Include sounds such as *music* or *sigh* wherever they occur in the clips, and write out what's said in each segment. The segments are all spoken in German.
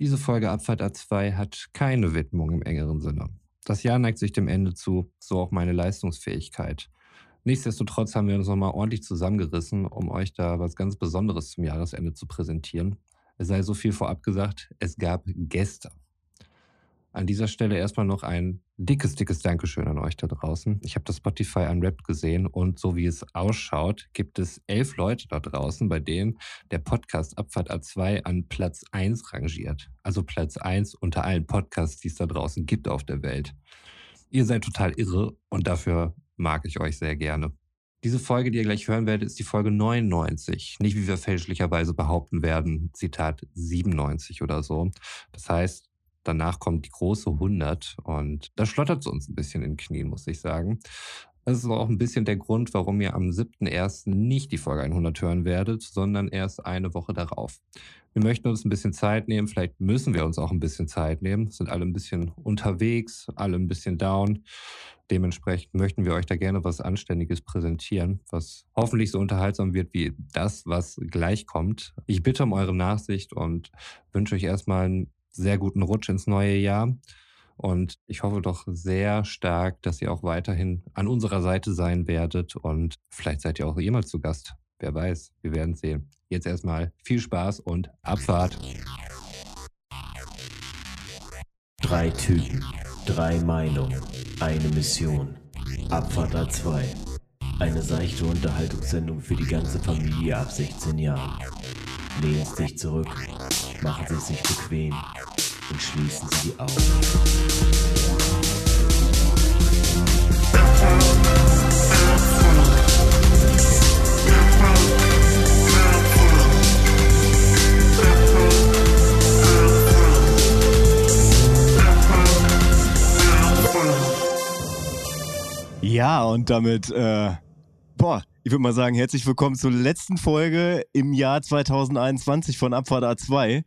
Diese Folge Abfahrt A2 hat keine Widmung im engeren Sinne. Das Jahr neigt sich dem Ende zu, so auch meine Leistungsfähigkeit. Nichtsdestotrotz haben wir uns nochmal ordentlich zusammengerissen, um euch da was ganz Besonderes zum Jahresende zu präsentieren. Es sei so viel vorab gesagt, es gab Gäste. An dieser Stelle erstmal noch ein dickes, dickes Dankeschön an euch da draußen. Ich habe das Spotify Unwrapped gesehen und so wie es ausschaut, gibt es elf Leute da draußen, bei denen der Podcast Abfahrt A2 an Platz 1 rangiert. Also Platz 1 unter allen Podcasts, die es da draußen gibt auf der Welt. Ihr seid total irre und dafür mag ich euch sehr gerne. Diese Folge, die ihr gleich hören werdet, ist die Folge 99. Nicht wie wir fälschlicherweise behaupten werden, Zitat 97 oder so. Das heißt, Danach kommt die große 100 und da schlottert es uns ein bisschen in den Knien, muss ich sagen. Das ist auch ein bisschen der Grund, warum ihr am 7.1. nicht die Folge 100 hören werdet, sondern erst eine Woche darauf. Wir möchten uns ein bisschen Zeit nehmen, vielleicht müssen wir uns auch ein bisschen Zeit nehmen, sind alle ein bisschen unterwegs, alle ein bisschen down. Dementsprechend möchten wir euch da gerne was Anständiges präsentieren, was hoffentlich so unterhaltsam wird wie das, was gleich kommt. Ich bitte um eure Nachsicht und wünsche euch erstmal einen sehr guten Rutsch ins neue Jahr. Und ich hoffe doch sehr stark, dass ihr auch weiterhin an unserer Seite sein werdet. Und vielleicht seid ihr auch jemals zu Gast. Wer weiß, wir werden sehen. Jetzt erstmal viel Spaß und Abfahrt. Drei Typen, drei Meinungen, eine Mission. Abfahrt A2. Eine seichte Unterhaltungssendung für die ganze Familie ab 16 Jahren. Lehnen Sie sich zurück, machen Sie sich bequem und schließen Sie die Augen. Ja, und damit, äh, boah, ich würde mal sagen, herzlich willkommen zur letzten Folge im Jahr 2021 von Abfahrt A2.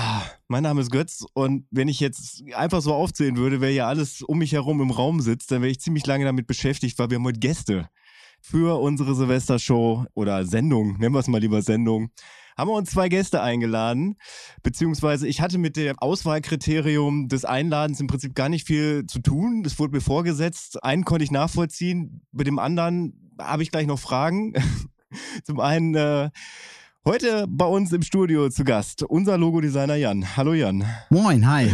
Ah, mein Name ist Götz und wenn ich jetzt einfach so aufzählen würde, wer ja alles um mich herum im Raum sitzt, dann wäre ich ziemlich lange damit beschäftigt, weil wir haben heute Gäste für unsere Silvestershow oder Sendung, nennen wir es mal lieber Sendung, haben wir uns zwei Gäste eingeladen, beziehungsweise ich hatte mit dem Auswahlkriterium des Einladens im Prinzip gar nicht viel zu tun. Das wurde mir vorgesetzt. Einen konnte ich nachvollziehen, mit dem anderen habe ich gleich noch Fragen. *laughs* Zum einen äh, Heute bei uns im Studio zu Gast unser Logodesigner Jan. Hallo Jan. Moin, hi.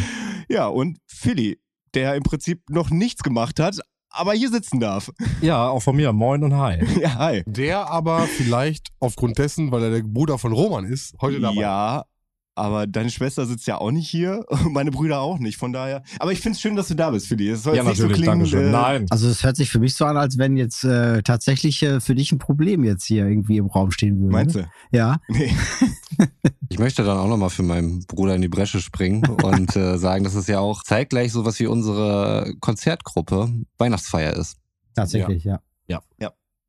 Ja, und Philly, der im Prinzip noch nichts gemacht hat, aber hier sitzen darf. Ja, auch von mir. Moin und hi. *laughs* Ja, hi. Der aber vielleicht aufgrund dessen, weil er der Bruder von Roman ist, heute dabei. Ja, aber deine Schwester sitzt ja auch nicht hier, meine Brüder auch nicht. Von daher. Aber ich finde es schön, dass du da bist, Fili. Es soll ja, jetzt natürlich, nicht so klingen. Äh, Nein. Also es hört sich für mich so an, als wenn jetzt äh, tatsächlich äh, für dich ein Problem jetzt hier irgendwie im Raum stehen würde. Meinst ne? du? Ja. Nee. *laughs* Ich möchte dann auch nochmal für meinen Bruder in die Bresche springen und äh, sagen, dass es ja auch zeitgleich sowas wie unsere Konzertgruppe Weihnachtsfeier ist, Tatsächlich, ja.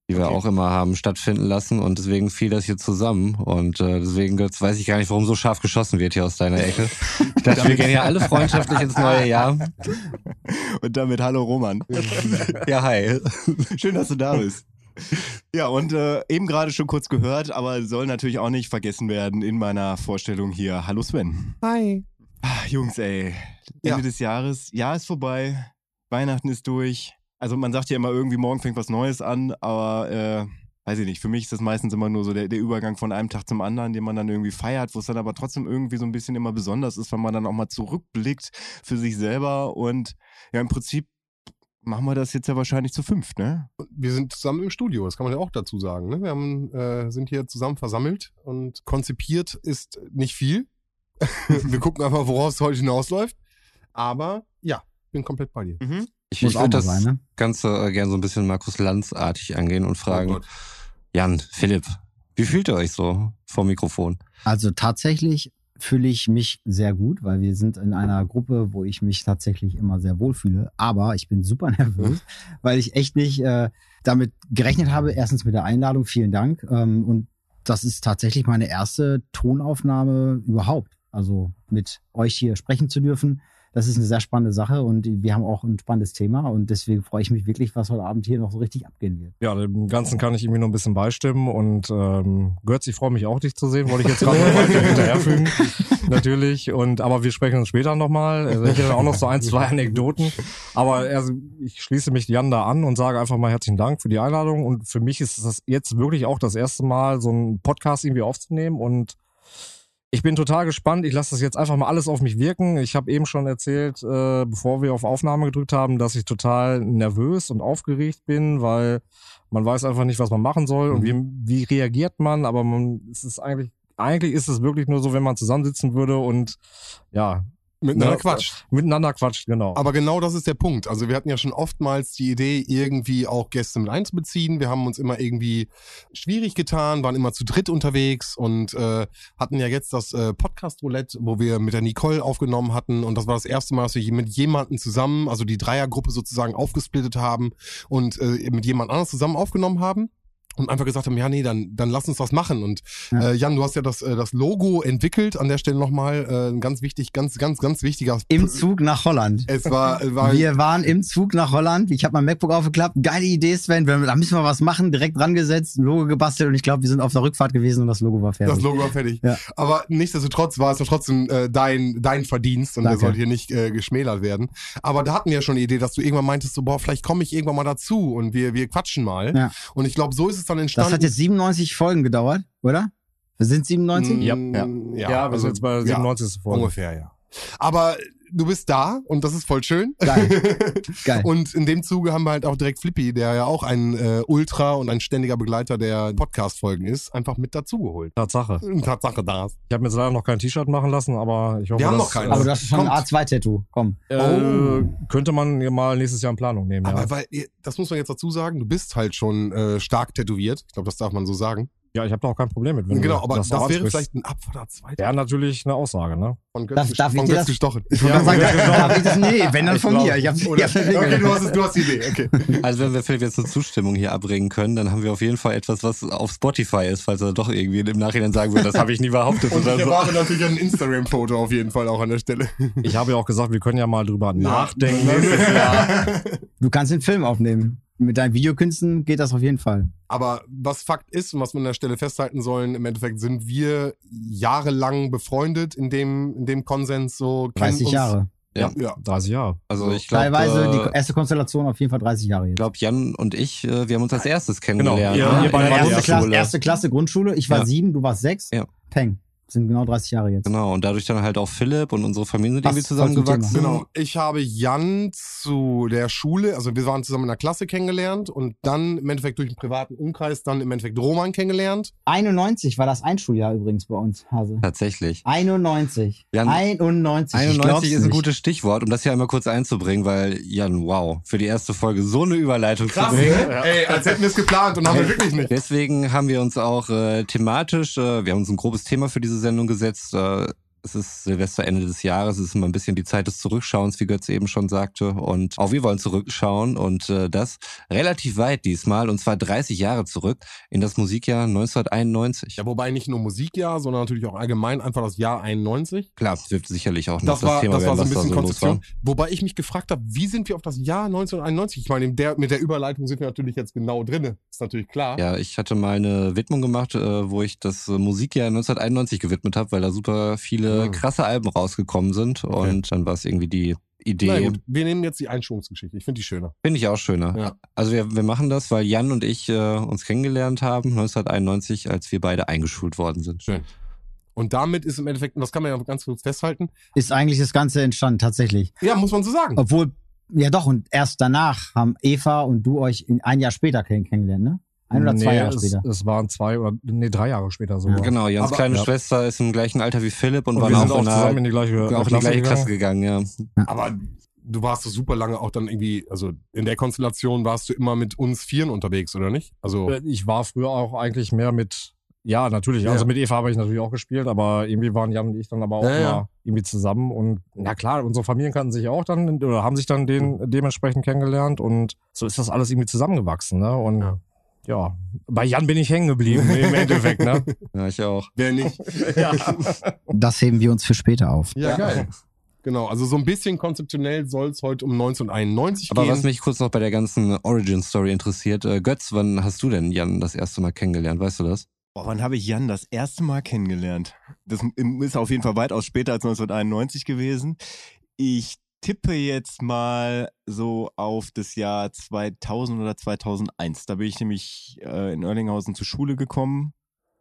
Die wir Okay. auch immer haben stattfinden lassen und deswegen fiel das hier zusammen und äh, deswegen Götz, weiß ich gar nicht, warum so scharf geschossen wird hier aus deiner Ecke. Ich dachte, wir gehen ja alle freundschaftlich ins neue Jahr. Und damit hallo Roman. Ja, hi. Schön, dass du da bist. Ja, und äh, eben gerade schon kurz gehört, aber soll natürlich auch nicht vergessen werden in meiner Vorstellung hier. Hallo Sven. Hi. Ah, Jungs, ey. Ende Ja. des Jahres. Jahr ist vorbei. Weihnachten ist durch. Also man sagt ja immer irgendwie, morgen fängt was Neues an, aber äh, weiß ich nicht. Für mich ist das meistens immer nur so der, der Übergang von einem Tag zum anderen, den man dann irgendwie feiert, wo es dann aber trotzdem irgendwie so ein bisschen immer besonders ist, wenn man dann auch mal zurückblickt für sich selber. Und ja, im Prinzip machen wir das jetzt ja wahrscheinlich zu fünft, ne? Wir sind zusammen im Studio, das kann man ja auch dazu sagen. Ne? Wir haben, äh, sind hier zusammen versammelt und konzipiert ist nicht viel. *laughs* Wir gucken einfach, worauf es heute hinausläuft. Aber ja, bin komplett bei dir. Ich, Muss ich würde das sein, ne? Ganze äh, gerne so ein bisschen Markus Lanz-artig angehen und fragen, Oh. Jan, Philipp, wie fühlt ihr euch so vor Mikrofon? Also tatsächlich fühle ich mich sehr gut, weil wir sind in einer Gruppe, wo ich mich tatsächlich immer sehr wohl fühle. Aber ich bin super *laughs* nervös, weil ich echt nicht äh, damit gerechnet habe. Erstens mit der Einladung, vielen Dank. Ähm, und das ist tatsächlich meine erste Tonaufnahme überhaupt. Also mit euch hier sprechen zu dürfen. Das ist eine sehr spannende Sache und wir haben auch ein spannendes Thema und deswegen freue ich mich wirklich, was heute Abend hier noch so richtig abgehen wird. Ja, dem Ganzen kann ich irgendwie noch ein bisschen beistimmen und ähm, Götz, ich freue mich auch, dich zu sehen, wollte ich jetzt gerade weiter hinterherfügen, *laughs* natürlich. Und aber wir sprechen uns später nochmal. Also ich hätte auch noch so ein, zwei Anekdoten. Aber also, ich schließe mich Jan da an und sage einfach mal herzlichen Dank für die Einladung. Und für mich ist das jetzt wirklich auch das erste Mal, so einen Podcast irgendwie aufzunehmen und ich bin total gespannt. Ich lasse das jetzt einfach mal alles auf mich wirken. Ich habe eben schon erzählt, äh, bevor wir auf Aufnahme gedrückt haben, dass ich total nervös und aufgeregt bin, weil man weiß einfach nicht, was man machen soll und wie, wie reagiert man. Aber man, es ist eigentlich, eigentlich ist es wirklich nur so, wenn man zusammensitzen würde und ja, Miteinander ne, quatscht. Miteinander quatscht, genau. Aber genau das ist der Punkt. Also wir hatten ja schon oftmals die Idee, irgendwie auch Gäste mit einzubeziehen. Wir haben uns immer irgendwie schwierig getan, waren immer zu dritt unterwegs und äh, hatten ja jetzt das äh, Podcast-Roulette, wo wir mit der Nicole aufgenommen hatten. Und das war das erste Mal, dass wir mit jemandem zusammen, also die Dreiergruppe sozusagen aufgesplittet haben und äh, mit jemand anderes zusammen aufgenommen haben und einfach gesagt haben, ja, nee, dann, dann lass uns das machen. Und Ja. äh, Jan, du hast ja das, äh, das Logo entwickelt. An der Stelle nochmal äh, ein ganz wichtig, ganz, ganz, ganz wichtiger. Im Zug nach Holland. Es war, war Wir waren im Zug nach Holland. Ich habe mein MacBook aufgeklappt. Geile Idee, Sven. Wir- Da müssen wir was machen. Direkt dran gesetzt, ein Logo gebastelt und ich glaube, wir sind auf der Rückfahrt gewesen und das Logo war fertig. das Logo war fertig. Ja. Aber nichtsdestotrotz war es ja trotzdem äh, dein, dein Verdienst und der Danke. sollte hier nicht äh, geschmälert werden. Aber da hatten wir ja schon die Idee, dass du irgendwann meintest, so, boah, vielleicht komme ich irgendwann mal dazu und wir, wir quatschen mal. Ja. Und ich glaube, so ist es dann entstanden. das hat jetzt 97 Folgen gedauert, oder? Wir sind 97? Mm, Ja, ja, ja, wir also, sind jetzt bei der ja, 97. Folge. Ungefähr, ja. Aber du bist da und das ist voll schön. Geil. *laughs* Geil. Und in dem Zuge haben wir halt auch direkt Flippy, der ja auch ein äh, Ultra und ein ständiger Begleiter der Podcast-Folgen ist, einfach mit dazugeholt. Tatsache. Tatsache da. Ich habe mir jetzt leider noch kein T-Shirt machen lassen, aber ich hoffe, Wir haben das, noch keins. Aber du hast schon ein Kommt. A2-Tattoo. Komm. Äh, Oh. Könnte man ja mal nächstes Jahr in Planung nehmen, ja. Aber weil, ihr- das muss man jetzt dazu sagen, du bist halt schon äh, stark tätowiert. Ich glaube, das darf man so sagen. Ja, ich habe da auch kein Problem mit. Wenn genau, aber das, so wäre vielleicht ein Abfahrer zweiter Ja, natürlich eine Aussage, ne? von Götz, Darf- ich von dir Götz das- gestochen. Ich gerade *laughs* sagen, darf ich das? Nee, wenn dann Ich von glaub- mir. Ich hab's, ich hab's okay, du hast, es, du hast die Idee. Okay. Also wenn wir Philipp jetzt eine Zustimmung hier abbringen können, dann haben wir auf jeden Fall etwas, was auf Spotify ist, falls er doch irgendwie im Nachhinein sagen würde, das habe ich nie behauptet Und ich oder so. erwarte natürlich ein Instagram-Foto auf jeden Fall auch an der Stelle. Ich habe ja auch gesagt, wir können ja mal drüber nachdenken. *laughs* Du kannst den Film aufnehmen. Mit deinen Videokünsten geht das auf jeden Fall. Aber was Fakt ist und was wir an der Stelle festhalten sollen, im Endeffekt sind wir jahrelang befreundet in dem, in dem Konsens so. kennen 30 uns- Jahre. Ja. Ja. 30 Jahre. Also ich glaube, Teilweise die äh, erste Konstellation auf jeden Fall 30 Jahre ich jetzt. glaube Jan und ich, äh, wir haben uns als erstes kennengelernt. Ihr- ne? ihr In beide der wart die erste, Klasse, erste Klasse Grundschule. Ich war Ja. sieben, du warst sechs. Ja. Peng. Sind genau 30 Jahre jetzt. Genau, und dadurch dann halt auch Philipp und unsere Familien sind irgendwie zusammengewachsen. Genau. Ich habe Jan zu der Schule, also wir waren zusammen in der Klasse kennengelernt und dann im Endeffekt durch einen privaten Umkreis dann im Endeffekt Roman kennengelernt. 91 war das Einschuljahr übrigens bei uns, Hase. Tatsächlich. 91. Jan, 91. ich glaub's 91 ist ein nicht. gutes Stichwort, um das hier einmal kurz einzubringen, weil Jan, wow, für die erste Folge so eine Überleitung zu bringen. ne? Ey, als hätten wir es geplant und haben wir wirklich nicht. Deswegen haben wir uns auch äh, thematisch, äh, wir haben uns ein grobes Thema für diese Sendung gesetzt. Äh, es ist Silvester Ende des Jahres, es ist immer ein bisschen die Zeit des Zurückschauens, wie Götz eben schon sagte. Und auch wir wollen zurückschauen und äh, das relativ weit diesmal, und zwar 30 Jahre zurück in das Musikjahr 1991. Ja, wobei nicht nur Musikjahr, sondern natürlich auch allgemein einfach das Jahr 91. Klar, es wird sicherlich auch noch Das war, das war so ein bisschen los Konzeption. Wobei ich mich gefragt habe, wie sind wir auf das Jahr 1991? Ich meine, in der, mit der Überleitung sind wir natürlich jetzt genau drinne. Ist natürlich klar. Ja, ich hatte mal eine Widmung gemacht, äh, wo ich das Musikjahr 1991 gewidmet habe, weil da super viele Ah. krasse Alben rausgekommen sind. Und dann war es irgendwie die Na Idee. gut, wir nehmen jetzt die Einschulungsgeschichte. Ich finde die schöner. Finde ich auch schöner. Ja. Also wir, wir machen das, weil Jan und ich äh, uns kennengelernt haben 1991, als wir beide eingeschult worden sind. Schön. Und damit ist im Endeffekt, und das kann man ja ganz kurz festhalten, Ist eigentlich das Ganze entstanden, tatsächlich. ja, muss man so sagen. Obwohl, ja doch, und erst danach haben Eva und du euch in, ein Jahr später kenn kennengelernt, ne? Ein oder zwei Nee, Jahre es, später. Es waren zwei oder nee, drei Jahre später sogar. Genau, Jans Aber- kleine ja. Schwester ist im gleichen Alter wie Philipp und, Und war wir sind auch, auch in zusammen einer, in die gleiche, auch in die Klasse gleiche Klasse gegangen. gegangen, ja. Aber du warst doch super lange auch dann irgendwie, also in der Konstellation warst du immer mit uns Vieren unterwegs, oder nicht? Also, Äh, Ich war früher auch eigentlich mehr mit, ja, natürlich. Ja. Also mit Eva habe ich natürlich auch gespielt, aber irgendwie waren Jan und ich dann aber auch Ja, ja. irgendwie zusammen. Und na klar, unsere Familien kannten sich auch dann oder haben sich dann den dementsprechend kennengelernt und so ist das alles irgendwie zusammengewachsen. Ne? Und Ja. ja, bei Jan bin ich hängen geblieben im Endeffekt. Ne? *laughs* ja, ich auch. wer nicht? *laughs* ja. Das heben wir uns für später auf. Ja, geil. Genau, also so ein bisschen konzeptionell soll es heute um 1991 Aber gehen. was mich kurz noch bei der ganzen Origin-Story interessiert, äh, Götz, wann hast du denn Jan das erste Mal kennengelernt? Weißt du das? Boah, wann habe ich Jan das erste Mal kennengelernt? Das ist auf jeden Fall weitaus später als 1991 gewesen. Ich tippe jetzt mal so auf das Jahr 2000 oder 2001. Da bin ich nämlich äh, in Erlinghausen zur Schule gekommen.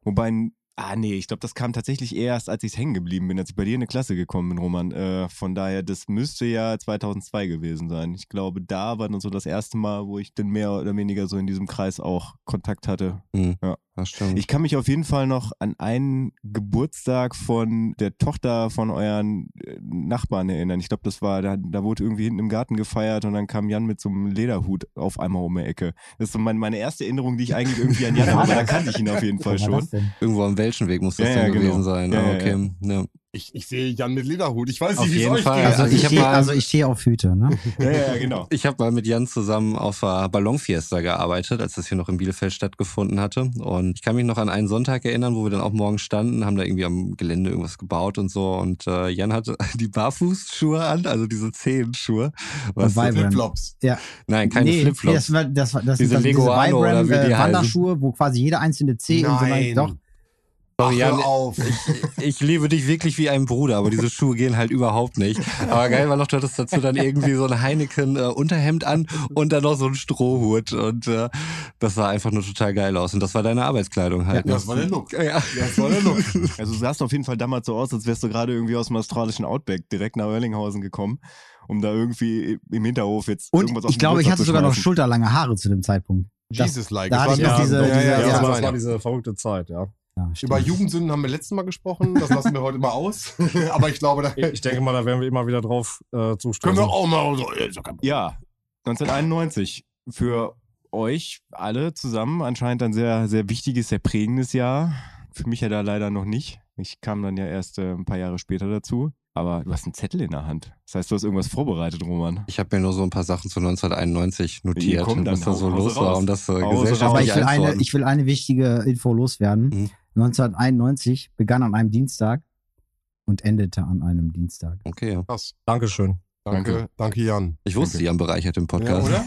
Wobei, ah nee, ich glaube, das kam tatsächlich erst, als ich hängen geblieben bin, als ich bei dir in eine Klasse gekommen bin, Roman. Äh, von daher, das müsste ja 2002 gewesen sein. Ich glaube, da war dann so das erste Mal, wo ich dann mehr oder weniger so in diesem Kreis auch Kontakt hatte. Hm. Ja. Das stimmt. Ich kann mich auf jeden Fall noch an einen Geburtstag von der Tochter von euren äh, Nachbarn erinnern. Ich glaube, das war, da, da wurde irgendwie hinten im Garten gefeiert und dann kam Jan mit so einem Lederhut auf einmal um die Ecke. Das ist so mein, meine erste Erinnerung, die ich eigentlich irgendwie an Jan habe, aber da kannte ich ihn auf jeden *laughs* Fall schon. Irgendwo am Welschenweg muss das Ja, dann ja, genau. gewesen sein. Ja, ah, ja, okay. Ja. Ich, ich sehe Jan mit Lederhut. Ich weiß Auf nicht, wie es jeden euch Fall. geht. Also, Also ich stehe also ich stehe auf Hüte, ne? Ja, *laughs* ja, ja, genau. Ich habe mal mit Jan zusammen auf der Ballonfiesta gearbeitet, als das hier noch in Bielefeld stattgefunden hatte. Und ich kann mich noch an einen Sonntag erinnern, wo wir dann auch morgens standen, haben da irgendwie am Gelände irgendwas gebaut und so. Und äh, Jan hatte *laughs* die Barfußschuhe an, also diese Zehenschuhe. Was, Vibrant. Flipflops. nein, keine nee, Flipflops. Das war, das war, das Diese sind das, Lego Ano oder wie die äh. Wanderschuhe, wo quasi jede einzelne Zeh und so Nein. weiter. Doch. Sorry, Ach, Jan, hör auf. ich liebe dich wirklich wie ein Bruder, aber diese Schuhe gehen halt überhaupt nicht. Aber geil war noch, du hattest dazu dann irgendwie so ein Heineken-Unterhemd an und dann noch so ein Strohhut. Und äh, das sah einfach nur total geil aus. Und das war deine Arbeitskleidung halt. Ja, das war der Look. Ja. Das war der Look. Also du sahst auf jeden Fall damals so aus, als wärst du gerade irgendwie aus dem australischen Outback direkt nach Erlinghausen gekommen, um da irgendwie im Hinterhof jetzt Und irgendwas auf ich glaube, ich hatte sogar noch schulterlange Haare zu dem Zeitpunkt. Das- Jesus-like. da Das hatte war ich noch ja, diese- ja, diese- ja, Ja, das das, war war, ja. diese verrückte Zeit, ja. Ja. Über Jugendsünden haben wir letztes Mal gesprochen. Das lassen wir heute mal aus. *laughs* Aber ich glaube, da Ich denke mal, da werden wir immer wieder drauf äh, können zustoßen. wir auch mal so. Problem. Ja, 1991. Für euch alle zusammen anscheinend ein sehr, sehr wichtiges, sehr prägendes Jahr. Für mich ja da leider noch nicht. Ich kam dann ja erst äh, ein paar Jahre später dazu. Aber du hast einen Zettel in der Hand. Das heißt, du hast irgendwas vorbereitet, Roman. Ich habe mir nur so ein paar Sachen zu 1991 notiert, komm, dann was da so los war, raus. um das äh, sie Aber gesellschaftlich ich will, eine, ich will eine wichtige Info loswerden. Mhm. 1991 begann an einem Dienstag und endete an einem Dienstag. Okay, ja. Krass. Dankeschön. Danke, Danke. danke Jan. Ich wusste, Jan bereichert den Ja, Podcast. oder?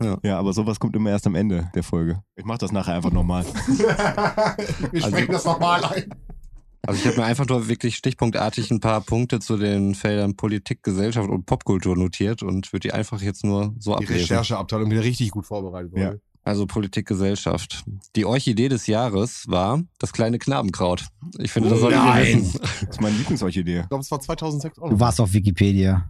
oder? *laughs* Ja, aber sowas kommt immer erst am Ende der Folge. Ich mach das nachher einfach nochmal. *laughs* wir sprechen das nochmal ein. Also ich habe mir einfach nur wirklich stichpunktartig ein paar Punkte zu den Feldern Politik, Gesellschaft und Popkultur notiert und würde die einfach jetzt nur so Die ablesen. Rechercheabteilung wieder richtig gut vorbereitet. Ja. Also Politik, Gesellschaft. Die Orchidee des Jahres war das kleine Knabenkraut. Ich finde, das solltet ihr wissen. Das ist meine Lieblingsorchidee. Ich glaube, es war 2006 auch Du warst auf Wikipedia.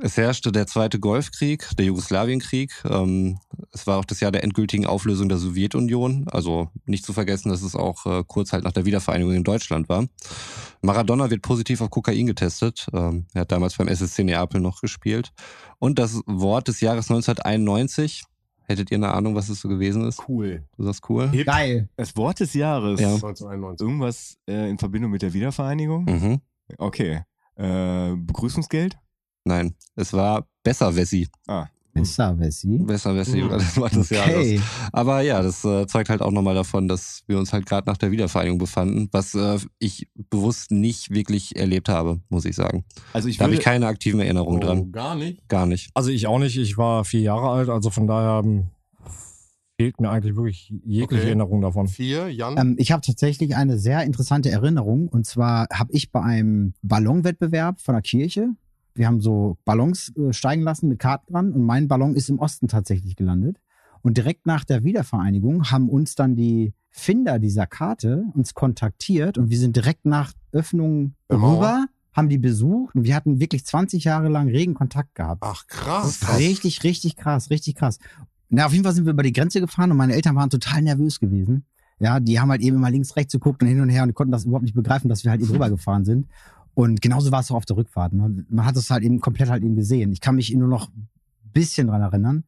Es herrschte der zweite Golfkrieg, der Jugoslawienkrieg. Ähm, es war auch das Jahr der endgültigen Auflösung der Sowjetunion. Also nicht zu vergessen, dass es auch äh, kurz halt nach der Wiedervereinigung in Deutschland war. Maradona wird positiv auf Kokain getestet. Ähm, er hat damals beim SSC Neapel noch gespielt. Und das Wort des Jahres 1991. Hättet ihr eine Ahnung, was es so gewesen ist? Cool. Du sagst cool? Geil. Das Wort des Jahres. Ja. 1991. Irgendwas äh, in Verbindung mit der Wiedervereinigung? Mhm. Okay. Äh, Begrüßungsgeld? Nein, es war besser Wessi. Besser, Wessi. Besser Wessi Mhm. war das Wort des Jahres. Okay. Aber ja, das äh, zeugt halt auch nochmal davon, dass wir uns halt gerade nach der Wiedervereinigung befanden, was äh, ich bewusst nicht wirklich erlebt habe, muss ich sagen. Also ich Da habe ich keine aktiven Erinnerungen Oh, dran. gar nicht. Gar nicht. Also ich auch nicht. Ich war vier Jahre alt, also von daher ähm, fehlt mir eigentlich wirklich jegliche Okay. Erinnerung davon. Vier, Jan. Ähm, ich habe tatsächlich eine sehr interessante Erinnerung. Und zwar habe ich bei einem Ballonwettbewerb von der Kirche, wir haben so Ballons äh, steigen lassen mit Karten dran und mein Ballon ist im Osten tatsächlich gelandet. Und direkt nach der Wiedervereinigung haben uns dann die Finder dieser Karte uns kontaktiert und wir sind direkt nach Öffnung Mauer. rüber, haben die besucht und wir hatten wirklich 20 Jahre lang regen Kontakt gehabt. Ach, krass. Richtig, richtig krass, richtig krass. Na, auf jeden Fall sind wir über die Grenze gefahren und meine Eltern waren total nervös gewesen. Ja, die haben halt eben immer links, rechts geguckt und hin und her und konnten das überhaupt nicht begreifen, dass wir halt eben *laughs* rübergefahren sind. Und genauso war es auch auf der Rückfahrt. Ne? Man hat es halt eben komplett halt eben gesehen. Ich kann mich nur noch ein bisschen dran erinnern.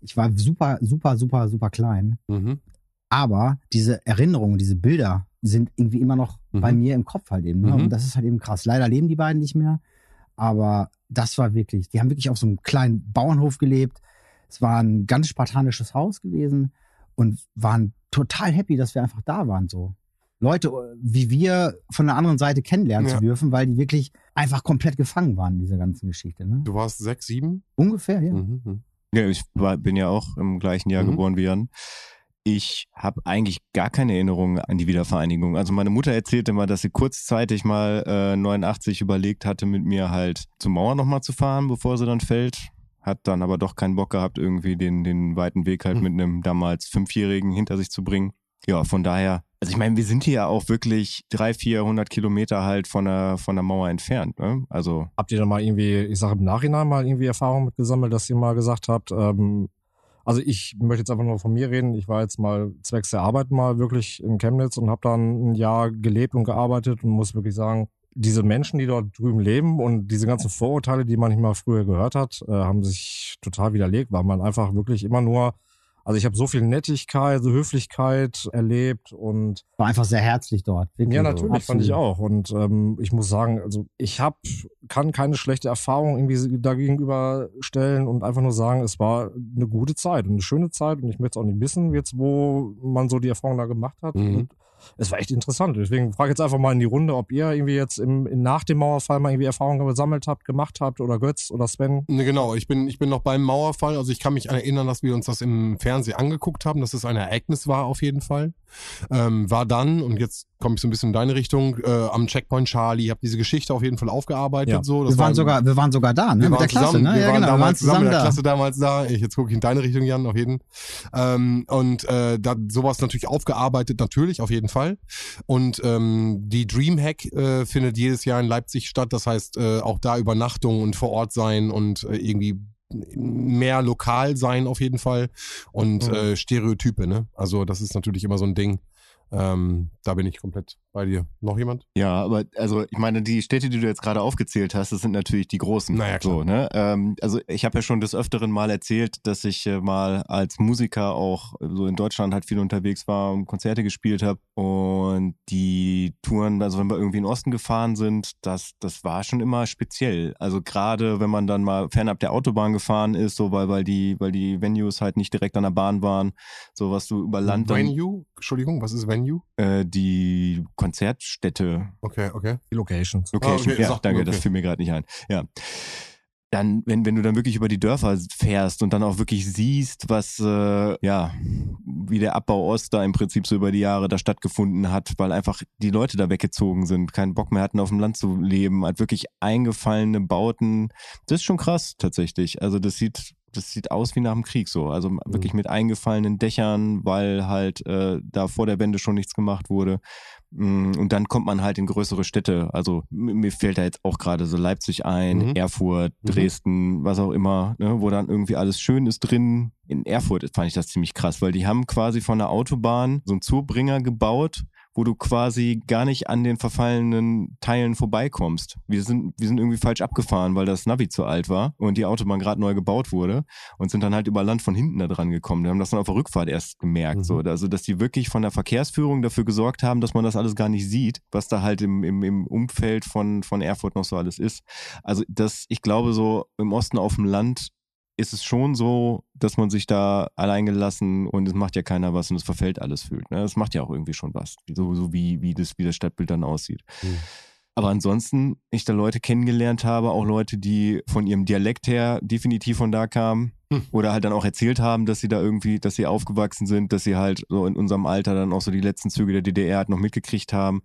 Ich war super, super, super, super klein. Mhm. Aber diese Erinnerungen, diese Bilder sind irgendwie immer noch Mhm. bei mir im Kopf halt eben. Ne? Mhm. Und das ist halt eben krass. Leider leben die beiden nicht mehr. Aber das war wirklich, die haben wirklich auf so einem kleinen Bauernhof gelebt. Es war ein ganz spartanisches Haus gewesen und waren total happy, dass wir einfach da waren so. Leute äh, wie wir von der anderen Seite kennenlernen Ja. zu dürfen, weil die wirklich einfach komplett gefangen waren in dieser ganzen Geschichte. Ne? Du warst sechs, sieben? Ungefähr, ja. Mhm. mhm. Ja, ich war, bin ja auch im gleichen Jahr Mhm. geboren wie Jan. Ich habe eigentlich gar keine Erinnerung an die Wiedervereinigung. Also meine Mutter erzählte mal, dass sie kurzzeitig mal äh, 89 überlegt hatte, mit mir halt zur Mauer nochmal zu fahren, bevor sie dann fällt. Hat dann aber doch keinen Bock gehabt, irgendwie den, den weiten Weg halt Mhm. mit einem damals Fünfjährigen hinter sich zu bringen. Ja, von daher, also ich meine, wir sind hier ja auch wirklich 300, 400 Kilometer halt von der, von der Mauer entfernt. Ne? Also Habt ihr da mal irgendwie, ich sage im Nachhinein mal irgendwie Erfahrung mit gesammelt, dass ihr mal gesagt habt, ähm, also ich möchte jetzt einfach nur von mir reden. Ich war jetzt mal zwecks der Arbeit mal wirklich in Chemnitz und habe dann ein Jahr gelebt und gearbeitet und muss wirklich sagen, diese Menschen, die dort drüben leben und diese ganzen Vorurteile, die man nicht mal früher gehört hat, äh, haben sich total widerlegt, weil man einfach wirklich immer nur, also ich habe so viel Nettigkeit, so Höflichkeit erlebt und War einfach sehr herzlich dort. Wirklich. ja, natürlich, fand ich Absolut. auch. Und ähm, ich muss sagen, also ich hab, kann keine schlechte Erfahrung irgendwie dagegenüber stellen und einfach nur sagen, es war eine gute Zeit und eine schöne Zeit und ich möchte es auch nicht wissen, jetzt wo man so die Erfahrung da gemacht hat. Mhm. Und es war echt interessant. Deswegen frage jetzt einfach mal in die Runde, ob ihr irgendwie jetzt im, in, nach dem Mauerfall mal irgendwie Erfahrungen gesammelt habt, gemacht habt oder Götz oder Sven. Ne, genau, ich bin, ich bin noch beim Mauerfall. Also ich kann mich erinnern, dass wir uns das im Fernsehen angeguckt haben, dass es ein Ereignis war auf jeden Fall. Ähm, war dann, und jetzt komme ich so ein bisschen in deine Richtung, äh, am Checkpoint Charlie, habe diese Geschichte auf jeden Fall aufgearbeitet. Ja. So, das Wir waren war sogar, wir waren sogar da, ne? wir Mit waren der Klasse, zusammen, ne? Wir ja, waren genau. Wir waren zusammen zusammen der da. Klasse damals da. Ich, jetzt gucke ich in deine Richtung, Jan, auf jeden. Ähm, und äh, da sowas natürlich aufgearbeitet, natürlich, auf jeden Fall. Und ähm, die Dreamhack äh, findet jedes Jahr in Leipzig statt. Das heißt, äh, auch da Übernachtung und vor Ort sein und äh, irgendwie mehr lokal sein auf jeden Fall und Mhm. äh, Stereotype, ne? Also das ist natürlich immer so ein Ding. Ähm, da bin ich komplett bei dir. Noch jemand? Ja, aber also ich meine, die Städte, die du jetzt gerade aufgezählt hast, das sind natürlich die großen. Naja, klar. So, ne? ähm, also ich habe ja schon des Öfteren mal erzählt, dass ich äh, mal als Musiker auch so in Deutschland halt viel unterwegs war und Konzerte gespielt habe. Und die Touren, also wenn wir irgendwie in den Osten gefahren sind, das, das war schon immer speziell. Also gerade wenn man dann mal fernab der Autobahn gefahren ist, so weil, weil die, weil die Venues halt nicht direkt an der Bahn waren, so was du über Land Venue? Entschuldigung, was ist Venue? Äh, die Konzertstätte Okay, okay. Die Locations. Location. Ah, okay, ja, danke, okay. das fiel mir gerade nicht ein. Ja. Dann, wenn, wenn du dann wirklich über die Dörfer fährst und dann auch wirklich siehst, was, äh, ja, wie der Abbau Ost da im Prinzip so über die Jahre da stattgefunden hat, weil einfach die Leute da weggezogen sind, keinen Bock mehr hatten, auf dem Land zu leben, hat wirklich eingefallene Bauten. Das ist schon krass, tatsächlich. Also, das sieht, das sieht aus wie nach dem Krieg so. Also wirklich mit eingefallenen Dächern, weil halt äh, da vor der Wende schon nichts gemacht wurde. Mm, Und dann kommt man halt in größere Städte. Also mir fällt da jetzt auch gerade so Leipzig ein, Mhm. Erfurt, Mhm. Dresden, was auch immer, ne, wo dann irgendwie alles schön ist drin. In Erfurt fand ich das ziemlich krass, weil die haben quasi von der Autobahn so einen Zubringer gebaut, wo du quasi gar nicht an den verfallenen Teilen vorbeikommst. Wir sind, wir sind irgendwie falsch abgefahren, weil das Navi zu alt war und die Autobahn gerade neu gebaut wurde und sind dann halt über Land von hinten da dran gekommen. Wir haben das dann auf der Rückfahrt erst gemerkt, Mhm. so, also dass die wirklich von der Verkehrsführung dafür gesorgt haben, dass man das alles gar nicht sieht, was da halt im, im, im Umfeld von, von Erfurt noch so alles ist. Also das, ich glaube so im Osten auf dem Land ist es schon so, dass man sich da alleingelassen und es macht ja keiner was und es verfällt alles fühlt. Ne? Das macht ja auch irgendwie schon was, so, so wie, wie, das, wie das Stadtbild dann aussieht. Mhm. Aber ansonsten, ich da Leute kennengelernt habe, auch Leute, die von ihrem Dialekt her definitiv von da kamen Hm. oder halt dann auch erzählt haben, dass sie da irgendwie, dass sie aufgewachsen sind, dass sie halt so in unserem Alter dann auch so die letzten Züge der DDR halt noch mitgekriegt haben.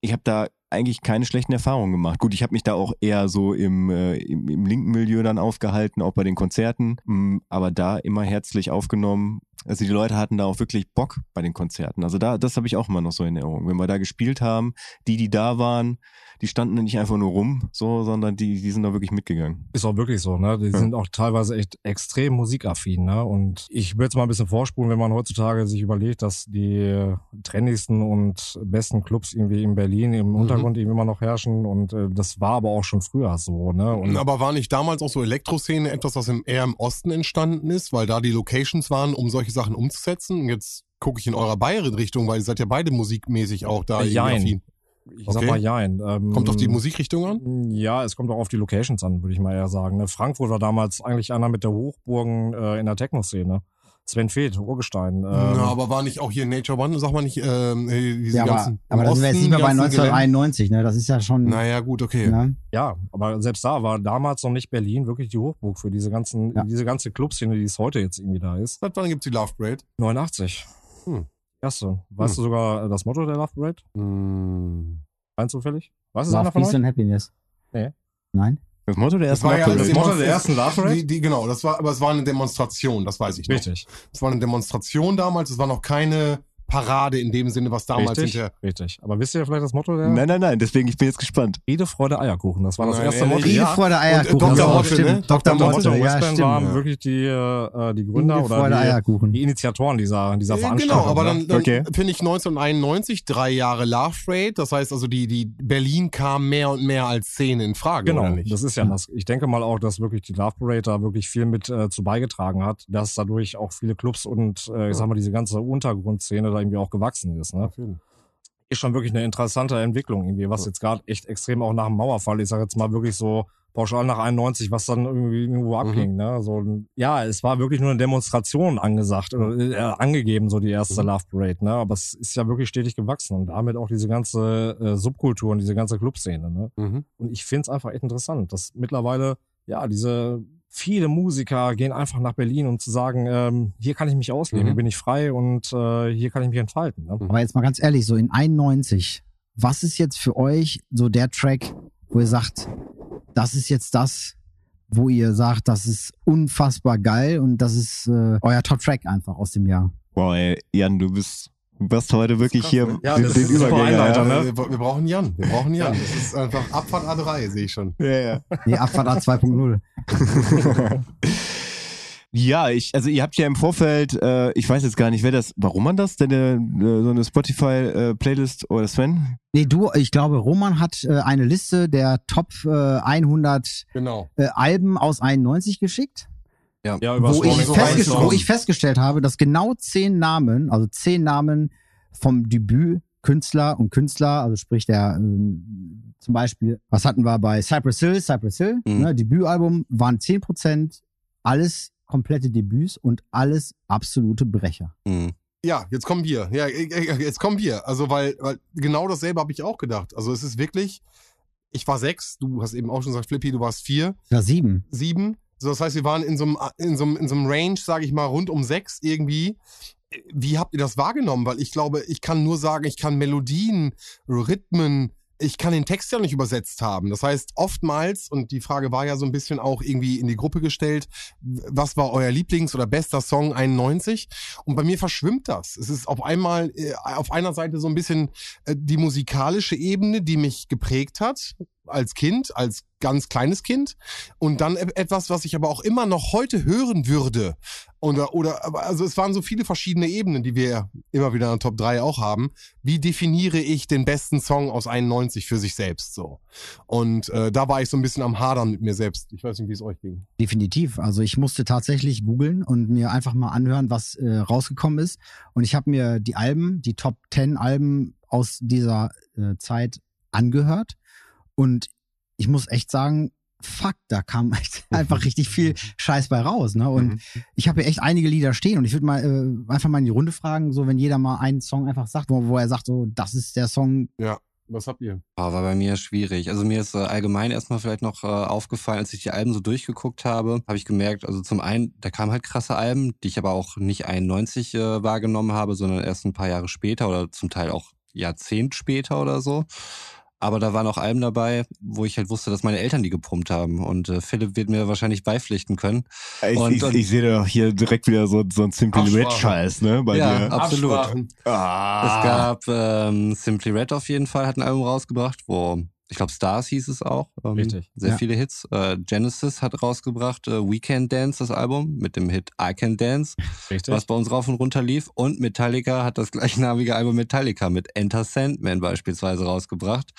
Ich habe da eigentlich keine schlechten Erfahrungen gemacht. Gut, ich habe mich da auch eher so im, äh, im, im linken Milieu dann aufgehalten, auch bei den Konzerten, mm, aber da immer herzlich aufgenommen. Also die Leute hatten da auch wirklich Bock bei den Konzerten. Also da, das habe ich auch immer noch so in Erinnerung. Wenn wir da gespielt haben, die, die da waren, die standen nicht einfach nur rum, so, sondern die, die sind da wirklich mitgegangen. Ist auch wirklich so, ne? Die Ja. sind auch teilweise echt extrem musikaffin, ne? Und ich will jetzt mal ein bisschen vorspulen, wenn man heutzutage sich überlegt, dass die trendigsten und besten Clubs irgendwie in Berlin im Untergrund irgendwie immer noch herrschen und äh, das war aber auch schon früher so, ne? Und Aber war nicht damals auch so Elektroszene etwas, was im, eher im Osten entstanden ist, weil da die Locations waren, um solche Sachen umzusetzen? Und jetzt gucke ich in eurer Bayern-Richtung, weil ihr seid ja beide musikmäßig auch da. Jein. ich sag okay. mal jein. Ähm, Kommt auf die Musikrichtung an? Ja, es kommt auch auf die Locations an, würde ich mal eher sagen. Ne? Frankfurt war damals eigentlich einer mit der Hochburgen äh, in der Techno-Szene. Sven Feth, Urgestein. Ähm, Na, aber war nicht auch hier Nature One, sag mal nicht, ähm, äh, diese Ja, aber, ganzen. aber da sind wir jetzt nicht mehr bei ganzen 1991, ne? Das ist ja schon. Naja, gut, okay. Ne? ja, aber selbst da war damals noch nicht Berlin wirklich die Hochburg für diese ganzen, Ja. diese ganze Clubszene, die es heute jetzt irgendwie da ist. Seit wann gibt's die Love Parade? 89. Hm. Erste. Weißt du sogar äh, das Motto der Love Parade? Hm. Rein zufällig? Weiß es Love, einer von Peace euch? and Happiness. Nee. Nein? Das Motto der Das ersten war ja das. Motto der ersten Love Parade? Die, die, genau, das war, aber es war eine Demonstration, das weiß ich noch. Richtig. Es war eine Demonstration damals, es war noch keine Parade in dem Sinne, was damals Richtig. hinterher. Richtig. Aber wisst ihr vielleicht das Motto der? Nein, nein, nein, deswegen, ich bin jetzt gespannt. Friede, Freude, Eierkuchen. Das war das Nein, erste? Motto. Friede, Ja. Freude, Eierkuchen. Dr. Ja, Motte, stimmt. ne? Dr. Dr. Motte, Motte und ja, stimmt. waren ja. wirklich die, äh, die Gründer Friede, oder Freude, die, Eierkuchen. die Initiatoren dieser, dieser Äh, Veranstaltung. Genau, aber ne? dann, dann Okay. finde ich 1991 drei Jahre Love Parade. Das heißt also, die, die Berlin kam mehr und mehr als Szene in Frage, Genau, oder nicht? das ist ja das. Ich denke mal auch, dass wirklich die Love Parade da wirklich viel mit äh, zu beigetragen hat, dass dadurch auch viele Clubs und äh, ich sag mal diese ganze Untergrundszene da irgendwie auch gewachsen ist. Ne? Auf jeden. Ist schon wirklich eine interessante Entwicklung irgendwie, was jetzt gerade echt extrem auch nach dem Mauerfall, ich sag jetzt mal wirklich so pauschal nach 91, was dann irgendwie irgendwo abging. Ne? So, ja, es war wirklich nur eine Demonstration angesagt oder äh, angegeben, so die erste Mhm. Love Parade. Ne? Aber es ist ja wirklich stetig gewachsen und damit auch diese ganze äh, Subkultur und diese ganze Clubszene. Ne? Mhm. Und ich find's einfach echt interessant, dass mittlerweile, ja, diese viele Musiker gehen einfach nach Berlin, um zu sagen, ähm, hier kann ich mich ausleben, Mhm. hier bin ich frei und äh, hier kann ich mich entfalten. Ne? Aber jetzt mal ganz ehrlich, so in 91, was ist jetzt für euch so der Track, wo ihr sagt, das ist jetzt das, wo ihr sagt, das ist unfassbar geil und das ist äh, euer Top-Track einfach aus dem Jahr? Wow, ey, Jan, du bist, du warst heute wirklich krass, hier ne? Ja, den, das den ja. ne? Äh, Wir, brauchen Jan. Wir brauchen Jan. Das ist einfach Abfahrt A3, sehe ich schon. Ja, ja. Nee, Abfahrt A 2.0. *laughs* Ja, ich, also ihr habt ja im Vorfeld, äh, ich weiß jetzt gar nicht, wer das, warum man das, denn äh, so eine Spotify-Playlist oder Sven? Nee, du, ich glaube, Roman hat äh, eine Liste der Top äh, 100 Genau. äh, Alben aus 91 geschickt, Ja, über wo ich, wo ich festgestellt habe, dass genau zehn Namen, also zehn Namen vom Debüt Künstler und Künstler, also sprich der ähm, zum Beispiel, was hatten wir bei Cypress Hill, Cypress Hill, Mhm. ne, Debütalbum waren 10%, alles komplette Debüts und alles absolute Brecher. Mhm. Ja, jetzt kommen wir. Ja, äh, äh, jetzt kommen wir. Also, weil, weil genau dasselbe habe ich auch gedacht. Also, es ist wirklich, ich war sechs, du hast eben auch schon gesagt, Flippy, du warst vier, Ja, sieben. sieben. So, das heißt, wir waren in so einem, in so einem, in so einem Range, sage ich mal, rund um sechs irgendwie. Wie habt ihr das wahrgenommen? Weil ich glaube, ich kann nur sagen, ich kann Melodien, Rhythmen, ich kann den Text ja nicht übersetzt haben. Das heißt, oftmals, und die Frage war ja so ein bisschen auch irgendwie in die Gruppe gestellt, was war euer Lieblings- oder bester Song 91? Und bei mir verschwimmt das. Es ist auf einmal, äh, auf einer Seite so ein bisschen äh, die musikalische Ebene, die mich geprägt hat, als Kind, als ganz kleines Kind. Und dann e- etwas, was ich aber auch immer noch heute hören würde. Oder, oder, also es waren so viele verschiedene Ebenen, die wir immer wieder in der Top 3 auch haben. Wie definiere ich den besten Song aus 91 für sich selbst so? Und äh, da war ich so ein bisschen am Hadern mit mir selbst. Ich weiß nicht, wie es euch ging. Definitiv. Also ich musste tatsächlich googeln und mir einfach mal anhören, was äh, rausgekommen ist. Und ich habe mir die Alben, die Top 10 Alben aus dieser äh, Zeit angehört. Und ich muss echt sagen, fuck, da kam echt *laughs* einfach richtig viel Scheiß bei raus. Ne? Und Mhm. ich habe hier echt einige Lieder stehen und ich würde mal äh, einfach mal in die Runde fragen, so wenn jeder mal einen Song einfach sagt, wo, wo er sagt, so, das ist der Song. Was habt ihr? Ah, war bei mir schwierig. Also mir ist äh, allgemein erstmal vielleicht noch äh, aufgefallen, als ich die Alben so durchgeguckt habe, habe ich gemerkt, also zum einen, da kamen halt krasse Alben, die ich aber auch nicht 91 äh, wahrgenommen habe, sondern erst ein paar Jahre später oder zum Teil auch Jahrzehnt später oder so. Aber da waren auch Alben dabei, wo ich halt wusste, dass meine Eltern die gepumpt haben. Und äh, Philipp wird mir wahrscheinlich beipflichten können. Ich, Und- ich, und- ich sehe doch hier direkt wieder so, so ein Simply Red Absprachen. Scheiß, ne? Bei Ja, dir. absolut. Ah. Es gab ähm, Simply Red auf jeden Fall, hat ein Album rausgebracht, wo ich glaube Stars hieß es auch. Ähm, Richtig. Sehr Ja. viele Hits. Äh, Genesis hat rausgebracht äh, We Can Dance, das Album, mit dem Hit I Can Dance, Richtig. was bei uns rauf und runter lief. Und Metallica hat das *laughs* gleichnamige Album Metallica mit Enter Sandman beispielsweise rausgebracht.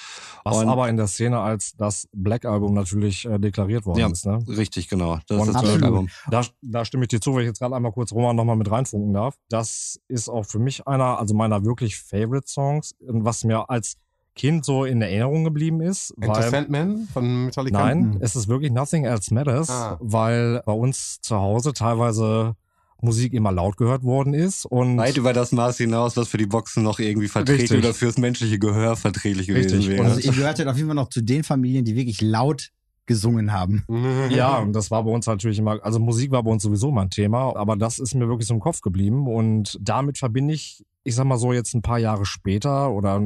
Was Und- aber in der Szene als das Black Album natürlich äh, deklariert worden Ja. ist. Ne? Richtig, genau. Das Und ist das. Black Album. Da, da stimme ich dir zu, weil ich jetzt gerade einmal kurz Roman nochmal mit reinfunken darf. Das ist auch für mich einer, also meiner wirklich Favorite Songs, was mir als Kind so in Erinnerung geblieben ist. Enter Weil, Sandman von Metallica? nein, Mhm. es ist wirklich Nothing Else Matters, Ah. weil bei uns zu Hause teilweise Musik immer laut gehört worden ist. Und Weit über das Maß hinaus, was für die Boxen noch irgendwie verträglich oder fürs menschliche Gehör verträglich gewesen Richtig. wäre. Also ihr gehörtet auf jeden Fall noch zu den Familien, die wirklich laut gesungen haben. *laughs* Ja, und das war bei uns natürlich immer, also Musik war bei uns sowieso mal ein Thema, aber das ist mir wirklich so im Kopf geblieben und damit verbinde ich, ich sag mal so jetzt ein paar Jahre später oder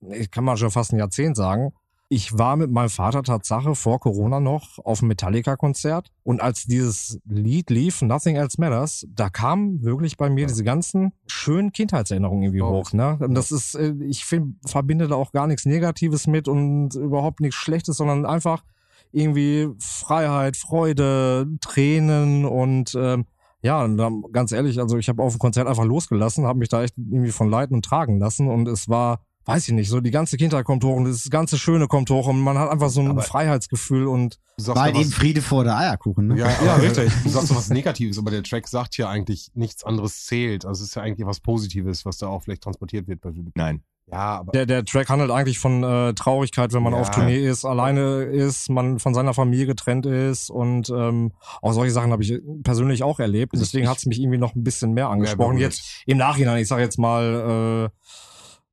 ich kann mal schon fast ein Jahrzehnt sagen, ich war mit meinem Vater Tatsache vor Corona noch auf einem Metallica-Konzert und als dieses Lied lief, Nothing Else Matters, da kamen wirklich bei mir diese ganzen schönen Kindheitserinnerungen irgendwie Oh. hoch. Ne? Und das ist, äh, ich find, verbinde da auch gar nichts Negatives mit und überhaupt nichts Schlechtes, sondern einfach irgendwie Freiheit, Freude, Tränen und ähm, ja, ganz ehrlich, also ich habe auf dem Konzert einfach losgelassen, habe mich da echt irgendwie von leiten und tragen lassen und es war, weiß ich nicht, so die ganze Kindheit kommt hoch und das ganze Schöne kommt hoch und man hat einfach so ein Aber- Freiheitsgefühl und ja halt eben Friede vor der Eierkuchen, ne? ja, *laughs* Ja, richtig. Du sagst so was Negatives, aber der Track sagt ja eigentlich nichts anderes zählt. Also es ist ja eigentlich was Positives, was da auch vielleicht transportiert wird. bei Philipp. Nein. Ja, aber der, der Track handelt eigentlich von äh, Traurigkeit, wenn man Ja. auf Tournee ist, alleine ist, man von seiner Familie getrennt ist und ähm, auch solche Sachen habe ich persönlich auch erlebt. Und Also deswegen hat es mich irgendwie noch ein bisschen mehr angesprochen. berührt. Jetzt im Nachhinein, ich sage jetzt mal, äh,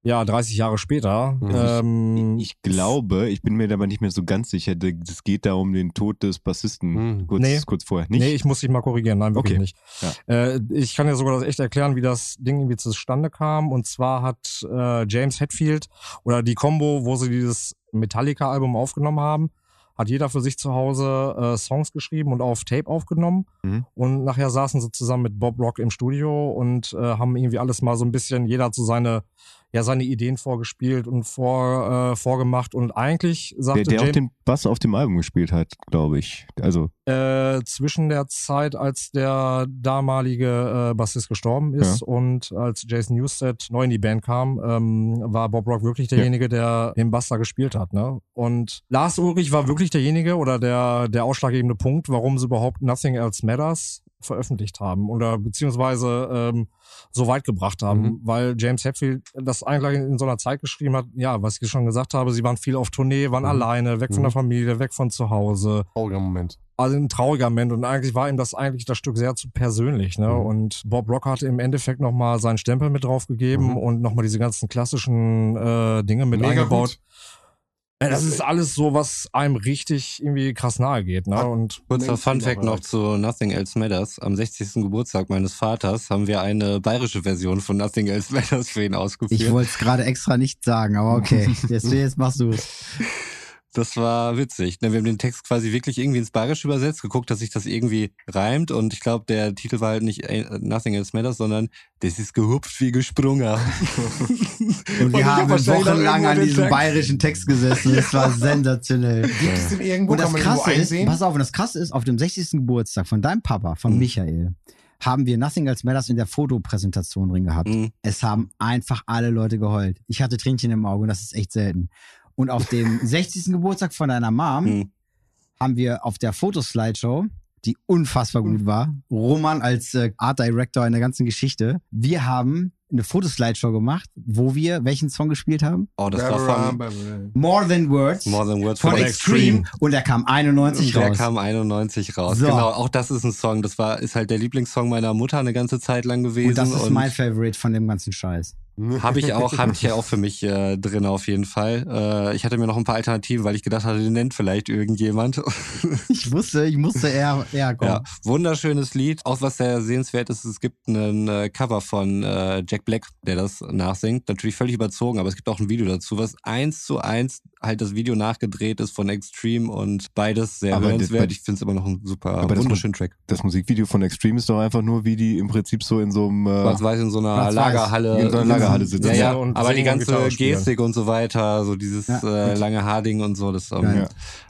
ja, 30 Jahre später. Mhm. Ähm, Ich glaube, ich bin mir aber nicht mehr so ganz sicher, es geht da um den Tod des Bassisten. Hm. Kurz, Nee. kurz vorher. Nicht? Nee, ich muss dich mal korrigieren. Nein, wirklich Okay. nicht. Ja. Äh, ich kann ja sogar das echt erklären, wie das Ding irgendwie zustande kam. Und zwar hat äh, James Hetfield oder die Combo, wo sie dieses Metallica-Album aufgenommen haben, hat jeder für sich zu Hause äh, Songs geschrieben und auf Tape aufgenommen. Mhm. Und nachher saßen sie zusammen mit Bob Rock im Studio und äh, haben irgendwie alles mal so ein bisschen, jeder hat so seine, ja, seine Ideen vorgespielt und vor, äh, vorgemacht. Und eigentlich sagte der, der auch James, den Bass auf dem Album gespielt hat, glaube ich. Also, äh, zwischen der Zeit, als der damalige äh, Bassist gestorben ist und als Jason Newsted neu in die Band kam, ähm, war Bob Rock wirklich derjenige, der den Bass da gespielt hat. Ne? Und Lars Ulrich war wirklich derjenige oder der, der ausschlaggebende Punkt, warum sie überhaupt Nothing Else Matters veröffentlicht haben oder beziehungsweise ähm, so weit gebracht haben, Mhm. weil James Hetfield das eigentlich in so einer Zeit geschrieben hat, ja, was ich schon gesagt habe, sie waren viel auf Tournee, waren Mhm. alleine, weg von Mhm. der Familie, weg von zu Hause, trauriger Moment. also ein trauriger Moment und eigentlich war ihm das eigentlich das Stück sehr zu persönlich, ne? Mhm. Und Bob Rock hatte im Endeffekt nochmal seinen Stempel mit draufgegeben Mhm. und nochmal diese ganzen klassischen äh, Dinge mit Mega eingebaut. gut. Ja, das ist alles so, was einem richtig irgendwie krass nahe geht, ne? Und Kurzer Fun Fact noch erreicht. zu Nothing Else Matters. Am 60. Geburtstag meines Vaters haben wir eine bayerische Version von Nothing Else Matters für ihn ausgeführt. Ich wollte es gerade extra nicht sagen, aber okay. *laughs* Jetzt, jetzt machst du es. Das war witzig. ne? Wir haben den Text quasi wirklich irgendwie ins Bayerische übersetzt, geguckt, dass sich das irgendwie reimt und ich glaube, der Titel war halt nicht äh, Nothing Else Matters, sondern Das ist gehupft wie gesprungen. *laughs* Und wir haben wochenlang an diesem Text. bayerischen Text gesessen. *laughs* Das war sensationell. Gibt es denn irgendwo, Und das Krasse ist, pass auf, und das Krasse ist, auf dem 60. Geburtstag von deinem Papa, von Mhm. Michael, haben wir Nothing Else Matters in der Fotopräsentation drin gehabt. Mhm. Es haben einfach alle Leute geheult. Ich hatte Tränchen im Auge und das ist echt selten. Und auf dem *laughs* 60. Geburtstag von deiner Mom Mhm. haben wir auf der Fotoslideshow, die unfassbar gut war, Roman als äh, Art Director in der ganzen Geschichte, wir haben eine Fotoslideshow gemacht, wo wir welchen Song gespielt haben? Oh, das war von More Than Words More Than Words von von Extreme. Und der kam 91 Der raus. kam 91 raus. So. Genau, auch das ist ein Song. Das war ist halt der Lieblingssong meiner Mutter eine ganze Zeit lang gewesen. und das ist mein Favorite von dem ganzen Scheiß. Habe ich auch, habe ich ja auch für *laughs* mich äh, drin auf jeden Fall. Äh, ich hatte mir noch ein paar Alternativen, weil ich gedacht hatte, den nennt vielleicht irgendjemand. *laughs* Ich wusste, ich musste eher, eher kommen. ja, wunderschönes Lied. Auch was sehr sehenswert ist, es gibt ein äh, Cover von äh, Jack Black, der das nachsingt. Natürlich völlig überzogen, aber es gibt auch ein Video dazu, was eins zu eins halt das Video nachgedreht ist von Extreme und beides sehr Aber hörenswert. Ich finde es immer noch ein super, wunderschönen Track. Das Musikvideo von Extreme ist doch einfach nur, wie die im Prinzip so in so einem. Äh, Schwarz-Weiß in so einer. Lagerhalle. In so einer Lagerhalle sitzen. Ja, ja, Und aber die ganze. Gestik und so weiter, so dieses Ja, äh, lange Haarding und so, das ähm,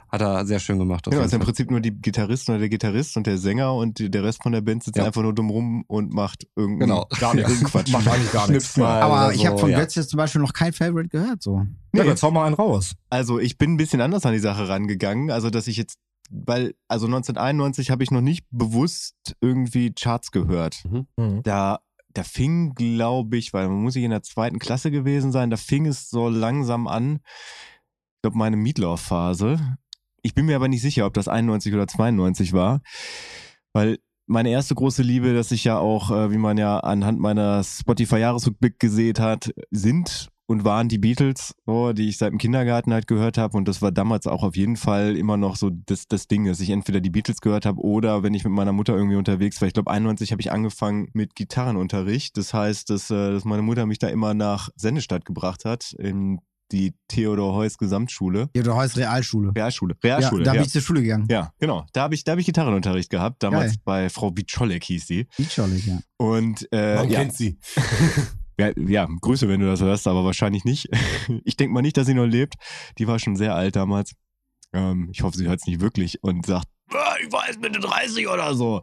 hat er sehr schön gemacht. Genau, jeden es ist im. Prinzip nur die Gitarristen oder der Gitarrist und der Sänger und die, der Rest von der Band sitzt Ja. einfach nur dumm rum und macht irgendeinen Genau. *laughs* Gar nichts. irgendeinen *laughs* Quatsch. Macht eigentlich gar nichts. Mal Aber ich habe von ja. Götz jetzt zum Beispiel noch kein Favorite gehört. So. Ja, jetzt hau mal einen raus. Also ich bin ein bisschen anders an die Sache rangegangen. Also dass ich jetzt, weil, also 1991 habe ich noch nicht bewusst irgendwie Charts gehört. Mhm. Da, da fing, glaube ich, weil man muss ich in der zweiten Klasse gewesen sein, da fing es so langsam an, ich glaube meine Meatloaf-Phase. Ich bin mir aber nicht sicher, ob das 91 oder 92 war, weil meine erste große Liebe, dass ich ja auch, äh, wie man ja anhand meiner Spotify-Jahresrückblick gesehen hat, sind und waren die Beatles, oh, die ich seit dem Kindergarten halt gehört habe. Und das war damals auch auf jeden Fall immer noch so das, das Ding, dass ich entweder die Beatles gehört habe oder wenn ich mit meiner Mutter irgendwie unterwegs war. Ich glaube, 91 habe ich angefangen mit Gitarrenunterricht. Das heißt, dass, äh, dass meine Mutter mich da immer nach Sennestadt gebracht hat, in die Theodor Heuss Gesamtschule. Ja, du heißt Realschule. Realschule. Ja, Realschule. da bin ja. ich zur Schule gegangen. Ja, genau. Da habe ich, da hab ich Gitarrenunterricht gehabt, damals Geil. bei Frau Witscholek hieß die. Beacholic, ja. Und äh, Man ja, kennt sie. *laughs* ja, ja, Grüße, wenn du das hörst, aber wahrscheinlich nicht. *laughs* Ich denke mal nicht, dass sie noch lebt. Die war schon sehr alt damals. Ähm, ich hoffe, sie hört es nicht wirklich und sagt, "Ah, ich war jetzt Mitte 30 oder so.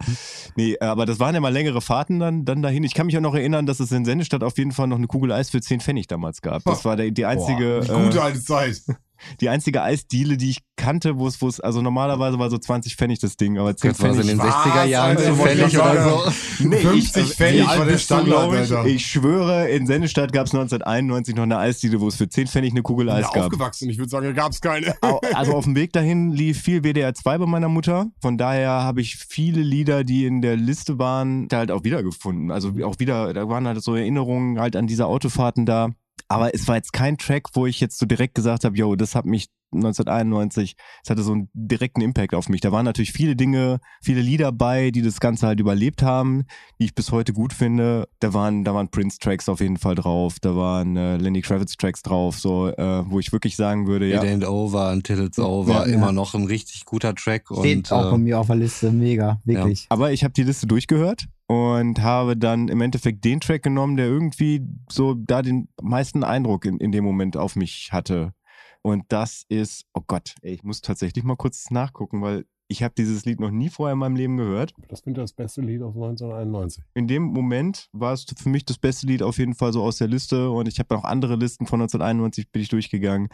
Nee, äh, aber das waren ja mal längere Fahrten dann, dann dahin. Ich kann mich auch noch erinnern, dass es in Sennestadt auf jeden Fall noch eine Kugel Eis für 10 Pfennig damals gab. Das war der, die einzige, Die gute äh, alte Zeit. Die einzige Eisdiele, die ich kannte, wo es, wo es, also normalerweise war so 20 Pfennig das Ding, aber 10 Das war so in *laughs* Pfennig. den Was, 60er Jahren zufällig wollte ich oder so. Nee, 50 ich, Pfennig war der Standard, glaub ich? Ich schwöre, in Sennestadt gab es 1991 noch eine Eisdiele, wo es für 10 Pfennig eine Kugel Eis gab. aufgewachsen. Ich würde sagen, da gab es keine. *laughs* Also auf dem Weg dahin lief viel WDR 2 bei meiner Mutter. Von daher habe ich viele Lieder, die in der Liste waren, da halt auch wiedergefunden. Also auch wieder, da waren halt so Erinnerungen halt an diese Autofahrten da. Aber es war jetzt kein Track, wo ich jetzt so direkt gesagt habe, yo, das hat mich 1991, es hatte so einen direkten Impact auf mich. Da waren natürlich viele Dinge, viele Lieder bei, die das Ganze halt überlebt haben, die ich bis heute gut finde. Da waren, da waren Prince-Tracks auf jeden Fall drauf, da waren äh, Lenny Kravitz-Tracks drauf, so, äh, wo ich wirklich sagen würde, ja, It ain't over until it's over. Ja, ja. Immer noch ein richtig guter Track. Steht und, auch bei äh, mir auf der Liste. Mega, wirklich. Aber ich habe die Liste durchgehört und habe dann im Endeffekt den Track genommen, der irgendwie so da den meisten Eindruck in, in dem Moment auf mich hatte. Und das ist, oh Gott, ey, ich muss tatsächlich mal kurz nachgucken, weil ich habe dieses Lied noch nie vorher in meinem Leben gehört. Das finde ich das beste Lied aus 1991. In dem Moment war es für mich das beste Lied auf jeden Fall so aus der Liste und ich habe noch andere Listen von 1991 bin ich durchgegangen.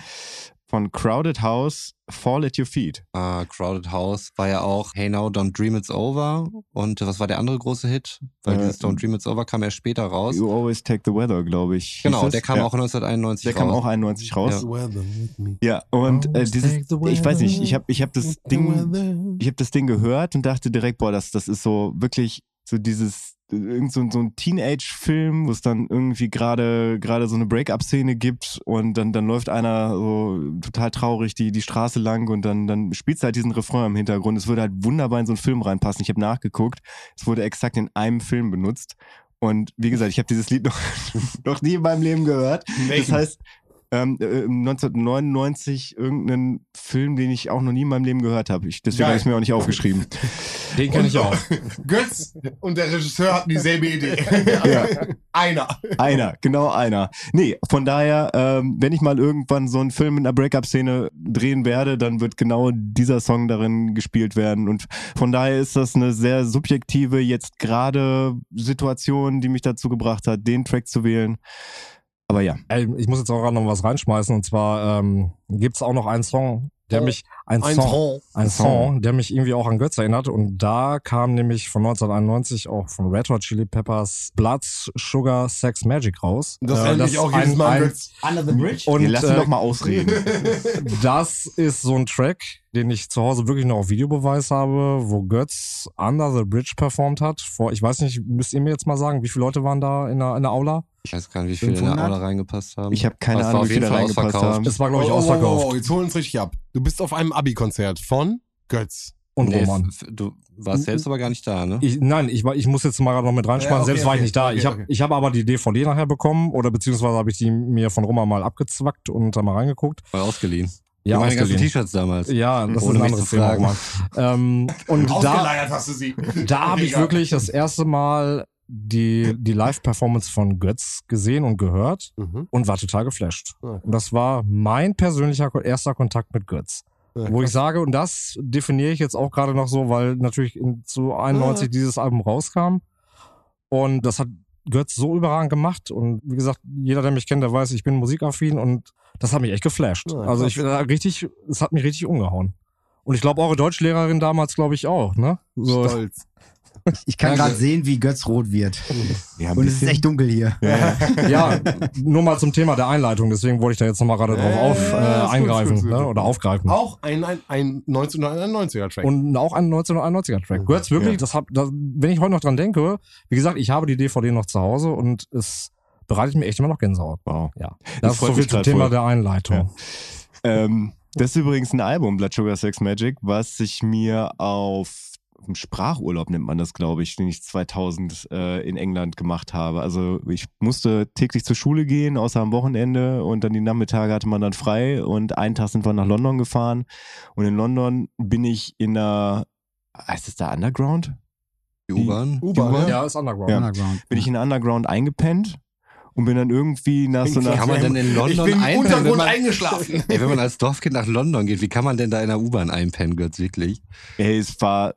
Von Crowded House, Fall at Your Feet. äh, Crowded House war ja auch Hey Now, Don't Dream It's Over. Und was war der andere große Hit? Weil Äh, dieses Don't Dream It's Over kam erst später raus. You Always Take the Weather, glaube ich. Genau, der kam ja. auch 1991 Der raus. kam auch 91 raus. Ja. Weather with me. Ja, und äh, dieses, ich weiß nicht, ich habe ich hab das Ding, weather. ich habe das Ding gehört und dachte direkt, boah, das, das ist so wirklich so dieses, irgend so, so ein Teenage-Film, wo es dann irgendwie gerade gerade so eine Break-up-Szene gibt und dann, dann läuft einer so total traurig die, die Straße lang und dann, dann spielt halt diesen Refrain im Hintergrund. Es würde halt wunderbar in so einen Film reinpassen. Ich habe nachgeguckt, es wurde exakt in einem Film benutzt. Und wie gesagt, ich habe dieses Lied noch, *laughs* noch nie in meinem Leben gehört. Das heißt, ähm, äh, 1999 irgendeinen Film, den ich auch noch nie in meinem Leben gehört habe. Ich, deswegen habe ich mir auch nicht aufgeschrieben. *laughs* Den kenne ich auch. *laughs* Götz und der Regisseur hatten dieselbe Idee. *laughs* Ja. Einer. Einer, genau einer. Nee, von daher, ähm, wenn ich mal irgendwann so einen Film in einer Breakup-Szene drehen werde, dann wird genau dieser Song darin gespielt werden. Und von daher ist das eine sehr subjektive, jetzt gerade Situation, die mich dazu gebracht hat, den Track zu wählen. Aber ja, Ey, ich muss jetzt auch gerade noch was reinschmeißen und zwar ähm, gibt's auch noch einen Song, der Oh, mich ein, Ein Song, Song. ein Song. Der mich irgendwie auch an Götz erinnert und da kam nämlich von 1991 auch von Red Hot Chili Peppers Blood Sugar Sex Magic raus. Das Äh, erinnert mich auch jedes Mal ein- Götz. Under the Bridge? Und wir lassen äh, doch mal ausreden. *laughs* das ist so ein Track, den ich zu Hause wirklich noch auf Videobeweis habe, wo Götz Under the Bridge performt hat. Vor, ich weiß nicht, müsst ihr mir jetzt mal sagen, wie viele Leute waren da in der, in der Aula? Ich weiß gar nicht, wie viele in 500? der Aula reingepasst haben. Ich habe keine Ahnung, auf wie jeden viele Fall reingepasst ausverkauft. haben. Das war, glaube ich, Oh, oh, ausverkauft. Oh, oh, jetzt holen wir uns richtig ab. Du bist auf einem Abi-Konzert von Götz. Und Nee, Roman. Du warst selbst aber gar nicht da, ne? Ich, nein, ich, war- ich muss jetzt mal gerade noch mit reinschmeißen. Ja, okay, Selbst war ich nicht da. okay, ich habe okay. ich hab aber die DVD nachher bekommen oder beziehungsweise habe ich die mir von Roma mal abgezwackt und da mal reingeguckt. War ausgeliehen. Ja, meine ganzen. T-Shirts damals. Ja, das Ohne ist ein anderes Thema. Roman. Ähm, und *laughs* da, Ausgeleiert hast du sie. da habe ich wirklich das erste Mal die, die Live-Performance von Götz gesehen und gehört Mhm. und war total geflasht. Ja. Und das war mein persönlicher erster Kontakt mit Götz. Ja, Wo ich sage, und das definiere ich jetzt auch gerade noch so, weil natürlich in, zu 91 Ah. dieses Album rauskam. Und das hat Götz so überragend gemacht. Und wie gesagt, jeder, der mich kennt, der weiß, ich bin musikaffin und das hat mich echt geflasht. Ja, also krass. ich da richtig, es hat mich richtig umgehauen. Und ich glaube, eure Deutschlehrerin damals, glaube ich, auch, ne? So, Stolz. *laughs* Ich kann gerade ge- sehen, wie Götz rot wird. Ja, Und es ist echt dunkel hier. Ja. Ja, nur mal zum Thema der Einleitung, deswegen wollte ich da jetzt nochmal gerade drauf auf, äh, gut, eingreifen ist gut, ist ne? gut. oder aufgreifen. Auch ein, ein, ein 1991er Track. Und auch ein 1991er Track. Götz, wirklich, Ja. das hab, das, wenn ich heute noch dran denke, wie gesagt, ich habe die DVD noch zu Hause und es bereitet mir echt immer noch Gänsehaut. Wow. Ja. Das Das, ist so viel zum Thema voll. der Einleitung. Ja. Ähm, das ist übrigens ein Album, Blood Sugar Sex Magic, was ich mir auf im Sprachurlaub nennt man das, glaube ich, den ich 2000 äh, in England gemacht habe. Also ich musste täglich zur Schule gehen, außer am Wochenende und dann die Nachmittage hatte man dann frei und einen Tag sind wir nach London gefahren und in London bin ich in der, heißt es da Underground? Die U-Bahn. U-Bahn, Ja. ist Underground. Ja. Underground. Bin ich in der Underground eingepennt und bin dann irgendwie nach so einer... Wie kann man denn in London ich bin einpennen, Untergrund man, eingeschlafen. *laughs* ey, wenn man als Dorfkind nach London geht, wie kann man denn da in der U-Bahn einpennen, Götz, wirklich? Ey, es war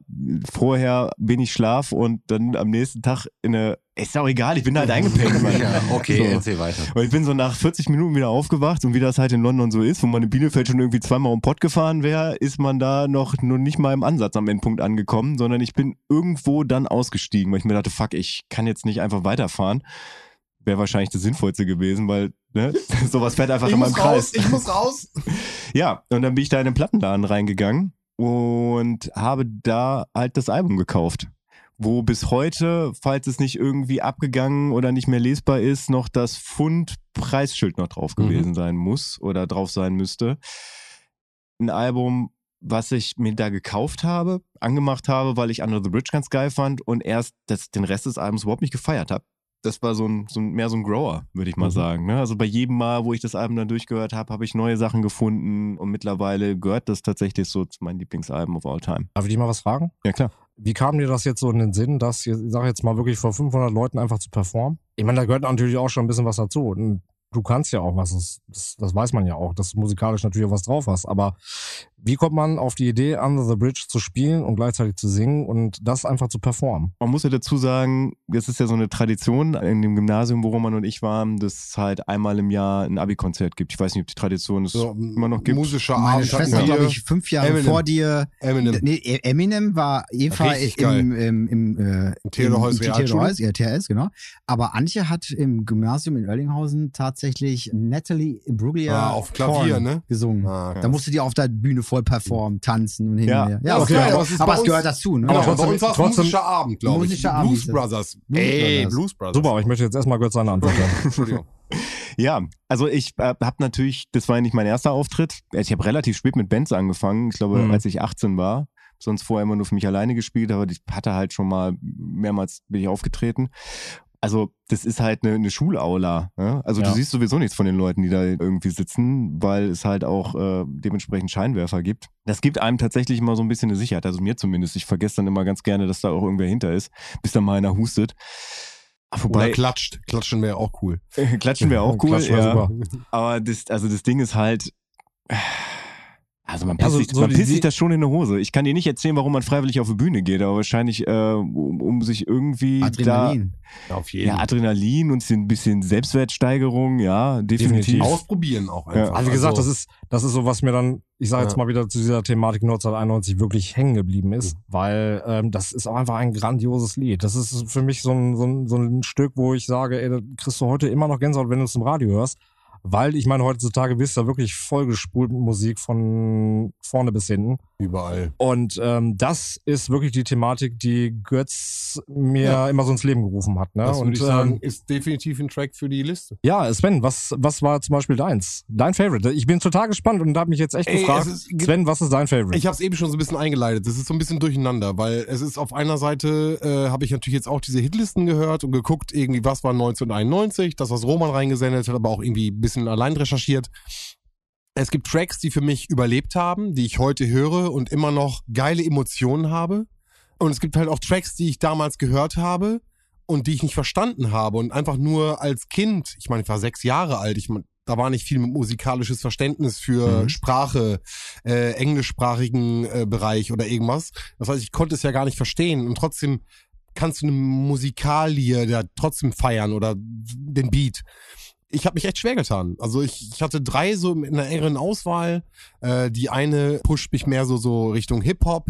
vorher wenig Schlaf und dann am nächsten Tag in eine. Ist auch egal, ich bin halt eingepennt. *laughs* Ja, okay, So. erzähl weiter. Und ich bin so nach 40 Minuten wieder aufgewacht und wie das halt in London so ist, wo man in Bielefeld schon irgendwie zweimal um Pott gefahren wäre, ist man da noch nur nicht mal im Ansatz am Endpunkt angekommen, sondern ich bin irgendwo dann ausgestiegen, weil ich mir dachte, fuck, ich kann jetzt nicht einfach weiterfahren. Wäre wahrscheinlich das Sinnvollste gewesen, weil ne, *laughs* sowas fährt einfach Ich in meinem muss Kreis. raus, ich muss raus. *laughs* Ja, und dann bin ich da in den Plattenladen reingegangen und habe da halt das Album gekauft. Wo bis heute, falls es nicht irgendwie abgegangen oder nicht mehr lesbar ist, noch das Pfund-Preisschild noch drauf Mhm. gewesen sein muss oder drauf sein müsste. Ein Album, was ich mir da gekauft habe, angemacht habe, weil ich Under the Bridge ganz geil fand und erst das, den Rest des Albums überhaupt nicht gefeiert habe. Das war so ein, so ein mehr so ein Grower, würde ich mal Mhm. sagen. Ne? Also bei jedem Mal, wo ich das Album dann durchgehört habe, habe ich neue Sachen gefunden und mittlerweile gehört das tatsächlich so zu meinen Lieblingsalben of all time. Darf ich dich mal was fragen? Ja, klar. Wie kam dir das jetzt so in den Sinn, das, ich sage jetzt mal wirklich vor 500 Leuten einfach zu performen? Ich meine, da gehört natürlich auch schon ein bisschen was dazu. Und du kannst ja auch was, das, das, das weiß man ja auch, dass du musikalisch natürlich auch was drauf hast. Aber wie kommt man auf die Idee, Under the Bridge zu spielen und gleichzeitig zu singen und das einfach zu performen? Man muss ja dazu sagen, das ist ja so eine Tradition in dem Gymnasium, wo Roman und ich waren, dass es halt einmal im Jahr ein Abi-Konzert gibt. Ich weiß nicht, ob die Tradition es So, immer noch gibt. Musischer Meine Abend Schwester, wir. glaube ich, fünf Jahre Eminem. vor dir. Eminem. Nee, Eminem war Eva im, im, im, äh. Theodor Heuss, ja, THS, genau. Aber Antje hat im Gymnasium in Oerlinghausen tatsächlich Natalie Imbruglia Ah, auf Klavier, Korn ne? gesungen. Ah, Da musste die auf der Bühne voll performen, tanzen und hin Ja. und her. Ja, aber, okay, es gehört, aber es aber es gehört dazu. Ne? Genau, Aber trotzdem- bei uns war es trotzdem- musischer Abend, glaube ich. Musischer Abend Blues. Brothers. Blues Ey, Brothers. Blues Brothers. Super, aber ich möchte jetzt erstmal kurz seine Antwort. *laughs* Entschuldigung. Ja, also ich äh, habe natürlich, das war ja nicht mein erster Auftritt. Also Ich habe relativ spät mit Bands angefangen. Ich glaube, Mhm. als ich 18 war. Sonst vorher immer nur für mich alleine gespielt, aber ich hatte halt schon mal mehrmals bin ich aufgetreten. Also das ist halt eine, eine Schulaula. Ne? Also Ja. du siehst sowieso nichts von den Leuten, die da irgendwie sitzen, weil es halt auch äh, dementsprechend Scheinwerfer gibt. Das gibt einem tatsächlich immer so ein bisschen eine Sicherheit. Also mir zumindest. Ich vergesse dann immer ganz gerne, dass da auch irgendwer hinter ist, bis dann mal einer hustet. Oder Wobei, klatscht. Klatschen wäre auch cool. *laughs* klatschen wäre auch cool. Ja. super. Aber das, also das Ding ist halt. Also man Ja, pisst, so- sich, so man pisst sich das schon in die Hose. Ich kann dir nicht erzählen, warum man freiwillig auf die Bühne geht, aber wahrscheinlich, äh, um, um sich irgendwie Adrenalin. Ja, auf da. jeden Ja, Adrenalin und ein bisschen Selbstwertsteigerung, ja, definitiv. Definitiv. Ausprobieren auch einfach. Also wie gesagt, das ist, das ist so, was mir dann, ich sage jetzt Ja. mal wieder zu dieser Thematik 1991 wirklich hängen geblieben ist, weil ähm, das ist auch einfach ein grandioses Lied. Das ist für mich so ein, so ein, so ein Stück, wo ich sage, ey, da kriegst du heute immer noch Gänsehaut, wenn du es im Radio hörst. Weil ich meine, heutzutage bist du ja wirklich vollgespult mit Musik von vorne bis hinten. Überall. Und ähm, das ist wirklich die Thematik, die Götz mir Ja. immer so ins Leben gerufen hat. Ne? Das würde Und ich sagen, ähm, ist definitiv ein Track für die Liste. ja, Sven, was, was war zum Beispiel deins? Dein Favorite? Ich bin total gespannt und habe mich jetzt echt Ey, gefragt, ist- Sven, was ist dein Favorite? Ich habe es eben schon so ein bisschen eingeleitet. Das ist so ein bisschen durcheinander, weil es ist auf einer Seite, äh, habe ich natürlich jetzt auch diese Hitlisten gehört und geguckt, irgendwie, was war 1991, das, was Roman reingesendet hat, aber auch irgendwie ein bisschen allein recherchiert. Es gibt Tracks, die für mich überlebt haben, die ich heute höre und immer noch geile Emotionen habe. Und es gibt halt auch Tracks, die ich damals gehört habe und die ich nicht verstanden habe und einfach nur als Kind, ich meine, ich war sechs Jahre alt, ich mein, da war nicht viel musikalisches Verständnis für Mhm. Sprache, äh, englischsprachigen äh, Bereich oder irgendwas. Das heißt, ich konnte es ja gar nicht verstehen und trotzdem kannst du eine Musikalie da trotzdem feiern oder den Beat. Ich habe mich echt schwer getan. Also ich, ich hatte drei so in einer engeren Auswahl. Äh, die eine pusht mich mehr so so Richtung Hip Hop.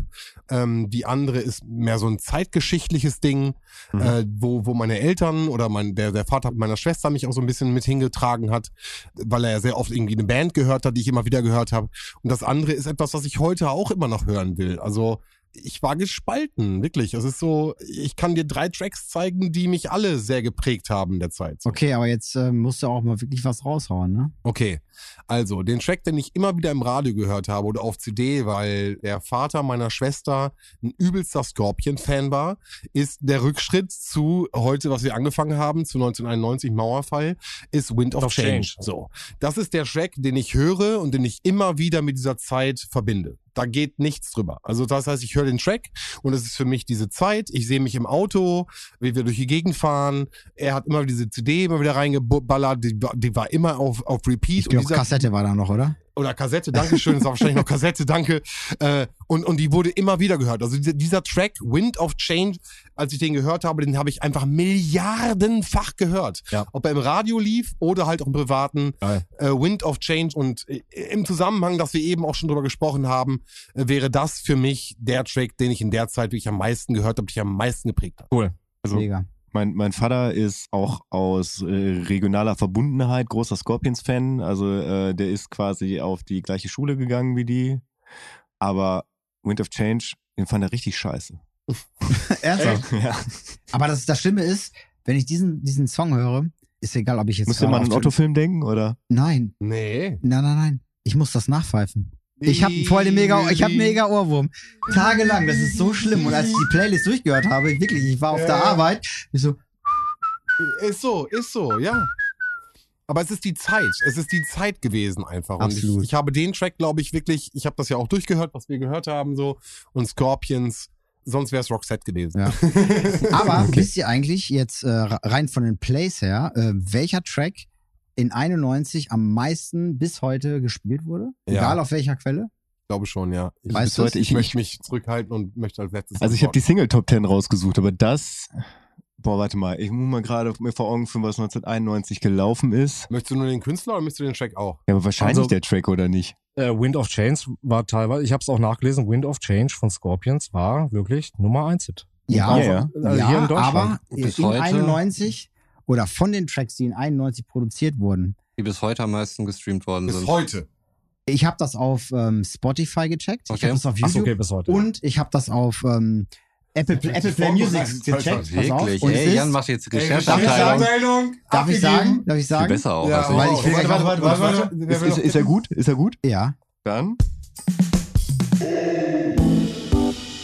Ähm, die andere ist mehr so ein zeitgeschichtliches Ding, Mhm. äh, wo wo meine Eltern oder mein der der Vater meiner Schwester mich auch so ein bisschen mit hingetragen hat, weil er ja sehr oft irgendwie eine Band gehört hat, die ich immer wieder gehört habe. Und das andere ist etwas, was ich heute auch immer noch hören will. Also ich war gespalten, wirklich. Es ist so, ich kann dir drei Tracks zeigen, die mich alle sehr geprägt haben in der Zeit. So. Okay, aber jetzt äh, musst du auch mal wirklich was raushauen, ne? Okay, also den Track, den ich immer wieder im Radio gehört habe oder auf CD, weil der Vater meiner Schwester ein übelster Scorpion-Fan war, ist der Rückschritt zu heute, was wir angefangen haben, zu 1991 Mauerfall, ist Wind of Of Change. Change. So, das ist der Track, den ich höre und den ich immer wieder mit dieser Zeit verbinde. Da geht nichts drüber. Also das heißt, ich höre den Track und es ist für mich diese Zeit. Ich sehe mich im Auto, wie wir durch die Gegend fahren. Er hat immer diese CD immer wieder reingeballert. Die, war- die war immer auf, auf Repeat. Ich glaube, Kassette war da noch, oder? Oder Kassette, Dankeschön, ist auch wahrscheinlich noch Kassette, danke. Äh, und, und die wurde immer wieder gehört. Also dieser, dieser Track, Wind of Change, als ich den gehört habe, den habe ich einfach milliardenfach gehört. Ja. Ob er im Radio lief oder halt auch im Privaten. Äh, Wind of Change. Und äh, im Zusammenhang, dass wir eben auch schon drüber gesprochen haben, äh, wäre das für mich der Track, den ich in der Zeit wirklich am meisten gehört habe, dich am meisten geprägt hat. Cool. Also- Mega. Mein, mein Vater ist auch aus äh, regionaler Verbundenheit großer Scorpions-Fan. Also äh, der ist quasi auf die gleiche Schule gegangen wie die. Aber Wind of Change, den fand er richtig scheiße. *laughs* Ernsthaft? Ja. Aber das, das Schlimme ist, wenn ich diesen, diesen Song höre, ist egal, ob ich jetzt. Musst du mal an einen den- Otto-Film denken, oder? Nein, Nee. nein, nein, nein. Ich muss das nachpfeifen. Ich habe voll den mega, ich habe mega Ohrwurm. Tagelang, das ist so schlimm. Und als ich die Playlist durchgehört habe, wirklich, ich war auf der. Arbeit, ich so, Ist so, ist so, ja. Aber es ist die Zeit. Es ist die Zeit gewesen einfach. Und ich, Absolut. ich habe den Track, glaube ich, wirklich, ich habe das ja auch durchgehört, was wir gehört haben, so. Und Scorpions, sonst wäre es Roxette gewesen. Ja. *laughs* Aber wisst ihr eigentlich jetzt äh, rein von den Plays her, äh, welcher Track in 91 am meisten bis heute gespielt wurde? Ja. Egal auf welcher Quelle? Ich glaube schon, ja. Ich, Weißt du heute, ich, ich, möchte mich zurückhalten und möchte als letztes. Also ich habe die. Single Top 10 rausgesucht, aber das, boah, warte mal, ich muss mal gerade mir vor Augen führen, was 1991 gelaufen ist. Möchtest du nur den Künstler oder möchtest du den Track auch? Ja, aber wahrscheinlich Also- der Track oder nicht? Äh, Wind of Change war teilweise, ich habe es auch nachgelesen, Wind of Change von Scorpions war wirklich Nummer 1 Hit. Ja, Auch, Ja, ja. Also ja hier in Deutschland. aber Bis in heute- 91 oder von den Tracks, die in 91 produziert wurden, die bis heute am meisten gestreamt worden Bis sind. heute. ich habe das auf ähm, Spotify gecheckt, ich Okay. habe das auf Achso, YouTube okay, bis heute. und ich habe das auf ähm, Apple, Pl- Apple Play Music gecheckt. Pass auf. Wirklich, ey, Jan macht jetzt Darf ich Rechercheabteilung. Darf ich sagen? Darf ich Viel sagen? besser auch. Ja, als ich. Weil ich will warte, warte, warte, warte, Ist, ist, ist er gut? Ist er gut? Ja. Dann?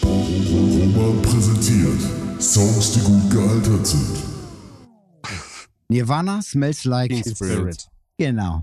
Roman präsentiert Songs, die gut gealtert sind. Nirvana Smells Like Teen Spirit. Genau.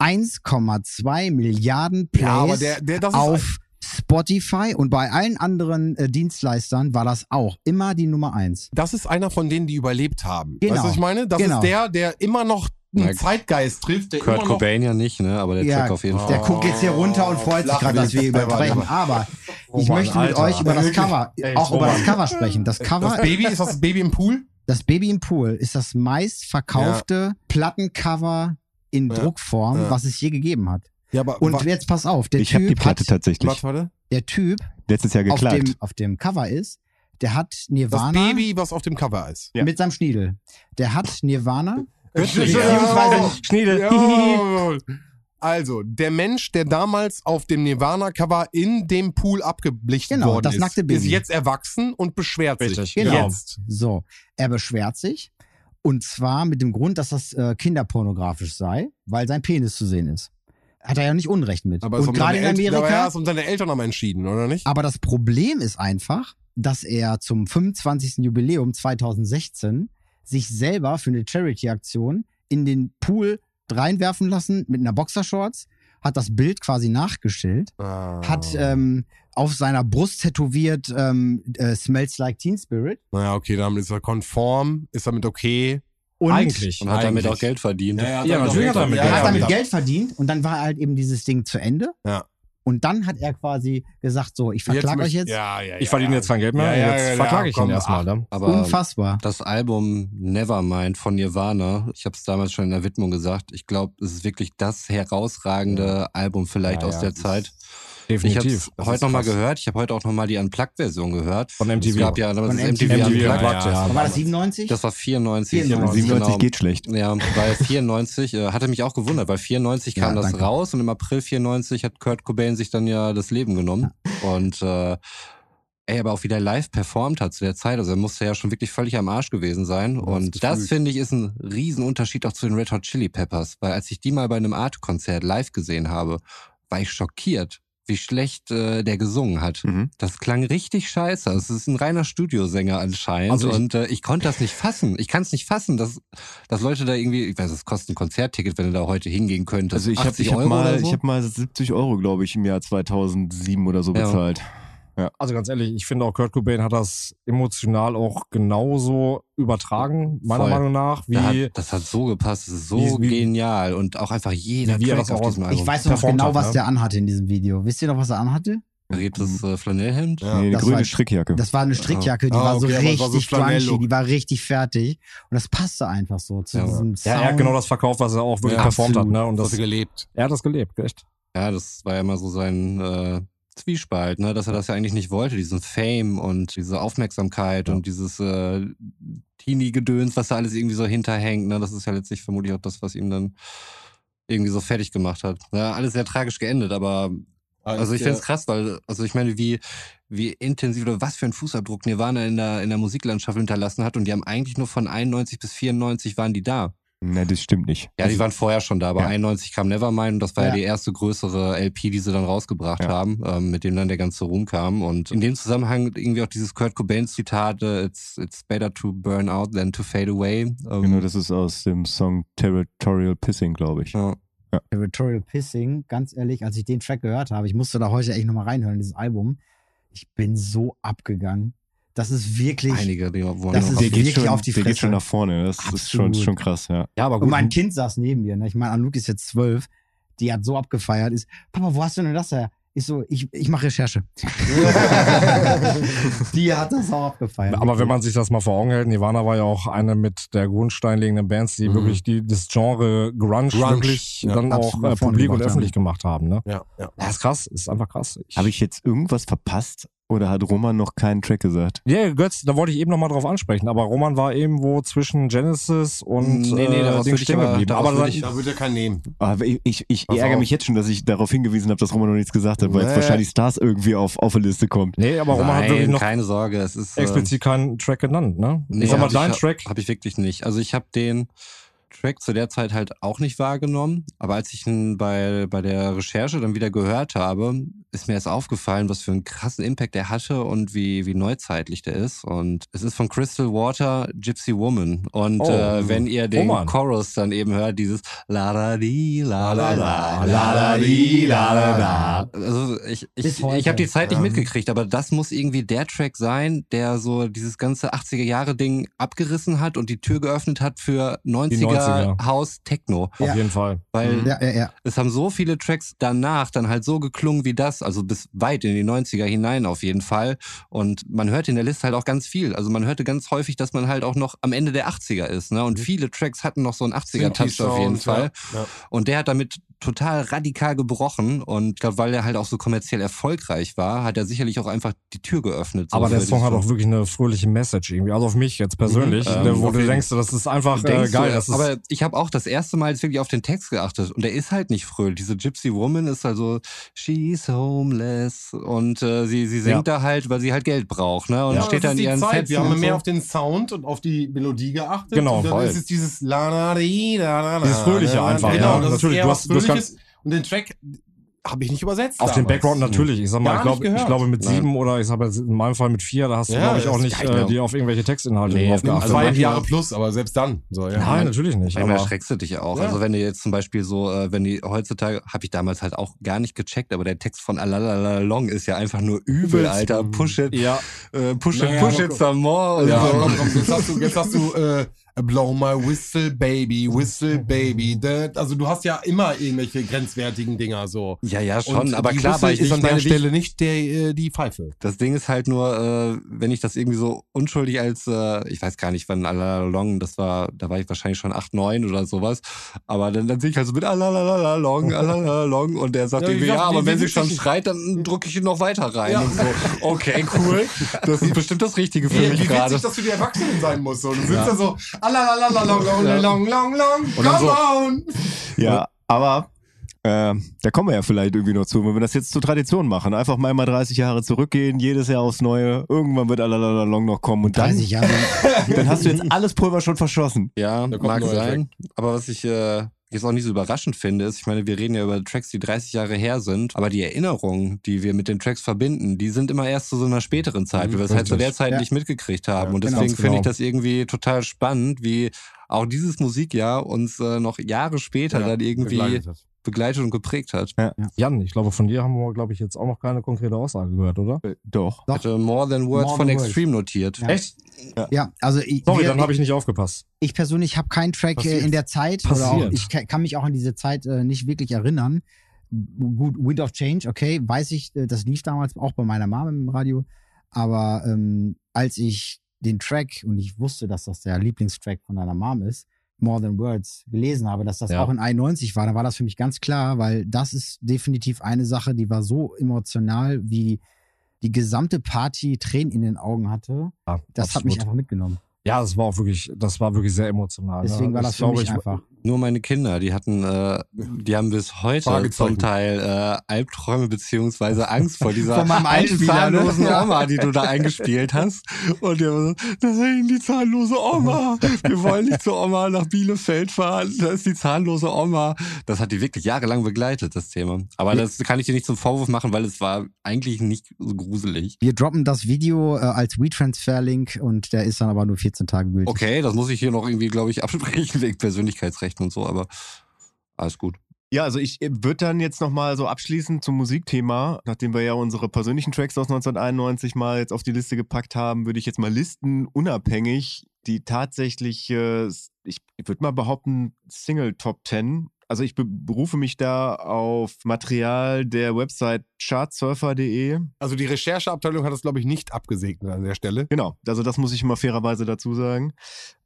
1,2 Milliarden Plays Ja, aber der, der, auf Spotify und bei allen anderen äh, Dienstleistern war das auch immer die Nummer eins. das ist einer von denen, die überlebt haben. Genau. Weißt du, was ich meine? Das Genau. ist der, der immer noch einen Zeitgeist trifft, der Kurt immer noch Cobain ja nicht, ne? Aber der Ja, Track auf jeden Oh. Der Fall. guckt jetzt hier runter und freut sich gerade, dass wir nicht. übersprechen. Aber Oh ich Mann, möchte mit Alter. euch über das? Cover, Ey, auch über Roman. das Cover sprechen. Das Cover, Das Baby, ist das Baby im Pool? Das Baby im Pool ist das meistverkaufte Plattencover in Ja. Druckform, Ja. was es je gegeben hat. Ja, aber Und jetzt pass auf, der Ich habe die Typ Platte hat, tatsächlich warte, warte. der Typ letztes Jahr auf geklagt. dem, auf dem Cover ist, der hat Das Nirvana Baby, was auf dem Cover ist. Ja. mit seinem Schniedel. Der hat Nirvana Göttlich. beziehungsweise Schniedel. *laughs* Also, der Mensch, der damals auf dem Nirvana-Cover in dem Pool abgeblichtet Genau, worden das ist, nackte Baby. ist jetzt erwachsen und beschwert Richtig, sich. genau. Jetzt. So, er beschwert sich und zwar mit dem Grund, dass das äh, kinderpornografisch sei, weil sein Penis zu sehen ist. Hat er ja nicht Unrecht mit. Aber es und gerade in Eltern- aber er Amerika. ist um seine Eltern haben entschieden, oder nicht? Aber das Problem ist einfach, dass er zum 25. Jubiläum 2016 sich selber für eine Charity-Aktion in den Pool reinwerfen lassen mit einer Boxershorts, hat das Bild quasi nachgestellt, Ah. hat ähm, auf seiner Brust tätowiert ähm, äh, Smells Like Teen Spirit Naja, okay, damit ist er konform, ist damit okay. und Eigentlich. Und hat damit Eigentlich. auch Geld verdient. Ja, natürlich hat er damit er Geld hat damit verdient. Geld verdient und dann war halt eben dieses Ding zu Ende. Ja. Und dann hat er quasi gesagt, so, ich verklag euch jetzt. Ja, ja, ja, Ich verdiene ja. jetzt kein Geld mehr, Ja, ja, jetzt ja, verklage ja, ich komm, ihn erstmal. Ne? Aber Unfassbar. das Album Nevermind von Nirvana, ich habe es damals schon in der Widmung gesagt, ich glaube, es ist wirklich das herausragende Album vielleicht Ja, aus ja, der Zeit. Definitiv. Ich habe heute nochmal gehört. Ich habe heute auch nochmal die Unplugged-Version gehört. Von MTV. Es gab ja damals MTV MTV, MTV Unplugged. Unplugged, ja. War das 97? Das war 94. 94, 97 genau. geht schlecht. Ja, weil 94 äh, hatte mich auch gewundert, weil 94 kam Ja, das danke. raus und im April 94 hat Kurt Cobain sich dann ja das Leben genommen. Und äh, ey, aber auch wie der live performt hat zu der Zeit, also er musste ja schon wirklich völlig am Arsch gewesen sein. und das finde ich ist ein Riesenunterschied auch zu den Red Hot Chili Peppers, weil als ich die mal bei einem Art-Konzert live gesehen habe, war ich schockiert, wie schlecht äh, der gesungen hat. Mhm. Das klang richtig scheiße. Es ist ein reiner Studiosänger anscheinend. Also ich- und äh, ich konnte das nicht fassen. Ich kann es nicht fassen, dass, dass Leute da irgendwie, ich weiß, es kostet ein Konzertticket, wenn du da heute hingehen könntest. Also ich habe 80 ich hab mal, so. ich hab mal 70 Euro, glaube ich, im Jahr 2007 oder so Ja. Bezahlt. Also ganz ehrlich, ich finde auch Kurt Cobain hat das emotional auch genauso übertragen, meiner Voll. Meinung nach, wie Da hat, das hat so gepasst, das ist so Wie- genial und auch einfach jeder wie er Track das auf auch diesem Album. Ich weiß noch genau, hat, was ne? der anhatte in diesem Video. Wisst ihr noch, was er anhatte? Beredtes äh, Flanellhemd. Ja. Nee, eine Das grüne war- Strickjacke. Das war eine Strickjacke, die Ah, war so okay, es war so richtig Flanell-Look. die war richtig fertig. Und das passte einfach so zu Ja. diesem ja, Sound. er hat genau das verkauft, was er auch wirklich Ja, performt absolut. hat. Ne? Und Das das, gelebt. er hat das gelebt, echt. Ja, das war ja immer so sein äh, Zwiespalt, ne? dass er das ja eigentlich nicht wollte, diesen Fame und diese Aufmerksamkeit und dieses äh, Teenie-Gedöns, was da alles irgendwie so hinterhängt. Ne? Das ist ja letztlich vermutlich auch das, was ihn dann irgendwie so fertig gemacht hat. Ja, alles sehr tragisch geendet, aber also ich finde es krass, weil, also ich meine, wie, wie intensiv oder was für ein Fußabdruck Nirvana in der, in der Musiklandschaft hinterlassen hat und die haben eigentlich nur von 91 bis 94 waren die da. Ne, das stimmt nicht. Ja, die waren vorher schon da, aber Ja. 91 kam Nevermind und das war ja, Ja. die erste größere LP, die sie dann rausgebracht Ja. haben, ähm, mit dem dann der ganze Ruhm kam. Und in dem Zusammenhang irgendwie auch dieses Kurt Cobain Zitat, äh, it's, it's better to burn out than to fade away. Ähm, Genau, das ist aus dem Song Territorial Pissing, glaube ich. ja. Territorial Pissing, ganz ehrlich, als ich den Track gehört habe, ich musste da heute echt nochmal reinhören in dieses Album. Ich bin so abgegangen. Das ist wirklich. Einige, die wo Das ist der geht wirklich schon, auf die Der geht Fresse. schon nach vorne. Das ist schon, Absolut. schon krass, ja. Ja, aber Und gut. mein Kind saß neben mir. Ne? Ich meine, Anouk ist jetzt zwölf. Die hat so abgefeiert. Ist, Papa, wo hast du denn das her? Ich so, ich, ich mache Recherche. *laughs* die hat das auch abgefeiert. Aber wenn man sich das mal vor Augen hält, Nirvana war ja auch eine mit der grundsteinlegenden Bands, die Mhm. wirklich die, das Genre Grunge, Grunge, wirklich ja. dann auch Absolut äh, publik und öffentlich gemacht haben. Ne? Ja, ja. Ja, ist krass, ist einfach krass. Habe ich jetzt irgendwas verpasst oder hat Roman noch keinen Track gesagt? Ja, Götz, da wollte ich eben nochmal drauf ansprechen, aber Roman war irgendwo zwischen Genesis und Nee, nee, äh, Ding würde ich stehen aber- geblieben. Aber würde dann- ich- Da wird er keinen nehmen. Aber ich, ich, ich Pass ärgere auf. mich jetzt schon, dass ich darauf hingewiesen habe, dass Roman noch nichts gesagt hat, weil jetzt Nee. wahrscheinlich Stars irgendwie auf, auf eine Liste kommt. nee, aber Roman hat wirklich Nein, noch keine Sorge, es ist... äh, explizit keinen Track genannt, ne? Nee, ich sag mal, hab dein ich, Track, Habe ich wirklich nicht. Also ich habe den Track zu der Zeit halt auch nicht wahrgenommen. Aber als ich ihn bei, bei der Recherche dann wieder gehört habe, ist mir erst aufgefallen, was für einen krassen Impact der hatte und wie, wie neuzeitlich der ist. Und es ist von Crystal Water Gypsy Woman. Und Oh, äh, wenn ihr den Roman. Chorus dann eben hört, dieses la da di la la la la da di, la la la. Also ich, ich, ich habe die Zeit nicht Ja. mitgekriegt, aber das muss irgendwie der Track sein, der so dieses ganze 80er Jahre Ding abgerissen hat und die Tür geöffnet hat für 90er, 90er. House Techno. auf jeden Fall. Weil Mhm. ja, ja, ja. es haben so viele Tracks danach dann halt so geklungen wie das, also bis weit in die 90er hinein auf jeden Fall. Und man hörte in der Liste halt auch ganz viel. Also man hörte ganz häufig, dass man halt auch noch am Ende der 80er ist. Ne? Und viele Tracks hatten noch so einen 80er-Touch auf jeden Fall. Ja. Ja. Und der hat damit total radikal gebrochen. Und ich glaube, weil er halt auch so kommerziell erfolgreich war, hat er sicherlich auch einfach die Tür geöffnet. so Aber der Song hat auch wirklich eine fröhliche Message irgendwie. Also auf mich jetzt persönlich, Mhm. Ähm, wo auf du denkst, das ist einfach äh, geil. du, das ist, aber ich habe auch das erste Mal jetzt wirklich auf den Text geachtet und der ist halt nicht fröhlich. Diese Gypsy Woman ist also she's homeless und äh, sie sie singt da halt, weil sie halt Geld braucht, ne? Und Ja, steht das da in ist die ihren Zeit. Wir haben und mehr so. auf den Sound und auf die Melodie geachtet. Genau, und dann voll. ist es dieses la la di, la la la. Dieses Fröhliche einfach, Genau, ja. das Natürlich, ist eher du was hast- du hast Fröhliches. Und den Track habe ich nicht übersetzt. auf den damals. Background natürlich. Ich sag mal, Gar ich glaube, nicht ich glaube mit Nein. sieben oder ich sag mal in meinem Fall mit vier, da hast du Ja, glaube ich auch nicht äh, dir auf irgendwelche Textinhalte Nee, drauf also manchmal- Jahre plus, aber selbst dann. So, ja. Nein, natürlich nicht. Manchmal Aber erschreckst du dich auch. Ja. Also wenn du jetzt zum Beispiel so, äh, wenn die heutzutage, habe ich damals halt auch gar nicht gecheckt, aber der Text von Alalalalong ist ja einfach nur übel. Alter. Push it, ja, äh, push it, Naja, push it some more. und Ja, so. komm, komm, jetzt hast du, jetzt hast du äh, Blow my whistle, baby, *laughs* whistle, baby. Also du hast ja immer irgendwelche grenzwertigen Dinger so. Ja, ja, schon, Und aber klar, Whistle ich ist an der wie Stelle nicht der, äh, die Pfeife. Das Ding ist halt nur, äh, wenn ich das irgendwie so unschuldig als, äh, ich weiß gar nicht, wann Alalalong, das war, da war ich wahrscheinlich schon 8, 9 oder sowas. Aber dann, dann sehe ich halt so mit Alalalong, Alalalong und der sagt Ja, irgendwie, wie ja, aber wie- wenn wie sie schon schreit, dann drücke ich ihn noch weiter rein. Ja. Und so, okay, cool. Das ist bestimmt das Richtige für Wie, mich wie gerade. witzig, dass du die Erwachsenen sein musst. So. Du sitzt da so, long, long, long, come on. Ja, aber äh, da kommen wir ja vielleicht irgendwie noch zu, wenn wir das jetzt zur Tradition machen. Einfach mal mal 30 Jahre zurückgehen, jedes Jahr aufs Neue. Irgendwann wird Alalalong noch kommen und dann, 30 Jahre. *laughs* dann hast du jetzt alles Pulver schon verschossen. Ja, Da kommt mag sein. Aber was ich äh, jetzt auch nicht so überraschend finde, ist, ich meine, wir reden ja über Tracks, die 30 Jahre her sind, aber die Erinnerungen, die wir mit den Tracks verbinden, die sind immer erst zu so einer späteren Zeit, Mhm, wie wir es halt zu der Zeit Ja. nicht mitgekriegt haben. Ja, Und genau, deswegen finde ich genau. das irgendwie total spannend, wie auch dieses Musikjahr uns äh, noch Jahre später Ja, dann irgendwie begleitet und geprägt hat. Jan, ich glaube, von dir haben wir, glaube ich, jetzt auch noch keine konkrete Aussage gehört, oder? Äh, doch. Ich hatte More Than Words More von Than Words. Extreme notiert. Ja. Echt? Ja, also ich, Sorry, wir, dann habe ich nicht aufgepasst. ich persönlich habe keinen Track äh, Passiert. in der Zeit oder auch, Passiert. ich ka- kann mich auch an diese Zeit äh, nicht wirklich erinnern. Gut, Wind of Change, okay, weiß ich, äh, das lief damals auch bei meiner Mama im Radio, aber ähm, als ich den Track und ich wusste, dass das der Lieblingstrack von deiner Mom ist, More Than Words, gelesen habe, dass das Ja. auch in 91 war, dann war das für mich ganz klar, weil das ist definitiv eine Sache, die war so emotional, wie die gesamte Party Tränen in den Augen hatte. Ja, Das hat absolut. mich einfach mitgenommen. Ja, das war auch wirklich, das war wirklich sehr emotional. Deswegen ne? war Ich das für glaube, mich ich, einfach. Nur meine Kinder, die hatten, äh, die haben bis heute zum Teil äh, Albträume beziehungsweise Angst vor dieser *laughs* alten ne? zahnlosen. Oma, die du da *laughs* eingespielt hast. Und die haben so, das ist die zahnlose Oma. Wir wollen nicht zur Oma nach Bielefeld fahren. Das ist die zahnlose Oma. Das hat die wirklich jahrelang begleitet, das Thema. Aber das kann ich dir nicht zum Vorwurf machen, weil es war eigentlich nicht so gruselig. Wir droppen das Video äh, als WeTransfer-Link und der ist dann aber nur 14 Tage gültig. Okay, das muss ich hier noch irgendwie, glaube ich, absprechen wegen Persönlichkeitsrechten und so, aber alles gut. Ja, also ich würde dann jetzt nochmal so abschließend zum Musikthema, nachdem wir ja unsere persönlichen Tracks aus 1991 mal jetzt auf die Liste gepackt haben, würde ich jetzt mal listen, unabhängig, die tatsächlich, äh, ich, ich würde mal behaupten, Single Top 10. Also ich be- berufe mich da auf Material der Website chartsurfer.de. Also die Rechercheabteilung hat das, glaube ich, nicht abgesegnet an der Stelle. Genau, also das muss ich mal fairerweise dazu sagen.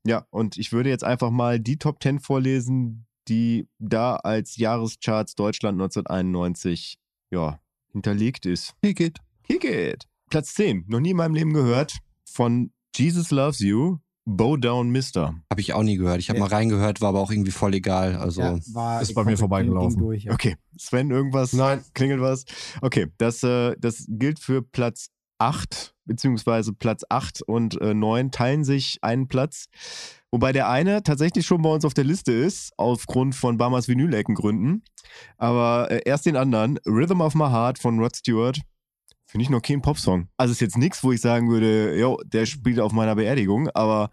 Ja, und ich würde jetzt einfach mal die Top 10 vorlesen, die da als Jahrescharts Deutschland 1991 ja, hinterlegt ist. Hier geht. Kick it! Platz 10, noch nie in meinem Leben gehört, von Jesus Loves You, Bow Down Mister. Habe ich auch nie gehört. Ich habe Ja. mal reingehört, war aber auch irgendwie voll egal. Also Ja, war ist bei mir vorbeigelaufen. Durch, ja. Okay, Sven, irgendwas? Nein. Klingelt was? Okay, das, äh, das gilt für Platz 8, beziehungsweise Platz 8 und äh, 9 teilen sich einen Platz. Wobei der eine tatsächlich schon bei uns auf der Liste ist, aufgrund von Bamas Vinyleckengründen. Aber äh, erst den anderen, Rhythm of My Heart von Rod Stewart, finde ich noch kein Popsong. Also ist jetzt nichts, wo ich sagen würde, jo, der spielt auf meiner Beerdigung, aber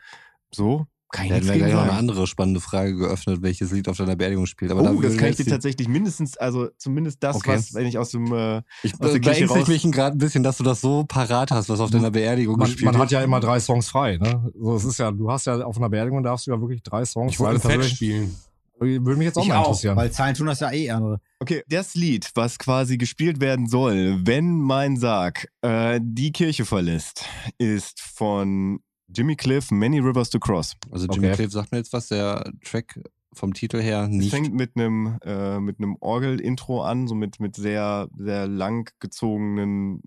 so kann ich gegen gleich noch eine sagen. andere spannende Frage geöffnet, welches Lied auf deiner Beerdigung spielt. Aber Oh, das kann ich dir tatsächlich mindestens, also zumindest das, Okay. was, wenn ich aus dem äh, Ich raus- mich gerade ein bisschen, dass du das so parat hast, was auf deiner Beerdigung Man, gespielt man hat ja immer drei Songs frei, ne? So, es ist ja, du hast ja auf einer Beerdigung darfst du ja wirklich drei Songs. Ich wollte ein weil Fett persönlich- spielen. Würde mich jetzt auch Ich mal auch, interessieren. weil Zahlen tun das ja eh andere. Okay, das Lied, was quasi gespielt werden soll, wenn mein Sarg äh, die Kirche verlässt, ist von Jimmy Cliff, Many Rivers to Cross. Also Jimmy Okay. Cliff sagt mir jetzt was, der Track vom Titel her Es nicht. fängt mit einem äh, mit einem Orgel-Intro an, so mit, mit sehr, sehr lang gezogenen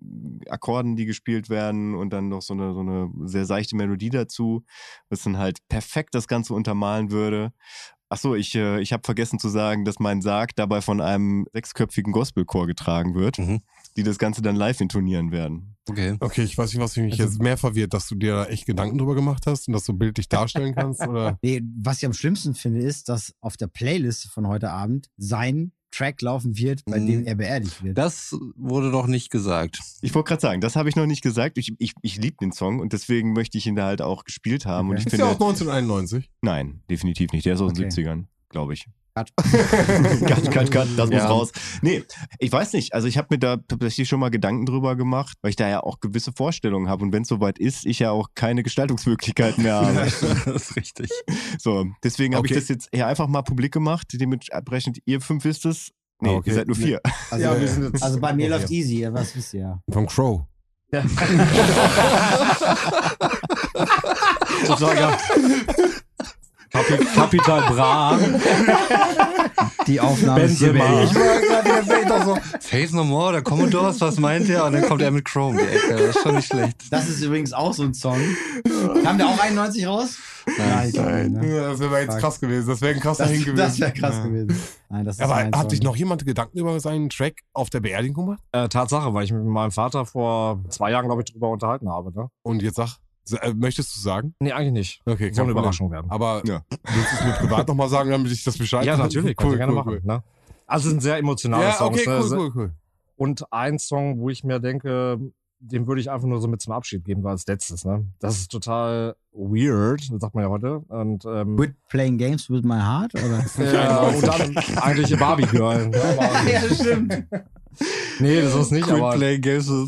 Akkorden, die gespielt werden und dann noch so eine, so eine sehr seichte Melodie dazu, was dann halt perfekt das Ganze untermalen würde. Achso, ich, äh, ich habe vergessen zu sagen, dass mein Sarg dabei von einem sechsköpfigen Gospelchor getragen wird, Mhm. die das Ganze dann live intonieren werden. Okay. Okay, ich weiß nicht, was mich jetzt mehr verwirrt, dass du dir da echt Gedanken drüber gemacht hast und das so bildlich darstellen kannst *laughs* oder? Nee, was ich am schlimmsten finde, ist, dass auf der Playlist von heute Abend sein Track laufen wird, bei Mhm. dem er beerdigt wird. Das wurde doch nicht gesagt. Ich wollte gerade sagen, das habe ich noch nicht gesagt. Ich, ich, ich liebe den Song und deswegen möchte ich ihn da halt auch gespielt haben. Und Okay. ich Ist finde, ja auch 1991. nein, definitiv nicht. Der ist aus den Okay. 70ern, glaube ich. Cut. *laughs* cut, cut, cut, das muss Ja. raus. Nee, ich weiß nicht. Also ich habe mir da tatsächlich schon mal Gedanken drüber gemacht, weil ich da ja auch gewisse Vorstellungen habe. Und wenn es soweit ist, ich ja auch keine Gestaltungsmöglichkeiten mehr *laughs* habe. das ist richtig. So, deswegen habe Okay. ich das jetzt hier einfach mal publik gemacht. Dementsprechend, ihr fünf wisst es. Nee, Ah, okay. ihr seid nur vier. Also, Ja, wir sind jetzt- also bei mir Okay. läuft easy, ja, was wisst ihr ja. Von Crow. Sozusagen. *laughs* Kapi Kapital Bra. *laughs* Die Aufnahme ist hier Benzema. beendet. Face No More, der Commodores, was meint er? Und dann kommt er mit Chrome, die Ecke. Das ist schon nicht schlecht. Das ist übrigens auch so ein Song. Kam der auch 91 raus? Nein, ich glaub nicht, ne? Das wäre jetzt Fuck. krass gewesen. Das wäre ein krasser Das, Hin gewesen. das wäre krass Ja. gewesen. Nein, das ist Aber hat Song. sich noch jemand Gedanken über seinen Track auf der Beerdigung gemacht? Äh, Tatsache, weil ich mich mit meinem Vater vor zwei Jahren, glaube ich, drüber unterhalten habe. Ne? Und jetzt sag, möchtest du sagen? Nee, eigentlich nicht. Okay, Soll eine. Überraschung werden. Aber Ja. willst du es mir privat nochmal sagen, damit ich das Bescheid Ja, natürlich. Kann ich gerne machen. Ne? Also es sind sehr emotionale Ja, Songs. okay, ne? cool, cool, cool. Und ein Song, wo ich mir denke, den würde ich einfach nur so mit zum Abschied geben, weil als letztes. Ne? Das ist total weird, das sagt man ja heute. Und ähm, Quit playing games with my heart? Oder? ja, *laughs* und dann eigentlich Barbie Girl. Ne? *laughs* Ja, stimmt. Nee, das ist nicht, aber Playing Games with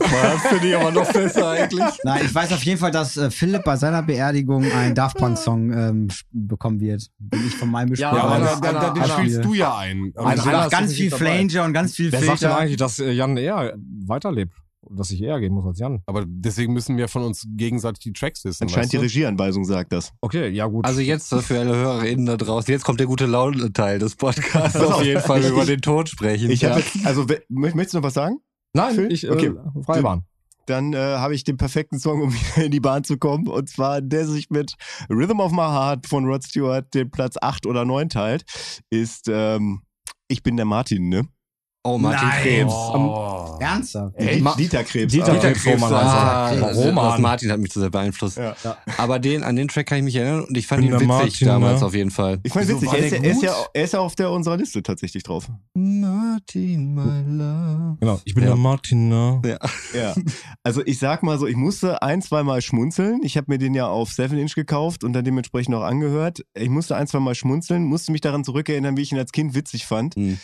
finde ich aber noch besser eigentlich. *laughs* Nein, ich weiß auf jeden Fall, dass äh, Philipp bei seiner Beerdigung einen Daft Punk-Song ähm, bekommen wird. Den ich von meinem Ja, Ja, aber da, da, da, den spielst du ja ein. Also ist ganz viel. Flanger und ganz viel wer sagt denn Filter. eigentlich, dass äh, Jan eher weiterlebt? Dass ich eher gehen muss als Jan? Aber deswegen müssen wir von uns gegenseitig die Tracks wissen. Anscheinend weißt die du? Regieanweisung sagt das. Okay, ja gut. Also jetzt für alle HörerInnen da draußen, jetzt kommt der gute Laune-Teil des Podcasts. Auf. auf jeden Fall Ich- über den Tod sprechen. Ich ja. habe jetzt, also möchtest du noch was sagen? Nein, Phil? ich, äh, Okay. freie Bahn. Dann äh, habe ich den perfekten Song, um *laughs* wieder in die Bahn zu kommen. Und zwar, der sich mit Rhythm of My Heart von Rod Stewart den Platz 8 oder 9 teilt, ist ähm, Ich bin der Martin, ne? Oh, Martin Nein. Krebs. Oh. Ernsthaft? Ma- Dieter Krebs. Dieter aber- Krebs. Roman ah, also. Roman. Das Martin hat mich zu sehr beeinflusst. Ja. Aber den, an den Track kann ich mich erinnern und ich fand Bin ihn witzig Martin, damals ne? auf jeden Fall. Ich fand Wieso witzig, er ist, er, ist ja, er ist ja auf der unserer Liste tatsächlich drauf. Martin, my love. Genau, ich bin Ja. der Martin, ne? Ja. Ja. Also ich sag mal so, ich musste ein, zwei Mal schmunzeln. Ich habe mir den ja auf 7 Inch gekauft und dann dementsprechend auch angehört. Ich musste ein, zwei Mal schmunzeln, musste mich daran zurückerinnern, wie ich ihn als Kind witzig fand. Hm.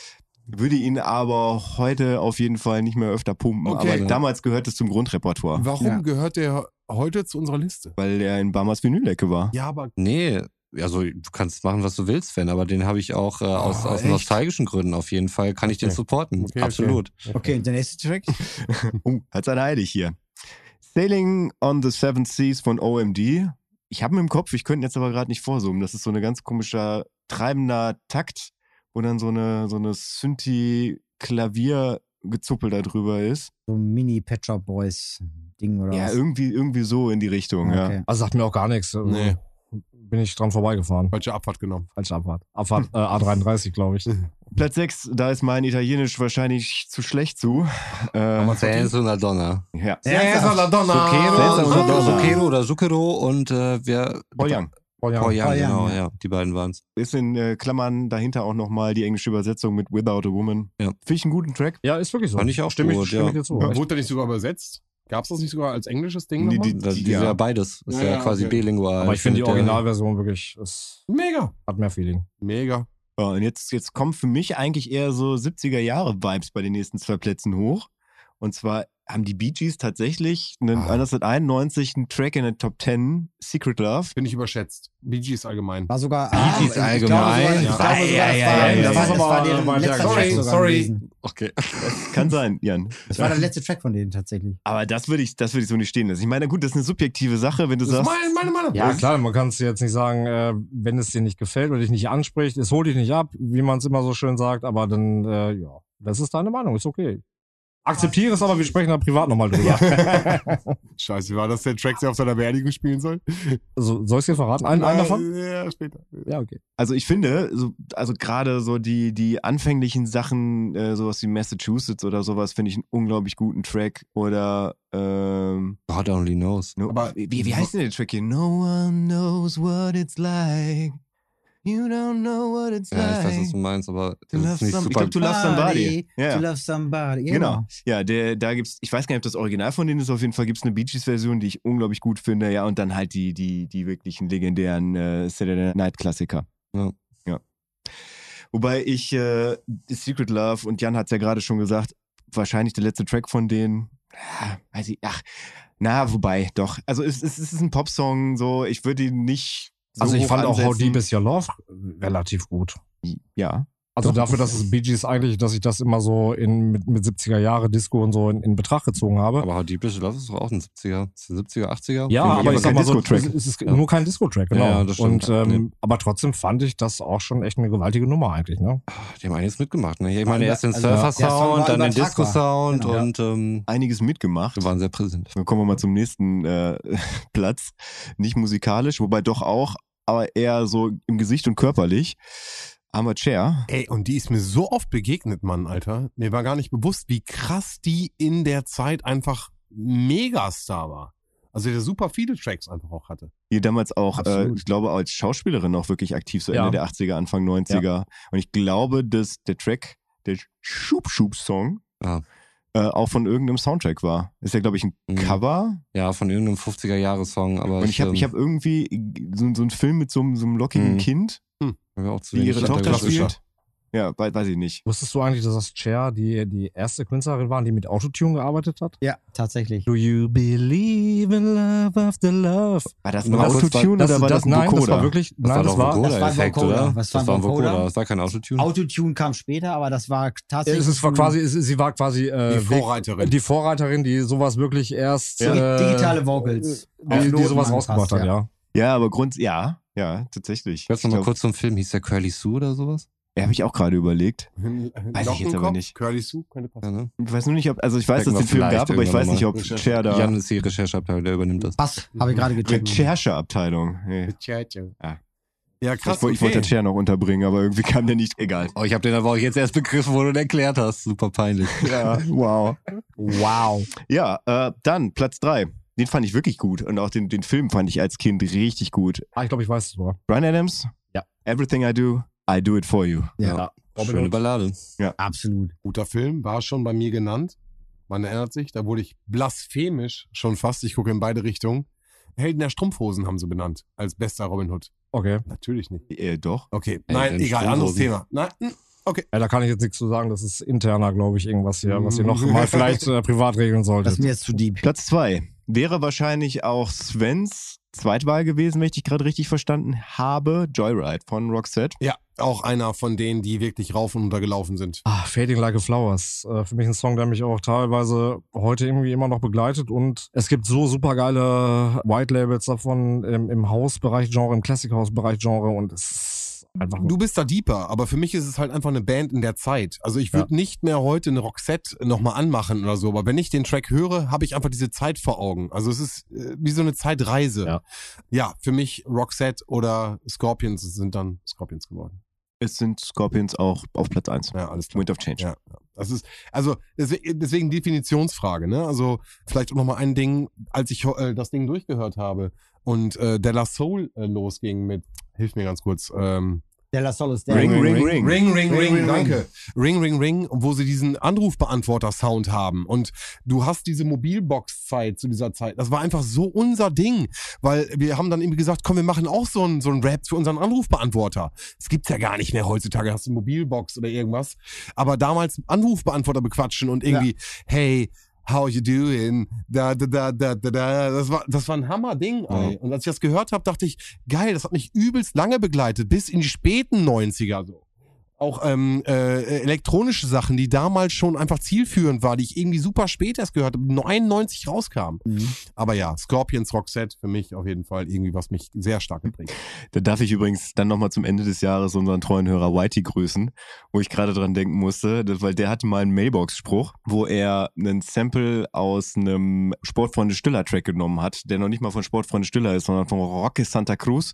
Würde ihn aber heute auf jeden Fall nicht mehr öfter pumpen. Okay. Aber damals gehört es zum Grundrepertoire, Warum Ja. gehört der heute zu unserer Liste? weil er in Barmers Vinylecke war. Ja, aber Nee, also du kannst machen, was du willst, Sven, aber den habe ich auch äh, aus, Oh, aus echt? nostalgischen Gründen auf jeden Fall, kann ich den Okay. supporten. Okay, okay. Absolut. Okay, und der nächste Track? *laughs* Oh, hat seine eilig hier. Sailing on the Seven Seas von OMD. Ich habe ihn im Kopf, ich könnte ihn jetzt aber gerade nicht vorsummen. Das ist so ein ganz komischer, treibender Takt, wo dann so eine, so eine Synthi-Klavier-Gezuppel da drüber ist. So ein Mini-Pet Shop Boys Ding oder Ja, was? irgendwie, irgendwie so in die Richtung, ja. Okay. Also sagt mir auch gar nichts. Also, Nee. Bin ich dran vorbeigefahren. falsche Abfahrt genommen. Falsche Abfahrt. Abfahrt äh, A33, glaube ich. *laughs* Platz 6, da ist mein Italienisch wahrscheinlich zu schlecht zu. Äh, Senza una donna. ja. Ernsthaft? la donna. Zucchero, Senza una donna. Zucchero oder Zucchero und äh, wer. Boyang. Oh, ja. Oh ja, Boyang, genau, ja. ja. Die beiden waren es. Ist in äh, Klammern dahinter auch nochmal die englische Übersetzung mit Without a Woman. Ja. Finde ich einen guten Track. ja, ist wirklich so. Fand ich auch stimme gut, ich, stimme ja. Ja, Echt. Wurde der nicht sogar übersetzt? Gab es das nicht sogar als englisches Ding? Die- nochmal? die- Das ist ja. ja beides. Ist Ja, ja, quasi okay. bilingual. Aber ich finde die Originalversion wirklich, es Mega. hat mehr Feeling. Mega. Ja, und jetzt, jetzt kommen für mich eigentlich eher so 70er Jahre Vibes bei den nächsten zwei Plätzen hoch. Und zwar haben die Bee Gees tatsächlich einen, Ah. 1991 einen Track in der Top 10, Secret Love. Bin ich überschätzt. Bee Gees allgemein. War sogar. Bee Gees ich allgemein? Ja. Ja, ja, ja, ja, sorry, sorry. Okay. Das kann sein, Jan. Das war der letzte Track von denen tatsächlich. Aber das würde ich, das würde ich so nicht stehen lassen. Ich meine, gut, das ist eine subjektive Sache, wenn du Das ist sagst. meine, meine Meinung. Ja, klar, man kann es jetzt nicht sagen, äh, wenn es dir nicht gefällt oder dich nicht anspricht, es holt dich nicht ab, wie man es immer so schön sagt, aber dann, äh, ja, das ist deine Meinung, ist okay. Akzeptiere es aber, wir sprechen da privat nochmal drüber. *laughs* Scheiße, war das der Track, der auf seiner Beerdigung spielen soll? also, soll ich dir verraten? Ein, einen davon? Ja, später. Ja, okay. Also ich finde, so, also gerade so die, die anfänglichen Sachen, äh, sowas wie Massachusetts oder sowas, finde ich einen unglaublich guten Track. Oder ähm, God only knows. no, Aber- wie, wie heißt denn der Track hier? No one knows what it's like. You don't know what it's Ja, ich weiß, was du meinst, aber To das love ist nicht some- ich super. glaub, To Love Somebody. Ja. To love somebody. Ja, Genau. Ja, der, da gibt's, ich weiß gar nicht, ob das Original von denen ist, auf jeden Fall gibt's eine Bee Gees-Version, die ich unglaublich gut finde, ja, und dann halt die, die, die wirklichen legendären äh, Saturday Night Klassiker. Ja. ja. Wobei ich äh, Secret Love und Jan hat es ja gerade schon gesagt, wahrscheinlich der letzte Track von denen. Ja, weiß ich, ach, na, wobei, doch. Also es, es, es ist ein Popsong, so, ich würde ihn nicht. So Also ich fand auch How ansetzen. Deep Is Your Love relativ gut. Ja. Also Doch. dafür, dass es Bee Gees eigentlich, dass ich das immer so in, mit, mit 70er Jahre Disco und so in, in Betracht gezogen habe. Aber How Deep Is Your Love ist doch auch ein 70er, ist der 70er, 80er? ja, aber aber ich sag mal so, es ist Ja. nur kein Disco-Track, genau. Ja, das stimmt. und, ähm, Nee. Aber trotzdem fand ich das auch schon echt eine gewaltige Nummer eigentlich, ne? Die haben einiges mitgemacht. Ne? Ich meine, erst den Also, Surfer-Sound, dann den. Disco-Sound Genau. und ähm, Einiges mitgemacht. wir waren sehr präsent. Dann kommen wir mal zum nächsten äh, *laughs* Platz. Nicht musikalisch, wobei doch auch, aber eher so im Gesicht und körperlich. Wir Cher. Ey, und die ist mir so oft begegnet, Mann, Alter. Mir war gar nicht bewusst, wie krass die in der Zeit einfach Megastar war. Also der super viele Tracks einfach auch hatte. Die damals auch, äh, ich glaube, als Schauspielerin auch wirklich aktiv, so Ja. Ende der 80er, Anfang 90er. Und ich glaube, dass der Track, der Schub-Schub-Song, Ah. Äh, auch von irgendeinem Soundtrack war. Ist ja, glaube ich, ein Mhm. Cover. Ja, von irgendeinem 50er-Jahre-Song. Aber Und ich habe ähm, ich hab irgendwie so, so einen Film mit so, einem- so einem lockigen Mhm. Kind, wie wenig ihre Tochter spielt. Ja, weiß, weiß ich nicht. Wusstest du eigentlich, dass das Cher die, die erste Künstlerin war, die mit Autotune gearbeitet hat? Ja, tatsächlich. Do you believe in love after love? War das ein Autotune Das, oder war das, das, ein nein, das Vocoder? war wirklich, Das nein, war das war, ein das war ein Vocoder-Effekt, Vocoder. oder? Was das war war ein? Vocoder, das war kein Autotune. Autotune kam später, aber das war tatsächlich. es ist war quasi, es, sie war quasi äh, Die Vorreiterin. die Vorreiterin, die sowas wirklich erst Ja. äh, digitale Vocals. die, die sowas rausgebracht hat, ja. Ja, aber Grund, ja, ja, tatsächlich. Jetzt mal glaub, kurz zum Film. Hieß der Curly Sue oder sowas? Ja, habe ich auch gerade überlegt. Weiß ich jetzt aber nicht. Curly Sue könnte passen. Ja, ne? Ich weiß nur nicht, ob, also ich weiß, Checken dass es den Film gab, aber ich weiß nicht, ob mal. Cher da. Jan ist die Rechercheabteilung, der übernimmt das. Pass, habe ich gerade gecheckt. Rechercheabteilung. Nee. Ah. Ja, krass. ich, wollte- ich wollte okay. Cher noch unterbringen, aber irgendwie kam der nicht. Egal. Oh, ich habe den aber auch jetzt erst begriffen, wo du ihn erklärt hast. Super peinlich. *laughs* Ja, wow. Wow. Ja, äh, dann Platz drei. Den fand ich wirklich gut und auch den, den Film fand ich als Kind richtig gut. Ah, ich glaube, ich weiß es sogar. Brian Adams. Ja. Everything I do, I do it for you. Ja, Schöne Ballade. absolut. Guter Film, war schon bei mir genannt. Man erinnert sich, da wurde ich blasphemisch schon fast. Ich gucke in beide Richtungen. Helden der Strumpfhosen haben sie benannt als bester Robin Hood. Okay. Natürlich nicht. Äh, doch. Okay, nein, egal, anderes. Thema. Nein, hm, okay. Ja, da kann ich jetzt nichts zu sagen. Das ist interner, glaube ich, irgendwas hier, was ihr noch *laughs* mal vielleicht äh, privat regeln Das solltet. ist mir jetzt zu deep. Platz zwei wäre wahrscheinlich auch Svens Zweitwahl gewesen, wenn ich dich gerade richtig verstanden habe. Joyride von Roxette. Ja, auch einer von denen, die wirklich rauf und runter gelaufen sind. Ah, Fading Like a Flowers. Äh, für mich ein Song, der mich auch teilweise heute irgendwie immer noch begleitet. Und es gibt so super geile White Labels davon im, im Hausbereich-Genre, im Classic House-Bereich-Genre. Und es ist einfach Du bist da deeper, aber für mich ist es halt einfach eine Band in der Zeit. Also ich würde nicht mehr heute eine Roxette nochmal anmachen oder so, aber wenn ich den Track höre, habe ich einfach diese Zeit vor Augen. Also es ist äh, wie so eine Zeitreise. Ja. ja, für mich Roxette oder Scorpions sind dann Scorpions geworden. Es sind Scorpions auch auf Platz eins. Ja, alles klar. Wind of Change. Ja, ja. das ist, also deswegen, deswegen Definitionsfrage, ne? Also vielleicht auch nochmal ein Ding, als ich äh, das Ding durchgehört habe und äh, Della Soul äh, losging mit, hilf mir ganz kurz, ähm, Der La Soul ist Ring, der. ring, ring. Ring, ring, ring, Ring, ring, danke. Ring, ring, ring, wo sie diesen Anrufbeantworter-Sound haben. Und du hast diese Mobilbox-Zeit zu dieser Zeit. Das war einfach so unser Ding. Weil wir haben dann irgendwie gesagt, komm, wir machen auch so einen so einen Rap für unseren Anrufbeantworter. Das gibt's ja gar nicht mehr heutzutage. Hast du Mobilbox oder irgendwas. Aber damals Anrufbeantworter bequatschen und irgendwie, hey, How you doing? Da, da, da, da, da, da. Das war, das war ein Hammerding, ey. Und als ich das gehört habe, dachte ich, geil, das hat mich übelst lange begleitet, bis in die späten 90er so auch ähm, äh, elektronische Sachen, die damals schon einfach zielführend war, die ich irgendwie super spät erst gehört habe, 99 rauskamen. Mhm. Aber ja, Scorpions Roxette für mich auf jeden Fall irgendwie, was mich sehr stark geprägt. Da darf ich übrigens dann nochmal zum Ende des Jahres unseren treuen Hörer Whitey grüßen, wo ich gerade dran denken musste, weil der hatte mal einen Mailbox-Spruch, wo er einen Sample aus einem Sportfreunde Stiller-Track genommen hat, der noch nicht mal von Sportfreunde Stiller ist, sondern von Roque Santa Cruz.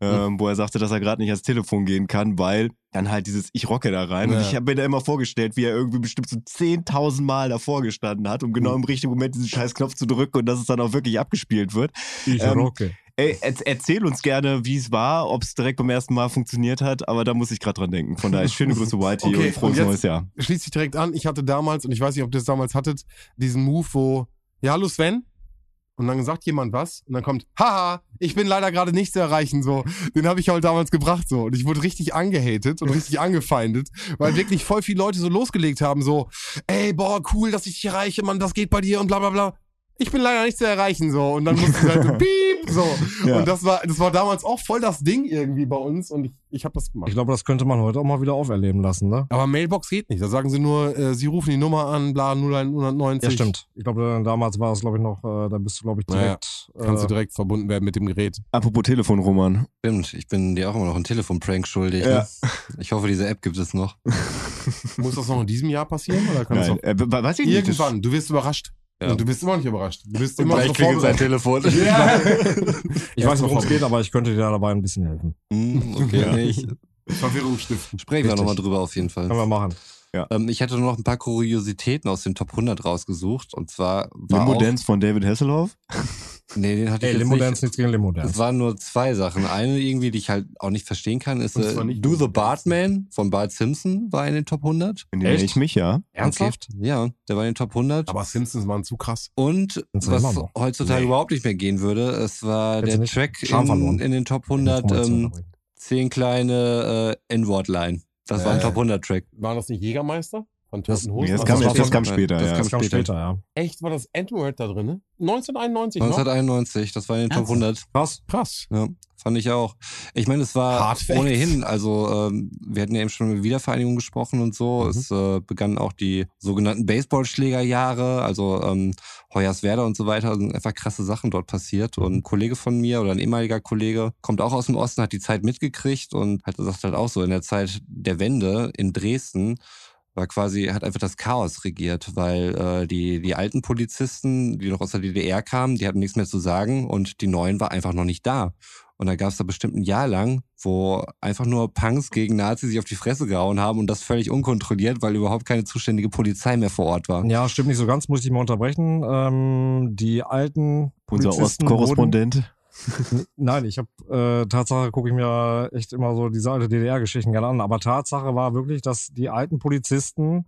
Ähm, wo er sagte, dass er gerade nicht ans Telefon gehen kann, weil dann halt dieses Ich rocke da rein. Und Ja. ich habe mir da immer vorgestellt, wie er irgendwie bestimmt so 10.000 Mal davor gestanden hat, um genau im richtigen Moment diesen scheiß Knopf zu drücken und dass es dann auch wirklich abgespielt wird. Ich Ähm, rocke. Ey, erz- erzähl uns gerne, wie es war, ob es direkt beim ersten Mal funktioniert hat, aber da muss ich gerade dran denken. Von daher schöne Grüße, Whitey, *laughs* Okay, und frohes und neues Jahr. Schließt sich direkt an, ich hatte damals, und ich weiß nicht, ob ihr das damals hattet, diesen Move, wo, ja, hallo Sven? Und dann sagt jemand was und dann kommt, haha, ich bin leider gerade nicht zu erreichen, so. Den habe ich halt damals gebracht, so. Und ich wurde richtig angehatet und richtig angefeindet, weil wirklich voll viele Leute so losgelegt haben, so, ey, boah, cool, dass ich dich erreiche, Mann, das geht bei dir und bla bla bla. Ich bin leider nicht zu erreichen, so. Und dann musste ich halt so, *laughs* piep, so. Ja. Und das war, das war damals auch voll das Ding irgendwie bei uns und ich, ich habe das gemacht. Ich glaube, das könnte man heute auch mal wieder auferleben lassen, ne? Aber Mailbox geht nicht. Da sagen sie nur, äh, sie rufen die Nummer an, bla 0190. Ja, stimmt. Ich glaube, damals war es, glaube ich, noch, äh, da bist du, glaube ich, Naja, direkt. Kannst du äh, direkt verbunden werden mit dem Gerät. Apropos Telefon, Roman. Stimmt, ich bin dir auch immer noch einen Telefonprank schuldig. Ja. Ne? Ich hoffe, diese App gibt es noch. *laughs* Muss das noch in diesem Jahr passieren? Oder kann das Nein, auch äh, we- weiß ich nicht. Irgendwann, du wirst überrascht. Ja. Und du bist immer nicht überrascht. Du bist immer gleich klingelt sein. Telefon. *laughs* Ja. ich weiß nicht, worum es geht, aber ich könnte dir dabei ein bisschen helfen. Hm, okay, Ja. nee, ich Verwirrung stiften. sprechen wir nochmal drüber auf jeden Fall. Können wir machen. Ähm, ich hätte nur noch ein paar Kuriositäten aus dem Top 100 rausgesucht. Und zwar war Limo auch, Dance von David Hasselhoff. Nee, den hatte Ey, ich jetzt Limo nicht. Dance, nichts gegen Limo Es waren nur zwei Sachen. Eine irgendwie, die ich halt auch nicht verstehen kann, ist äh, Do the Bartman von Bart Simpson war in den Top 100. In den erinnere Echt? ich mich, ja. Ernsthaft? Okay. Ja, der war in den Top 100. Aber Simpsons waren zu krass. Und was heutzutage Nee. überhaupt nicht mehr gehen würde, es war Hätte der Track in, in den Top 100, ähm, zehn kleine äh, N-Wort-Line. Das war ein Äh. Top 100-Track. War das nicht Jägermeister? Von Nee, Hosen? das, kam, das das kam später, das ja. kam Das kam später, ja. Echt, war das N-Word da drin? ne? 1991 noch? 1991, das war in den Top Ernsthaft? 100. Krass. Krass. Ja, fand ich auch. Ich meine, es war Hard ohnehin, also ähm, wir hatten ja eben schon über Wiedervereinigung gesprochen und so. Mhm. Es äh, begannen auch die sogenannten Baseballschlägerjahre, also ähm, Hoyerswerda und so weiter. Also sind einfach krasse Sachen dort passiert. Und ein Kollege von mir oder ein ehemaliger Kollege kommt auch aus dem Osten, hat die Zeit mitgekriegt und hat sagt halt auch so, in der Zeit der Wende in Dresden war quasi, hat einfach das Chaos regiert, weil äh, die, die alten Polizisten, die noch aus der DDR kamen, die hatten nichts mehr zu sagen und die neuen war einfach noch nicht da. Und da gab es da bestimmt ein Jahr lang, wo einfach nur Punks gegen Nazis sich auf die Fresse gehauen haben und das völlig unkontrolliert, weil überhaupt keine zuständige Polizei mehr vor Ort war. Ja, stimmt nicht so ganz, muss ich dich mal unterbrechen. Ähm, die alten Unser Polizisten Ostkorrespondent. Nein, ich habe äh, Tatsache gucke ich mir echt immer so diese alte DDR-Geschichten gerne an. Aber Tatsache war wirklich, dass die alten Polizisten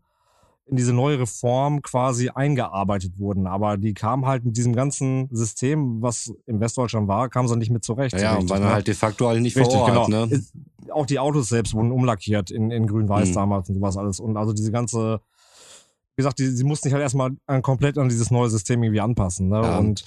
in diese neue Reform quasi eingearbeitet wurden. Aber die kamen halt mit diesem ganzen System, was im Westdeutschland war, kamen sie nicht mit zurecht. Ja, und waren ne? halt de facto alle nicht Richtig, vor Ort. genau. Ne? Auch die Autos selbst wurden umlackiert in, in grün-weiß Mhm. damals und sowas alles. Und also diese ganze, wie gesagt, die, sie mussten sich halt erstmal an, komplett an dieses neue System irgendwie anpassen. Ne? Ja. Und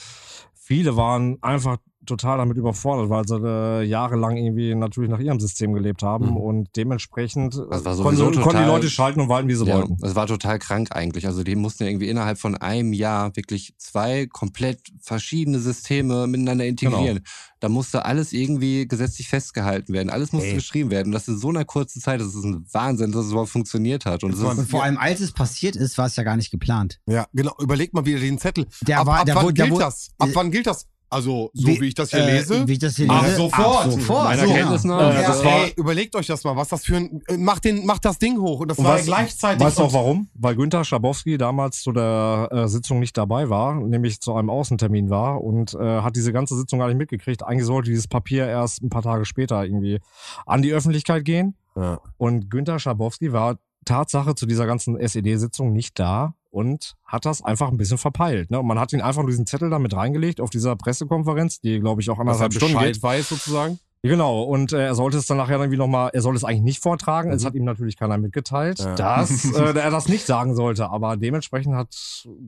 viele waren einfach total damit überfordert, weil sie äh, jahrelang irgendwie natürlich nach ihrem System gelebt haben Mhm. und dementsprechend Das war konnten, sie- konnten die total- Leute schalten und walten, wie sie Ja, wollten. es war total krank eigentlich. Also die mussten ja irgendwie innerhalb von einem Jahr wirklich zwei komplett verschiedene Systeme miteinander integrieren. Da musste alles irgendwie gesetzlich festgehalten werden. Alles musste Ey. geschrieben werden. Und das in so einer kurzen Zeit, das ist ein Wahnsinn, dass es überhaupt funktioniert hat. Und Das Und vor allem, als es passiert ist, war es ja gar nicht geplant. Ja, genau. Überleg mal wieder den Zettel. Der ab war- ab der wann der gilt wurde- das? Ab äh, wann gilt das? Also, so wie, ich das hier äh, lese. Wie ich das hier Ab lese. sofort. Ab sofort. Meiner so, Kenntnis nach. Ja, das war- ey, überlegt euch das mal, was das für ein. äh, Macht, den, macht das Ding hoch. Und das Und war weißt- gleichzeitig. Weißt du auch warum? Weil Günther Schabowski damals zu der äh, Sitzung nicht dabei war, nämlich zu einem Außentermin war und äh, hat diese ganze Sitzung gar nicht mitgekriegt. Eigentlich sollte dieses Papier erst ein paar Tage später irgendwie an die Öffentlichkeit gehen. Ja. Und Günther Schabowski war Tatsache zu dieser ganzen SED-Sitzung nicht da und hat das einfach ein bisschen verpeilt. Ne? Und man hat ihn einfach nur diesen Zettel da mit reingelegt auf dieser Pressekonferenz, die, glaube ich, auch er anderthalb Stunden geht. weiß sozusagen. Genau, und äh, er sollte es dann nachher irgendwie nochmal, er soll es eigentlich nicht vortragen, es hat ihm natürlich keiner mitgeteilt, Ja. dass *laughs* äh, er das nicht sagen sollte, aber dementsprechend hat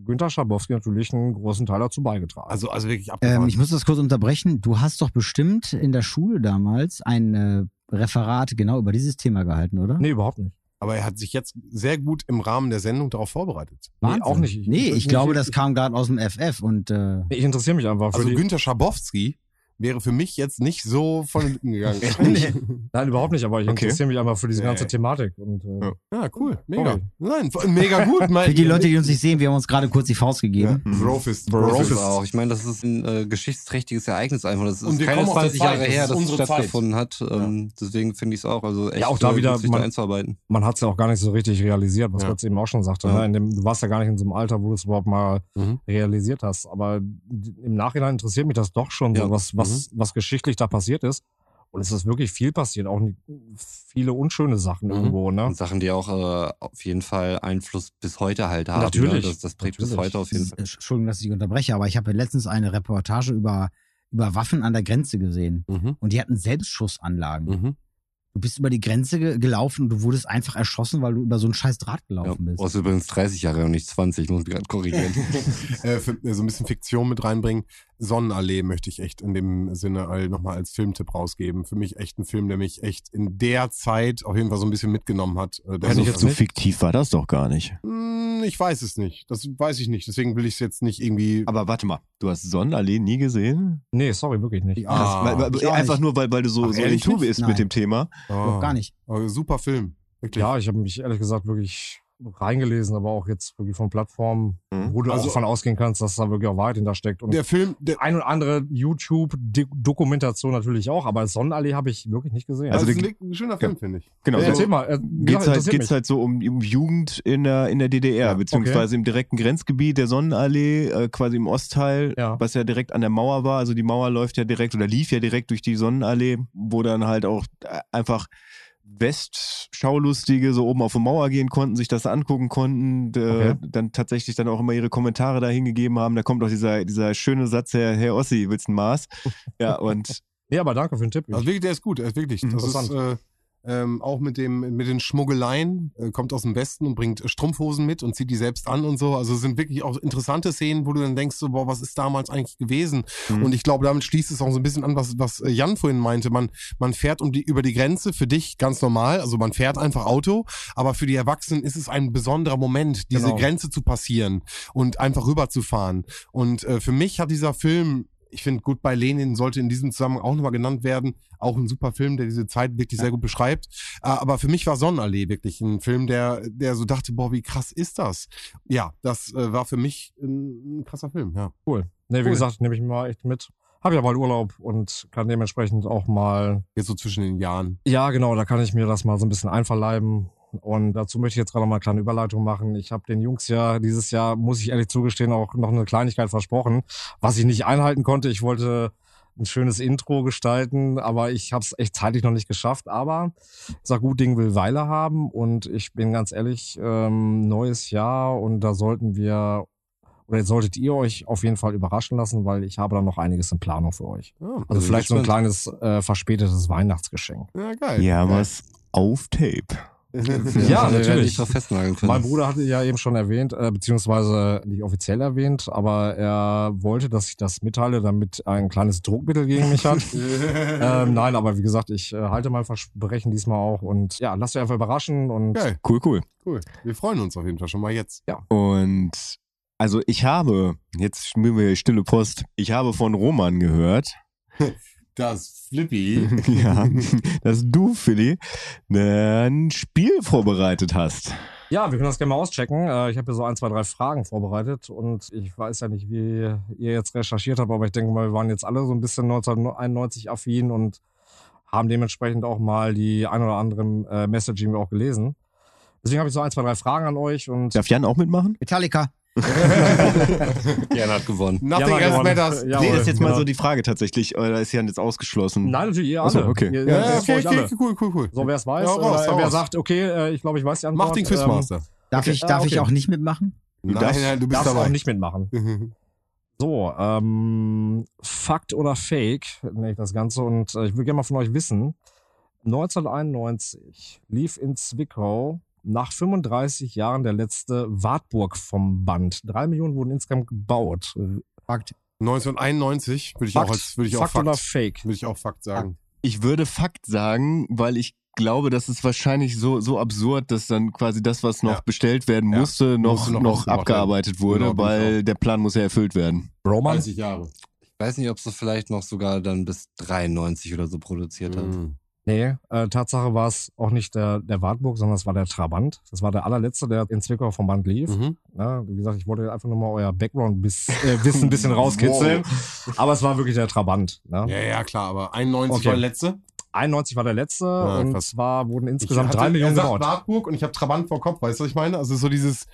Günther Schabowski natürlich einen großen Teil dazu beigetragen. Also, also wirklich abgefahren. Ähm, ich muss das kurz unterbrechen. Du hast doch bestimmt in der Schule damals ein äh, Referat genau über dieses Thema gehalten, oder? nee, überhaupt nicht. Aber er hat sich jetzt sehr gut im Rahmen der Sendung darauf vorbereitet. Nee, Wahnsinn. auch nicht. Ich- Nee, ich- ich glaube, das kam gerade aus dem FF und äh, Ich interessiere mich einfach für Also die. Günther Schabowski wäre für mich jetzt nicht so von den Lippen gegangen. *laughs* Nein, überhaupt nicht, aber ich Okay. interessiere mich einfach für diese Nee. ganze Thematik. Und, äh, Ja. ja, cool. Mega. Okay. Nein, mega gut. *laughs* Mein, für die Leute, die uns nicht sehen, wir haben uns gerade kurz die Faust gegeben. ja, Brofist. Brofist auch. Ich meine, das ist ein äh, geschichtsträchtiges Ereignis einfach. Das Und ist wir keine kommen aus der 20 Zeit. Jahre her, dass es stattgefunden hat. Ähm, Deswegen finde ich es auch. Also echt, Ja, auch da wieder, sich man- da einzuarbeiten. man hat es ja auch gar nicht so richtig realisiert, was Ja. Götz eben auch schon sagte. Ja. Ne? In dem, du warst ja gar nicht in so einem Alter, wo du es überhaupt mal Mhm. realisiert hast. Aber im Nachhinein interessiert mich das doch schon, Ja. so, was, was, was geschichtlich da passiert ist. Und es ist wirklich viel passiert, auch viele unschöne Sachen Mhm. irgendwo, ne? Und Sachen, die auch äh, auf jeden Fall Einfluss bis heute halt haben. Natürlich. Ne? Das, das prägt bis Natürlich. heute auf jeden Fall. Entschuldigung, dass ich unterbreche, aber ich habe letztens eine Reportage über, über Waffen an der Grenze gesehen. Mhm. Und die hatten Selbstschussanlagen. Du bist über die Grenze ge gelaufen und du wurdest einfach erschossen, weil du über so einen scheiß Draht Ja, gelaufen bist. brauchst übrigens 30 Jahre und nicht 20, muss ich gerade korrigieren. *laughs* äh, für, so ein bisschen Fiktion mit reinbringen. Sonnenallee möchte ich echt in dem Sinne all- nochmal als Filmtipp rausgeben. Für mich echt ein Film, der mich echt in der Zeit auf jeden Fall so ein bisschen mitgenommen hat. Äh, der Kenn so- ich jetzt so fiktiv war das doch gar nicht. Hm, ich weiß es nicht. Das weiß ich nicht. Deswegen will ich es jetzt nicht irgendwie. Aber warte mal, du hast Sonnenallee nie gesehen? Nee, sorry, wirklich nicht. Ah, Krass, weil, weil, einfach nicht. nur, weil, weil du so, Ach, so ehrlich into nicht? bist mit dem Thema. Ah, Gar nicht. aber super Film. Wirklich. Ja, ich habe mich ehrlich gesagt wirklich reingelesen, aber auch jetzt wirklich von Plattformen, Mhm. wo du Also- auch davon ausgehen kannst, dass da wirklich auch Wahrheit hinter steckt. Und der Film, der, ein und andere YouTube-Dokumentation natürlich auch, aber Sonnenallee habe ich wirklich nicht gesehen. Also also das ist ein schöner Film, finde ich. Genau. Ja, so erzähl mal. Äh, geht's genau, halt, interessiert geht's mich. halt so um, um Jugend in der, in der DDR, Ja, beziehungsweise im direkten Grenzgebiet der Sonnenallee, äh, quasi im Ostteil, Ja. was ja direkt an der Mauer war. Also die Mauer läuft ja direkt oder lief ja direkt durch die Sonnenallee, wo dann halt auch äh, einfach Westschaulustige so oben auf die Mauer gehen konnten, sich das angucken konnten, äh, Okay. dann tatsächlich dann auch immer ihre Kommentare da hingegeben haben. Da kommt auch dieser, dieser schöne Satz, Herr, Herr Ossi, willst du ein Maß? *laughs* Ja, und Ja, aber danke für den Tipp. Also wirklich, der ist gut, der ist wirklich. Das ist Interessant. äh, ähm, auch mit dem mit den Schmuggeleien, äh, kommt aus dem Westen und bringt Strumpfhosen mit und zieht die selbst an und so. Also es sind wirklich auch interessante Szenen, wo du dann denkst, so, boah, was ist damals eigentlich gewesen? Mhm. Und ich glaube, damit schließt es auch so ein bisschen an, was, was äh, Jan vorhin meinte. Man, man fährt um die, über die Grenze für dich ganz normal, also man fährt einfach Auto, aber für die Erwachsenen ist es ein besonderer Moment, diese Genau. Grenze zu passieren und einfach rüberzufahren. Und äh, für mich hat dieser Film ich finde, Goodbye Lenin sollte in diesem Zusammenhang auch nochmal genannt werden. Auch ein super Film, der diese Zeit wirklich sehr gut beschreibt. Äh, Aber für mich war Sonnenallee wirklich ein Film, der, der so dachte, boah, wie krass ist das? Ja, das äh, war für mich ein, krasser Film, ja. Cool. Nee, wie Cool. gesagt, nehme ich mal echt mit. Hab ja bald Urlaub und kann dementsprechend auch mal, Jetzt so zwischen den Jahren. ja genau, da kann ich mir das mal so ein bisschen einverleiben. Und dazu möchte ich jetzt gerade noch mal eine kleine Überleitung machen. Ich habe den Jungs ja dieses Jahr, muss ich ehrlich zugestehen, auch noch eine Kleinigkeit versprochen, was ich nicht einhalten konnte. Ich wollte ein schönes Intro gestalten, aber ich habe es echt zeitlich noch nicht geschafft. Aber ich sag, gut Ding will Weile haben und ich bin ganz ehrlich, ähm, neues Jahr und da sollten wir oder jetzt solltet ihr euch auf jeden Fall überraschen lassen, weil ich habe da noch einiges in Planung für euch. Ja, Also vielleicht so ein kleines äh, verspätetes Weihnachtsgeschenk. Ja, geil. ja, Geil. was auf Tape. Ja, wir werden natürlich. Mein Bruder hatte ja eben schon erwähnt, äh, beziehungsweise nicht offiziell erwähnt, aber er wollte, dass ich das mitteile, damit er ein kleines Druckmittel gegen mich hat. *laughs* ähm, nein, aber wie gesagt, ich äh, halte mein Versprechen diesmal auch und ja, lasst euch einfach überraschen und Geil, Cool, cool. cool. Wir freuen uns auf jeden Fall schon mal jetzt. Und also ich habe, jetzt spielen wir stille Post, ich habe von Roman gehört, *laughs* Das Flippy. *laughs* *laughs* ja, dass du, Philly, ein Spiel vorbereitet hast. Ja, wir können das gerne mal auschecken. Äh, Ich habe hier so ein, zwei, drei Fragen vorbereitet und ich weiß ja nicht, wie ihr jetzt recherchiert habt, aber ich denke mal, wir waren jetzt alle so ein bisschen 1991 affin und haben dementsprechend auch mal die ein oder anderen äh, Messaging auch gelesen. Deswegen habe ich so ein, zwei, drei Fragen an euch und Darf Jan auch mitmachen? Metallica. *laughs* Jan hat gewonnen. Nothing Ja, else matters. Ja, nee, das ist jetzt mal genau. so die Frage tatsächlich. Oder ist Jan jetzt ausgeschlossen? Nein, natürlich ihr alle. okay. Ihr, Ja, ihr- okay, okay, alle. cool, cool, cool. So, wer es weiß, Ja, raus, oder hau wer raus. sagt, okay, äh, ich glaube, ich weiß die Antwort. Mach den ähm, Quizmaster. Darf Okay. ich, darf Ah, ich okay. auch nicht mitmachen? Du nein, darfst- nein, du bist darfst dabei. auch nicht mitmachen. So, ähm, Fakt oder Fake, nenne ich das Ganze. Und äh, ich würde gerne mal von euch wissen, 1991 lief in Zwickau nach 35 Jahren der letzte Wartburg vom Band. Drei Millionen wurden insgesamt gebaut. Fakt. 1991 würde ich auch als würde ich auch Fakt oder Fakt, Fake? würde ich auch Fakt sagen. Ich würde Fakt sagen, weil ich glaube, das ist wahrscheinlich so, so absurd, dass dann quasi das, was noch Ja. bestellt werden Ja. musste, noch, Musste noch noch, ausgemacht abgearbeitet wurde, Genau, ich weil der Plan muss ja erfüllt werden. Roman? 30 Jahre. Ich weiß nicht, ob sie vielleicht noch sogar dann bis 93 oder so produziert hat. Nee, äh, Tatsache war es auch nicht der, der Wartburg, sondern es war der Trabant. Das war der allerletzte, der in Zwickau vom Band lief. Mhm. Ja, wie gesagt, ich wollte einfach nur mal euer Background-Wissen ein bisschen *laughs* rauskitzeln. Aber es war wirklich der Trabant. Ne? Ja, ja, klar, aber 91 Okay. war der letzte. 91 war der letzte Ja, und krass. zwar wurden insgesamt drei Millionen gebaut. Wartburg und ich habe Trabant vor Kopf, weißt du, was ich meine? Also so dieses.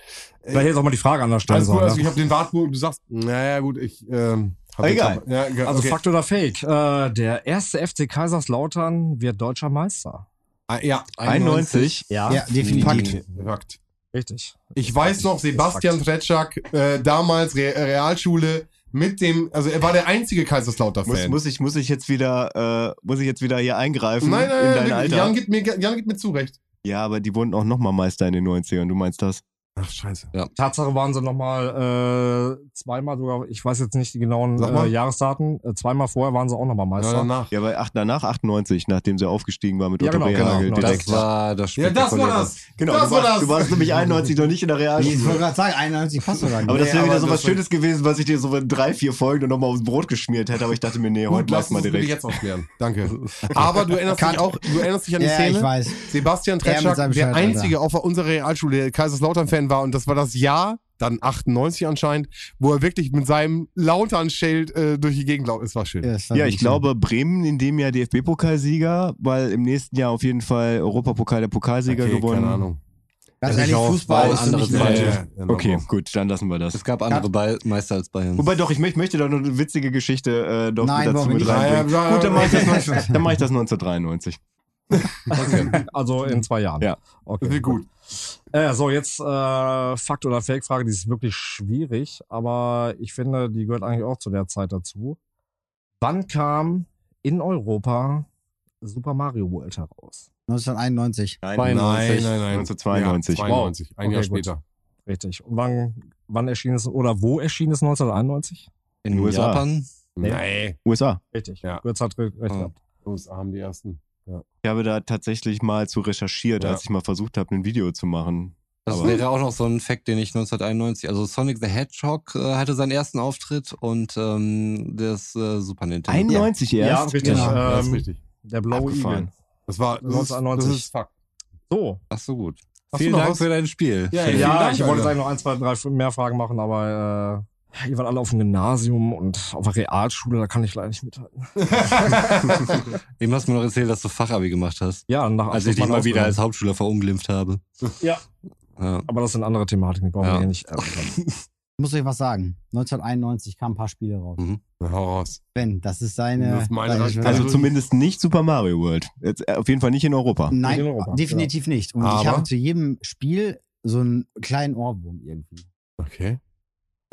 Vielleicht jetzt auch mal die Frage anders stellen gut, sollen. also ich ne? habe den Wartburg, du sagst, naja gut, ich, ähm, Egal. Ja, Also okay. Fakt oder Fake? Äh, der erste FC Kaiserslautern wird deutscher Meister. Ah, ja, 91. Ja, definitiv. Fakt. Fakt. Richtig. Ich weiß noch, Sebastian Tretschak, äh, damals Re Realschule, mit dem, also er war der einzige Muss, Kaiserslautern-Fan. muss, ich, muss ich jetzt wieder, äh, muss ich jetzt wieder hier eingreifen Nein, in nein, dein nein, Alter? Jan gibt, mir, Jan gibt mir zurecht. Ja, aber die wurden auch nochmal Meister in den 90ern. Du meinst das? Ach, scheiße. Tatsache waren sie nochmal äh, zweimal sogar, ich weiß jetzt nicht die genauen äh, Jahresdaten, äh, zweimal vorher waren sie auch nochmal Ja, Meister. danach. Ja, bei acht, danach 98, nachdem sie aufgestiegen war mit Ja, Otto genau, Rehagel genau, direkt. Das war das Ja, das war das. Genau, das du, war warst, das. du warst nämlich 91 noch nicht in der Ich wollte Realschule. gerade sagen, 91 passt sogar. Aber das wäre wieder so was Schönes gewesen, was ich dir so in drei, vier Folgen noch mal aufs Brot geschmiert hätte. Aber ich dachte mir, nee, Gut, heute lass mal direkt. jetzt aufklären. Danke. *laughs* Aber du erinnerst dich auch, du erinnerst dich an die ja, Szene? ich weiß. Sebastian mit Tretschak, der einzige auf unserer Realschule, der Kaiserslautern-Fan war. Und das war das Jahr, dann 98 anscheinend, wo er wirklich mit seinem Lautern-Schild äh, durch die Gegend laufen. Es war schön. war Ja, ich wirklich glaube, Bremen in dem Jahr DFB-Pokalsieger, weil im nächsten Jahr auf jeden Fall Europapokal der Pokalsieger Okay, gewonnen. Keine Ahnung. Also ich ehrlich, auch, Fußball ist andere mich Zeiten. eine- Ja, Okay, gut, dann lassen wir das. Es gab andere Ball Meister als Bayern. Wobei doch, ich möchte, möchte da noch eine witzige Geschichte äh, doch Nein, dazu mit nicht? reinbringen. Ja, ja, Gut, dann mache ich, das ja. *laughs* 19 dann mach ich das 1993. *laughs* Also in zwei Jahren. Ja. Okay. Wird gut. Äh, so, jetzt äh, Fakt oder Fake-Frage, die ist wirklich schwierig, aber ich finde, die gehört eigentlich auch zu der Zeit dazu. Wann kam in Europa Super Mario World heraus? 1991. Nein, Nein, 92. nein, nein. 1992. Ja, 92. Ein Okay, Jahr gut. später. Richtig. Und wann, wann erschien es oder wo erschien es 1991? In USA. Japan. Nee. USA. Richtig. Ja. Götz hat re- recht Ja. gehabt. USA haben die ersten. Ich habe da tatsächlich mal zu recherchiert, Ja. als ich mal versucht habe, ein Video zu machen. Das Aber- wäre auch noch so ein Fact, den ich 1991, also Sonic the Hedgehog äh, hatte seinen ersten Auftritt und ähm, das äh, Super Nintendo. 91 Ja, erst? richtig. Genau. Ja, das ist Ähm, richtig. der blaue. Igel. Das war das ist, 1991. Das ist Fakt. So. Ach so gut. Hast Vielen Dank was? für dein Spiel. Ja, Ja, Dank, ich wollte eigentlich noch ein, zwei, drei mehr Fragen machen, aber äh, ihr wart alle auf dem Gymnasium und auf der Realschule, da kann ich leider nicht mithalten. *laughs* Eben hast du mir noch erzählt, dass du Fachabi gemacht hast. Ja, nach Als ich dich mal wieder als. Hauptschüler verunglimpft habe. Ja. Ja. Aber das sind andere Thematiken, die brauchen Ja. wir hier nicht. *laughs* Ich muss euch was sagen. 1991 kamen ein paar Spiele raus. Mhm. Hau raus. Ben, das ist seine. Das ist. Also zumindest nicht Super Mario World. Jetzt, äh, auf jeden Fall nicht in Europa. Nein, in Europa, definitiv nicht. Und ich Aber- habe zu jedem Spiel so einen kleinen Ohrwurm irgendwie. Okay.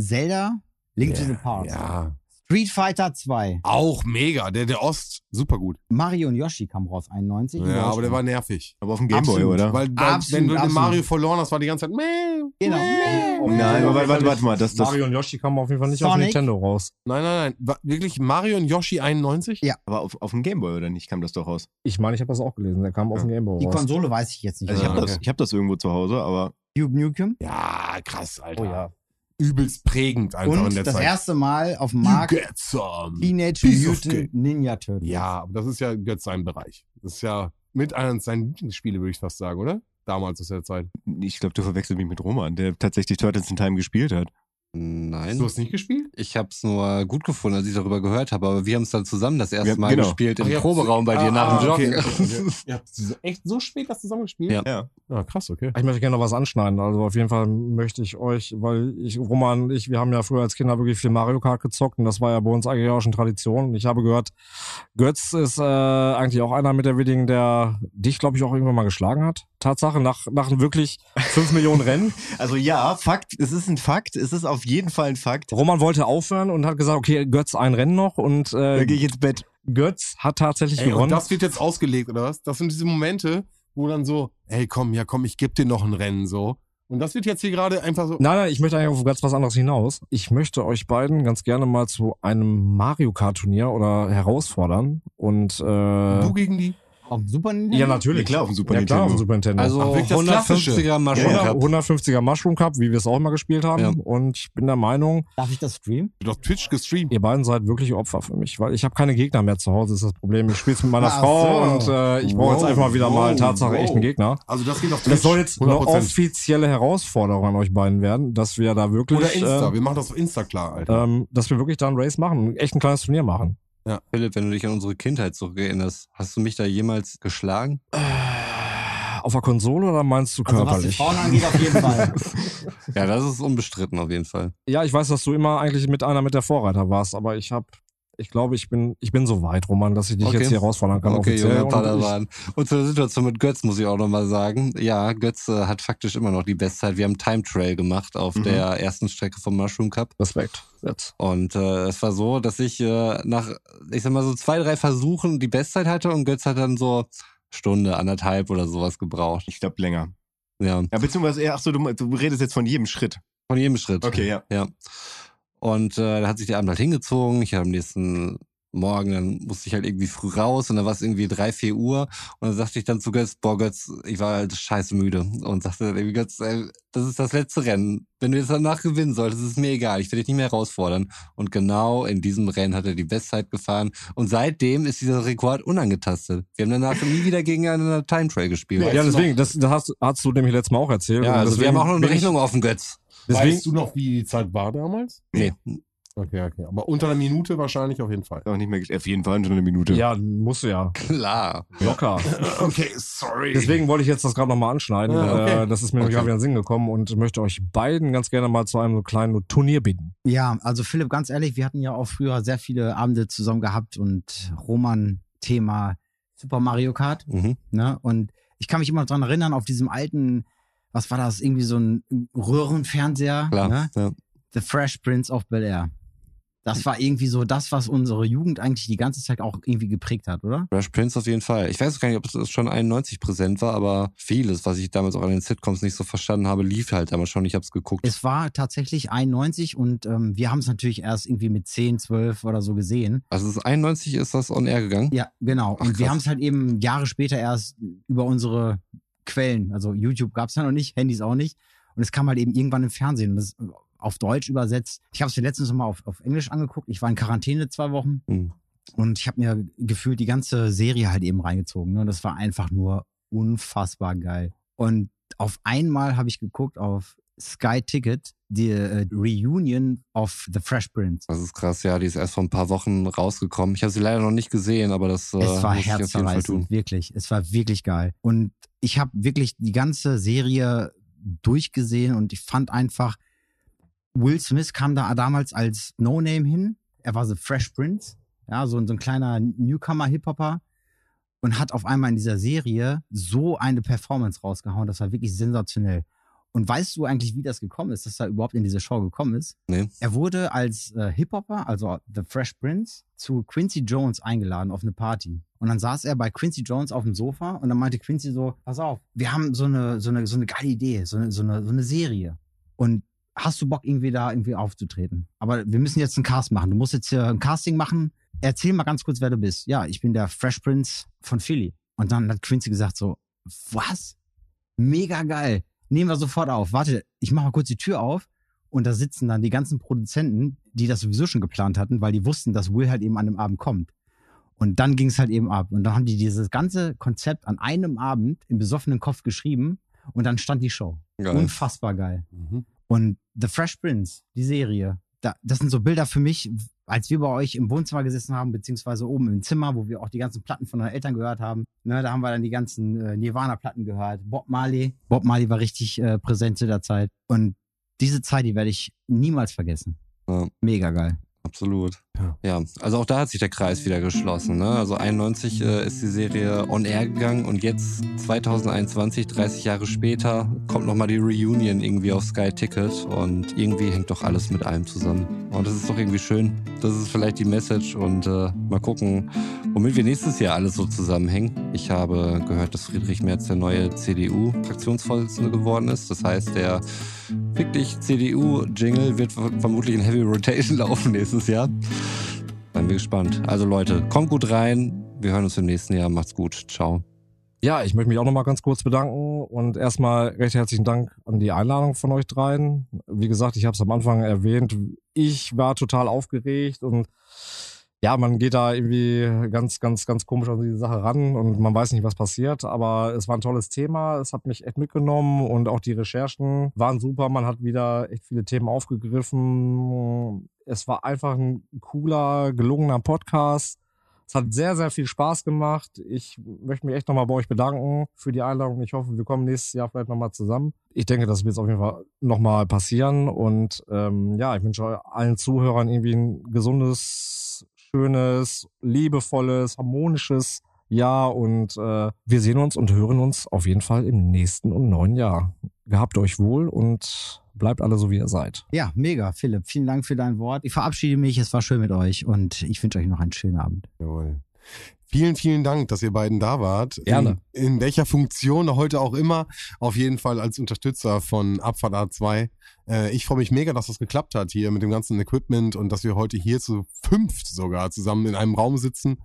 Zelda, Link to the Past. Ja. Street Fighter 2. Auch mega. Der, der Ost, super gut. Mario und Yoshi kam raus, 91. in Ja, aber der war nervig. Aber auf dem Gameboy, oder? Weil, weil Absolut, wenn du den absolut. Mario verloren hast, war die ganze Zeit. Meh, Genau. meh. Nein, aber warte, warte, warte mal. Das, das, Mario und Yoshi kamen auf jeden Fall nicht auf Sonic? Nintendo raus. Nein, nein, nein. War wirklich Mario und Yoshi 91? Ja. aber auf, auf dem Gameboy, oder nicht, kam das doch raus? Ich meine, ich habe das auch gelesen. Der kam auf dem Game Boy Die raus. Konsole weiß ich jetzt nicht. Also ich Ja, habe okay. das, ich hab das irgendwo zu Hause, aber Duke Nukem. Ja, krass, Alter. Oh ja. Übelst prägend einfach in Und der das Zeit. erste Mal auf dem Markt. Teenage Mutant. Ninja Turtles. Ja, aber das ist ja jetzt sein Bereich. Das ist ja mit einer seiner Lieblingsspiele, würde ich fast sagen, oder? Damals aus der Zeit. ich glaube, du verwechselst mich mit Roman, der tatsächlich Turtles in Time gespielt hat. Nein. Du hast nicht gespielt? Ich habe es nur gut gefunden, als ich darüber gehört habe, aber wir haben es dann zusammen das erste Ja, Mal genau. gespielt Ach, im Proberaum bei dir Ah, nach dem ah, Joggen. Okay. *laughs* Ihr habt so- echt so spät das zusammen gespielt? Ja. Ja. Ah, krass, okay. Ich möchte gerne noch was anschneiden. Also auf jeden Fall möchte ich euch, weil ich, Roman und ich, wir haben ja früher als Kinder wirklich viel Mario Kart gezockt und das war ja bei uns eigentlich auch schon Tradition. Und ich habe gehört, Götz ist äh, eigentlich auch einer mit der wenigen, der dich, glaube ich, auch irgendwann mal geschlagen hat. Tatsache, nach, nach wirklich fünf Millionen Rennen. *laughs* Also ja, Fakt, es ist ein Fakt, es ist auf jeden Fall ein Fakt. Roman wollte aufhören und hat gesagt, okay, Götz ein Rennen noch und Da äh, gehe ich ins Bett. Götz hat tatsächlich Ey, und gewonnen. das wird jetzt ausgelegt, oder was? Das sind diese Momente, wo dann so, ey, komm, ja, komm, ich geb dir noch ein Rennen, so. Und das wird jetzt hier gerade einfach so. Nein, nein, ich möchte eigentlich auf ganz was anderes hinaus. Ich möchte euch beiden ganz gerne mal zu einem Mario Kart Turnier oder herausfordern und äh, Du gegen die? Auf dem Super Nintendo? ja natürlich Ja, klar, auf dem Super ja, klar, auf dem Nintendo. Super Nintendo. Also Ach, wirklich das Klassische? 150er Mushroom Ja, Cup. 150er Mushroom Cup, wie wir es auch immer gespielt haben. Ja. Und ich bin der Meinung, Darf ich das streamen? Du hast auf Twitch gestreamt. ihr beiden seid wirklich Opfer für mich, weil ich habe keine Gegner mehr zu Hause, ist das Problem. Ich spiele mit meiner Ach Frau so. und äh, ich brauche jetzt Wow, einfach mal wieder mal wow, Tatsache wow. echten Gegner. Also das geht auf Twitch. Das soll jetzt eine 100%. offizielle Herausforderung an euch beiden werden, dass wir da wirklich, Oder Insta. äh, Wir machen das auf Insta klar, Alter. ähm, dass wir wirklich da ein Race machen, echt ein kleines Turnier machen. Philipp, wenn du dich an unsere Kindheit zurückerinnerst, hast du mich da jemals geschlagen? Auf der Konsole oder meinst du Also was die körperlich? Frauen angeht, auf jeden Fall. *laughs* Ja, das ist unbestritten auf jeden Fall. Ja, ich weiß, dass du immer eigentlich mit einer mit der Vorreiter warst, aber ich habe ich glaube, ich bin, ich bin so weit, Roman, dass ich dich Okay. jetzt hier herausfordern kann. Okay, offiziell. junge Und Padawan. Und zur Situation mit Götz muss ich auch nochmal sagen. Ja, Götz äh, hat faktisch immer noch die Bestzeit. Wir haben Time Trail gemacht auf Mhm. der ersten Strecke vom Mushroom Cup. Respekt. Jetzt. Und äh, es war so, dass ich äh, nach, ich sag mal so zwei, drei Versuchen die Bestzeit hatte und Götz hat dann so Stunde, anderthalb oder sowas gebraucht. Ich glaube länger. Ja, Ja, beziehungsweise, eher, ach so, du, du redest jetzt von jedem Schritt. von jedem Schritt. Okay, ja. Ja. Und äh, da hat sich der Abend halt hingezogen. Ich habe am nächsten Morgen, dann musste ich halt irgendwie früh raus und dann war es irgendwie drei, vier Uhr. Und dann sagte ich dann zu Götz, boah Götz, ich war halt scheiße müde. Und sagte dann irgendwie, Götz, ey, das ist das letzte Rennen. Wenn du jetzt danach gewinnen solltest, ist es mir egal. Ich werde dich nicht mehr herausfordern. Und genau in diesem Rennen hat er die Bestzeit gefahren. Und seitdem ist dieser Rekord unangetastet. Wir haben danach nie wieder gegeneinander Time Trail gespielt. Ja, du deswegen, das, das hast, hast du nämlich letztes Mal auch erzählt. ja, also wir haben auch noch eine bin ich- Rechnung offen, Götz. Deswegen, Weißt du noch, wie die Zeit war damals? Nee. Okay, okay. Aber unter einer Minute wahrscheinlich auf jeden Fall. Auch nicht mehr, auf jeden Fall schon eine Minute. ja, musst du ja. Klar. Locker. *laughs* Okay, sorry. Deswegen wollte ich jetzt das gerade nochmal anschneiden. Ja, okay. äh, das ist mir Okay. gerade wieder in den Sinn gekommen und möchte euch beiden ganz gerne mal zu einem kleinen Turnier bitten. Ja, also Philipp, ganz ehrlich, wir hatten ja auch früher sehr viele Abende zusammen gehabt und Roman Thema Super Mario Kart, Mhm. ne? Und ich kann mich immer dran erinnern, auf diesem alten, was war das, irgendwie so ein Röhrenfernseher, Klar. ne? Ja. The Fresh Prince of Bel Air. Das war irgendwie so das, was unsere Jugend eigentlich die ganze Zeit auch irgendwie geprägt hat, oder? Fresh Prince auf jeden Fall. Ich weiß gar nicht, ob es schon 91 präsent war, aber vieles, was ich damals auch an den Sitcoms nicht so verstanden habe, lief halt damals schon. Ich habe es geguckt. Es war tatsächlich 91 und ähm, wir haben es natürlich erst irgendwie mit 10, 12 oder so gesehen. Also es ist 91 ist das on air gegangen. Ja, genau. Ach, und wir haben es halt eben Jahre später erst über unsere Quellen, also YouTube gab es ja noch nicht, Handys auch nicht. Und es kam halt eben irgendwann im Fernsehen und das auf Deutsch übersetzt. Ich habe es mir letztens noch mal auf, auf Englisch angeguckt. Ich war in Quarantäne zwei Wochen Hm. und ich habe mir gefühlt die ganze Serie halt eben reingezogen. Ne? Und das war einfach nur unfassbar geil. Und auf einmal habe ich geguckt auf Sky Ticket, die äh, Reunion of The Fresh Prince. Das ist krass, ja. Die ist erst vor ein paar Wochen rausgekommen. Ich habe sie leider noch nicht gesehen, aber das äh, Es war muss ich auf jeden Fall tun. wirklich. Es war wirklich geil. Und ich habe wirklich die ganze Serie durchgesehen und ich fand einfach, Will Smith kam da damals als No-Name hin. Er war so Fresh Prince, ja, so, so ein kleiner Newcomer-Hip-Hopper und hat auf einmal in dieser Serie so eine Performance rausgehauen. Das war wirklich sensationell. Und weißt du eigentlich, wie das gekommen ist, dass er überhaupt in diese Show gekommen ist? Nee. Er wurde als äh, Hip-Hopper, also The Fresh Prince, zu Quincy Jones eingeladen auf eine Party. Und dann saß er bei Quincy Jones auf dem Sofa und dann meinte Quincy so, pass auf, wir haben so eine, so eine, so eine geile Idee, so eine, so eine, so eine Serie. Und hast du Bock, irgendwie da irgendwie aufzutreten? Aber wir müssen jetzt einen Cast machen. Du musst jetzt hier ein Casting machen. Erzähl mal ganz kurz, wer du bist. Ja, ich bin der Fresh Prince von Philly. Und dann hat Quincy gesagt so, was? Mega geil. Nehmen wir sofort auf. Warte, ich mach mal kurz die Tür auf. Und da sitzen dann die ganzen Produzenten, die das sowieso schon geplant hatten, weil die wussten, dass Will halt eben an dem Abend kommt. Und dann ging es halt eben ab. Und dann haben die dieses ganze Konzept an einem Abend im besoffenen Kopf geschrieben und dann stand die Show. Geil. Unfassbar geil. Mhm. Und The Fresh Prince, die Serie, da, das sind so Bilder für mich, als wir bei euch im Wohnzimmer gesessen haben, beziehungsweise oben im Zimmer, wo wir auch die ganzen Platten von unseren Eltern gehört haben. Ne, da haben wir dann die ganzen äh, Nirvana-Platten gehört. Bob Marley. Bob Marley war richtig äh, präsent zu der Zeit. Und diese Zeit, die werde ich niemals vergessen. Ja. Mega geil. Absolut. Ja. Ja, also auch da hat sich der Kreis wieder geschlossen. Ne? Also 91 äh, ist die Serie on air gegangen und jetzt 2021, 30 Jahre später, kommt nochmal die Reunion irgendwie auf Sky Ticket und irgendwie hängt doch alles mit allem zusammen. Und das ist doch irgendwie schön. Das ist vielleicht die Message und äh, mal gucken, womit wir nächstes Jahr alles so zusammenhängen. Ich habe gehört, dass Friedrich Merz der neue CDU-Fraktionsvorsitzende geworden ist. Das heißt, der wirklich CDU-Jingle wird vermutlich in Heavy Rotation *laughs* laufen nächstes Jahr. Seien wir gespannt. Also Leute, kommt gut rein. Wir hören uns im nächsten Jahr. Macht's gut. Ciao. Ja, ich möchte mich auch nochmal ganz kurz bedanken und erstmal recht herzlichen Dank an die Einladung von euch dreien. Wie gesagt, ich habe es am Anfang erwähnt, ich war total aufgeregt und ja, man geht da irgendwie ganz, ganz, ganz komisch an diese Sache ran und man weiß nicht, was passiert, aber es war ein tolles Thema, es hat mich echt mitgenommen und auch die Recherchen waren super, man hat wieder echt viele Themen aufgegriffen. Es war einfach ein cooler, gelungener Podcast Es hat sehr, sehr viel Spaß gemacht. Ich möchte mich echt nochmal bei euch bedanken für die Einladung. Ich hoffe, wir kommen nächstes Jahr vielleicht nochmal zusammen. Ich denke, das wird jetzt auf jeden Fall nochmal passieren. Und ähm, ja, ich wünsche allen Zuhörern irgendwie ein gesundes, schönes, liebevolles, harmonisches Jahr. Und äh, wir sehen uns und hören uns auf jeden Fall im nächsten und neuen Jahr. Gehabt euch wohl und bleibt alle so, wie ihr seid. Ja, mega, Philipp. Vielen Dank für dein Wort. Ich verabschiede mich. Es war schön mit euch und ich wünsche euch noch einen schönen Abend. Jawohl. Vielen, vielen Dank, dass ihr beiden da wart. Gerne. In, in welcher Funktion heute auch immer. Auf jeden Fall als Unterstützer von Abfahrt A2. Äh, ich freue mich mega, dass das geklappt hat hier mit dem ganzen Equipment und dass wir heute hier zu fünft sogar zusammen in einem Raum sitzen.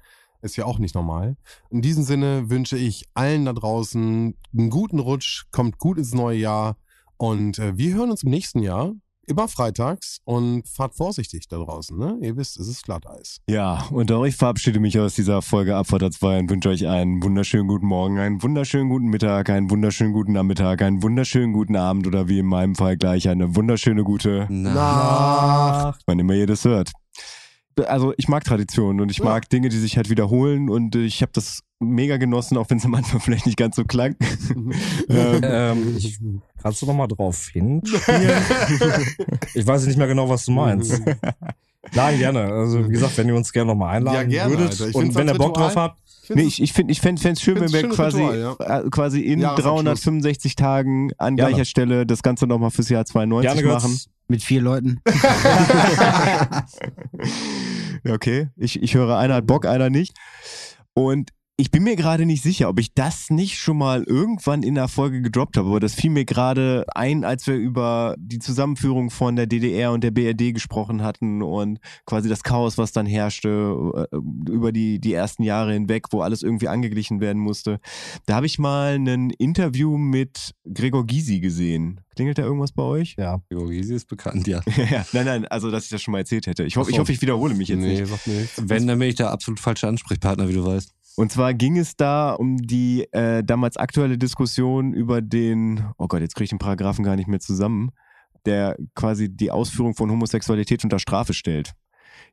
Ist ja auch nicht normal. In diesem Sinne wünsche ich allen da draußen einen guten Rutsch, kommt gut ins neue Jahr und äh, wir hören uns im nächsten Jahr immer freitags und fahrt vorsichtig da draußen. Ne? Ihr wisst, es ist Glatteis. Ja, und auch ich verabschiede mich aus dieser Folge Abfahrt 2 und wünsche euch einen wunderschönen guten Morgen, einen wunderschönen guten Mittag, einen wunderschönen guten Nachmittag, einen wunderschönen guten Abend oder wie in meinem Fall gleich eine wunderschöne gute, Na, wann immer ihr das hört. Also ich mag Traditionen und ich Ja. mag Dinge, die sich halt wiederholen und ich habe das mega genossen, auch wenn es am Anfang *laughs* vielleicht nicht ganz so klang. *laughs* ähm, Ähm, ich, kannst du noch mal drauf hinspielen? *laughs* ich weiß nicht mehr genau, was du meinst. Nein, gerne. Also wie gesagt, wenn ihr uns gerne noch mal einladen Ja, gerne, würdet Alter. Und wenn ihr Bock drauf habt, Nee, ich, ich finde ich fänd's schön, wenn wir quasi, Ritual, äh, quasi in Jahresabschluss. 365 Tagen an Gerne. gleicher Stelle das Ganze nochmal fürs Jahr 92 gerne machen. Götz. Mit vier Leuten. *laughs* *laughs* Ja, okay. Ich, ich höre, einer hat Bock, einer nicht. Und ich bin mir gerade nicht sicher, ob ich das nicht schon mal irgendwann in der Folge gedroppt habe, aber das fiel mir gerade ein, als wir über die Zusammenführung von der DDR und der BRD gesprochen hatten und quasi das Chaos, was dann herrschte äh, über die, die ersten Jahre hinweg, wo alles irgendwie angeglichen werden musste. Da habe ich mal ein Interview mit Gregor Gysi gesehen. Klingelt da irgendwas bei euch? Ja. Georgisi ist bekannt, ja. *laughs* ja, nein, nein, also dass ich das schon mal erzählt hätte. Ich hoffe, Ach so. ich, hoffe ich wiederhole mich jetzt nicht. Nee, nichts. Wenn, dann bin ich der absolut falsche Ansprechpartner, wie du weißt. Und zwar ging es da um die äh, damals aktuelle Diskussion über den, oh Gott, jetzt kriege ich den Paragraphen gar nicht mehr zusammen, der quasi die Ausführung von Homosexualität unter Strafe stellt.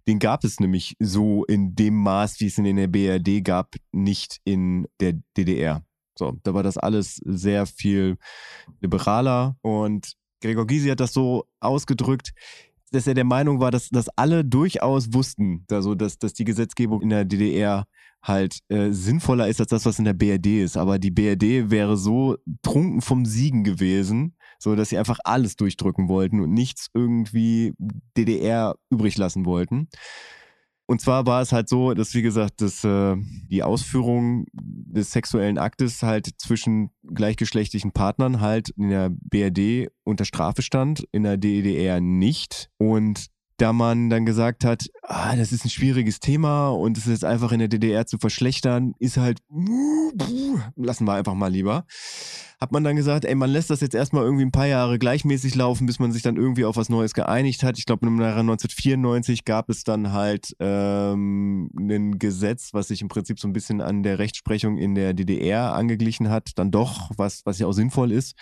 Den gab es nämlich so in dem Maß, wie es ihn in der BRD gab, nicht in der DDR. So, da war das alles sehr viel liberaler und Gregor Gysi hat das so ausgedrückt, dass er der Meinung war, dass, dass alle durchaus wussten, also dass, dass die Gesetzgebung in der DDR halt äh, sinnvoller ist als das, was in der BRD ist. Aber die BRD wäre so trunken vom Siegen gewesen, so dass sie einfach alles durchdrücken wollten und nichts irgendwie DDR übrig lassen wollten. Und zwar war es halt so, dass, wie gesagt, dass äh, die Ausführung des sexuellen Aktes halt zwischen gleichgeschlechtlichen Partnern halt in der BRD unter Strafe stand, in der DDR nicht. Und da man dann gesagt hat, ah, das ist ein schwieriges Thema und es ist einfach in der DDR zu verschlechtern, ist halt, lassen wir einfach mal lieber. Hat man dann gesagt, ey, man lässt das jetzt erstmal irgendwie ein paar Jahre gleichmäßig laufen, bis man sich dann irgendwie auf was Neues geeinigt hat. Ich glaube, im Jahre 1994 gab es dann halt ähm, ein Gesetz, was sich im Prinzip so ein bisschen an der Rechtsprechung in der DDR angeglichen hat, dann doch, was, was ja auch sinnvoll ist.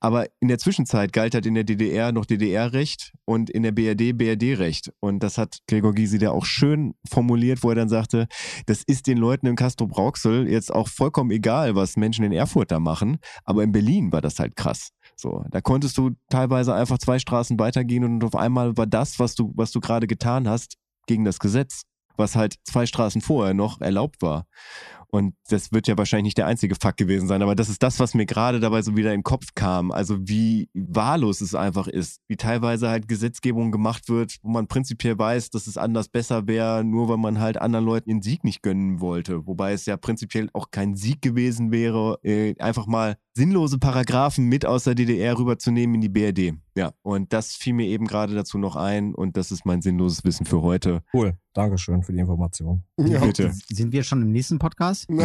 Aber in der Zwischenzeit galt halt in der DDR noch DDR-Recht und in der BRD BRD-Recht. Und das hat Gregor Gysi da auch schön formuliert, wo er dann sagte, das ist den Leuten in Castro-Brauxel jetzt auch vollkommen egal, was Menschen in Erfurt da machen. Aber in Berlin war das halt krass. So, da konntest du teilweise einfach zwei Straßen weitergehen und auf einmal war das, was du, was du gerade getan hast, gegen das Gesetz, was halt zwei Straßen vorher noch erlaubt war. Und das wird ja wahrscheinlich nicht der einzige Fakt gewesen sein, aber das ist das, was mir gerade dabei so wieder in den Kopf kam. Also wie wahllos es einfach ist, wie teilweise halt Gesetzgebung gemacht wird, wo man prinzipiell weiß, dass es anders besser wäre, nur weil man halt anderen Leuten den Sieg nicht gönnen wollte. Wobei es ja prinzipiell auch kein Sieg gewesen wäre, äh, einfach mal sinnlose Paragraphen mit aus der DDR rüberzunehmen in die BRD. Ja, und das fiel mir eben gerade dazu noch ein und das ist mein sinnloses Wissen für heute. Cool. Dankeschön für die Information. Ja. Bitte. Sind wir schon im nächsten Podcast? *laughs* *laughs* Der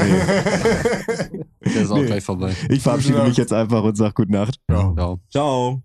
ist auch Nee. gleich vorbei. Ich verabschiede mich jetzt einfach und sag gute Nacht. Ja. Ciao. Ciao.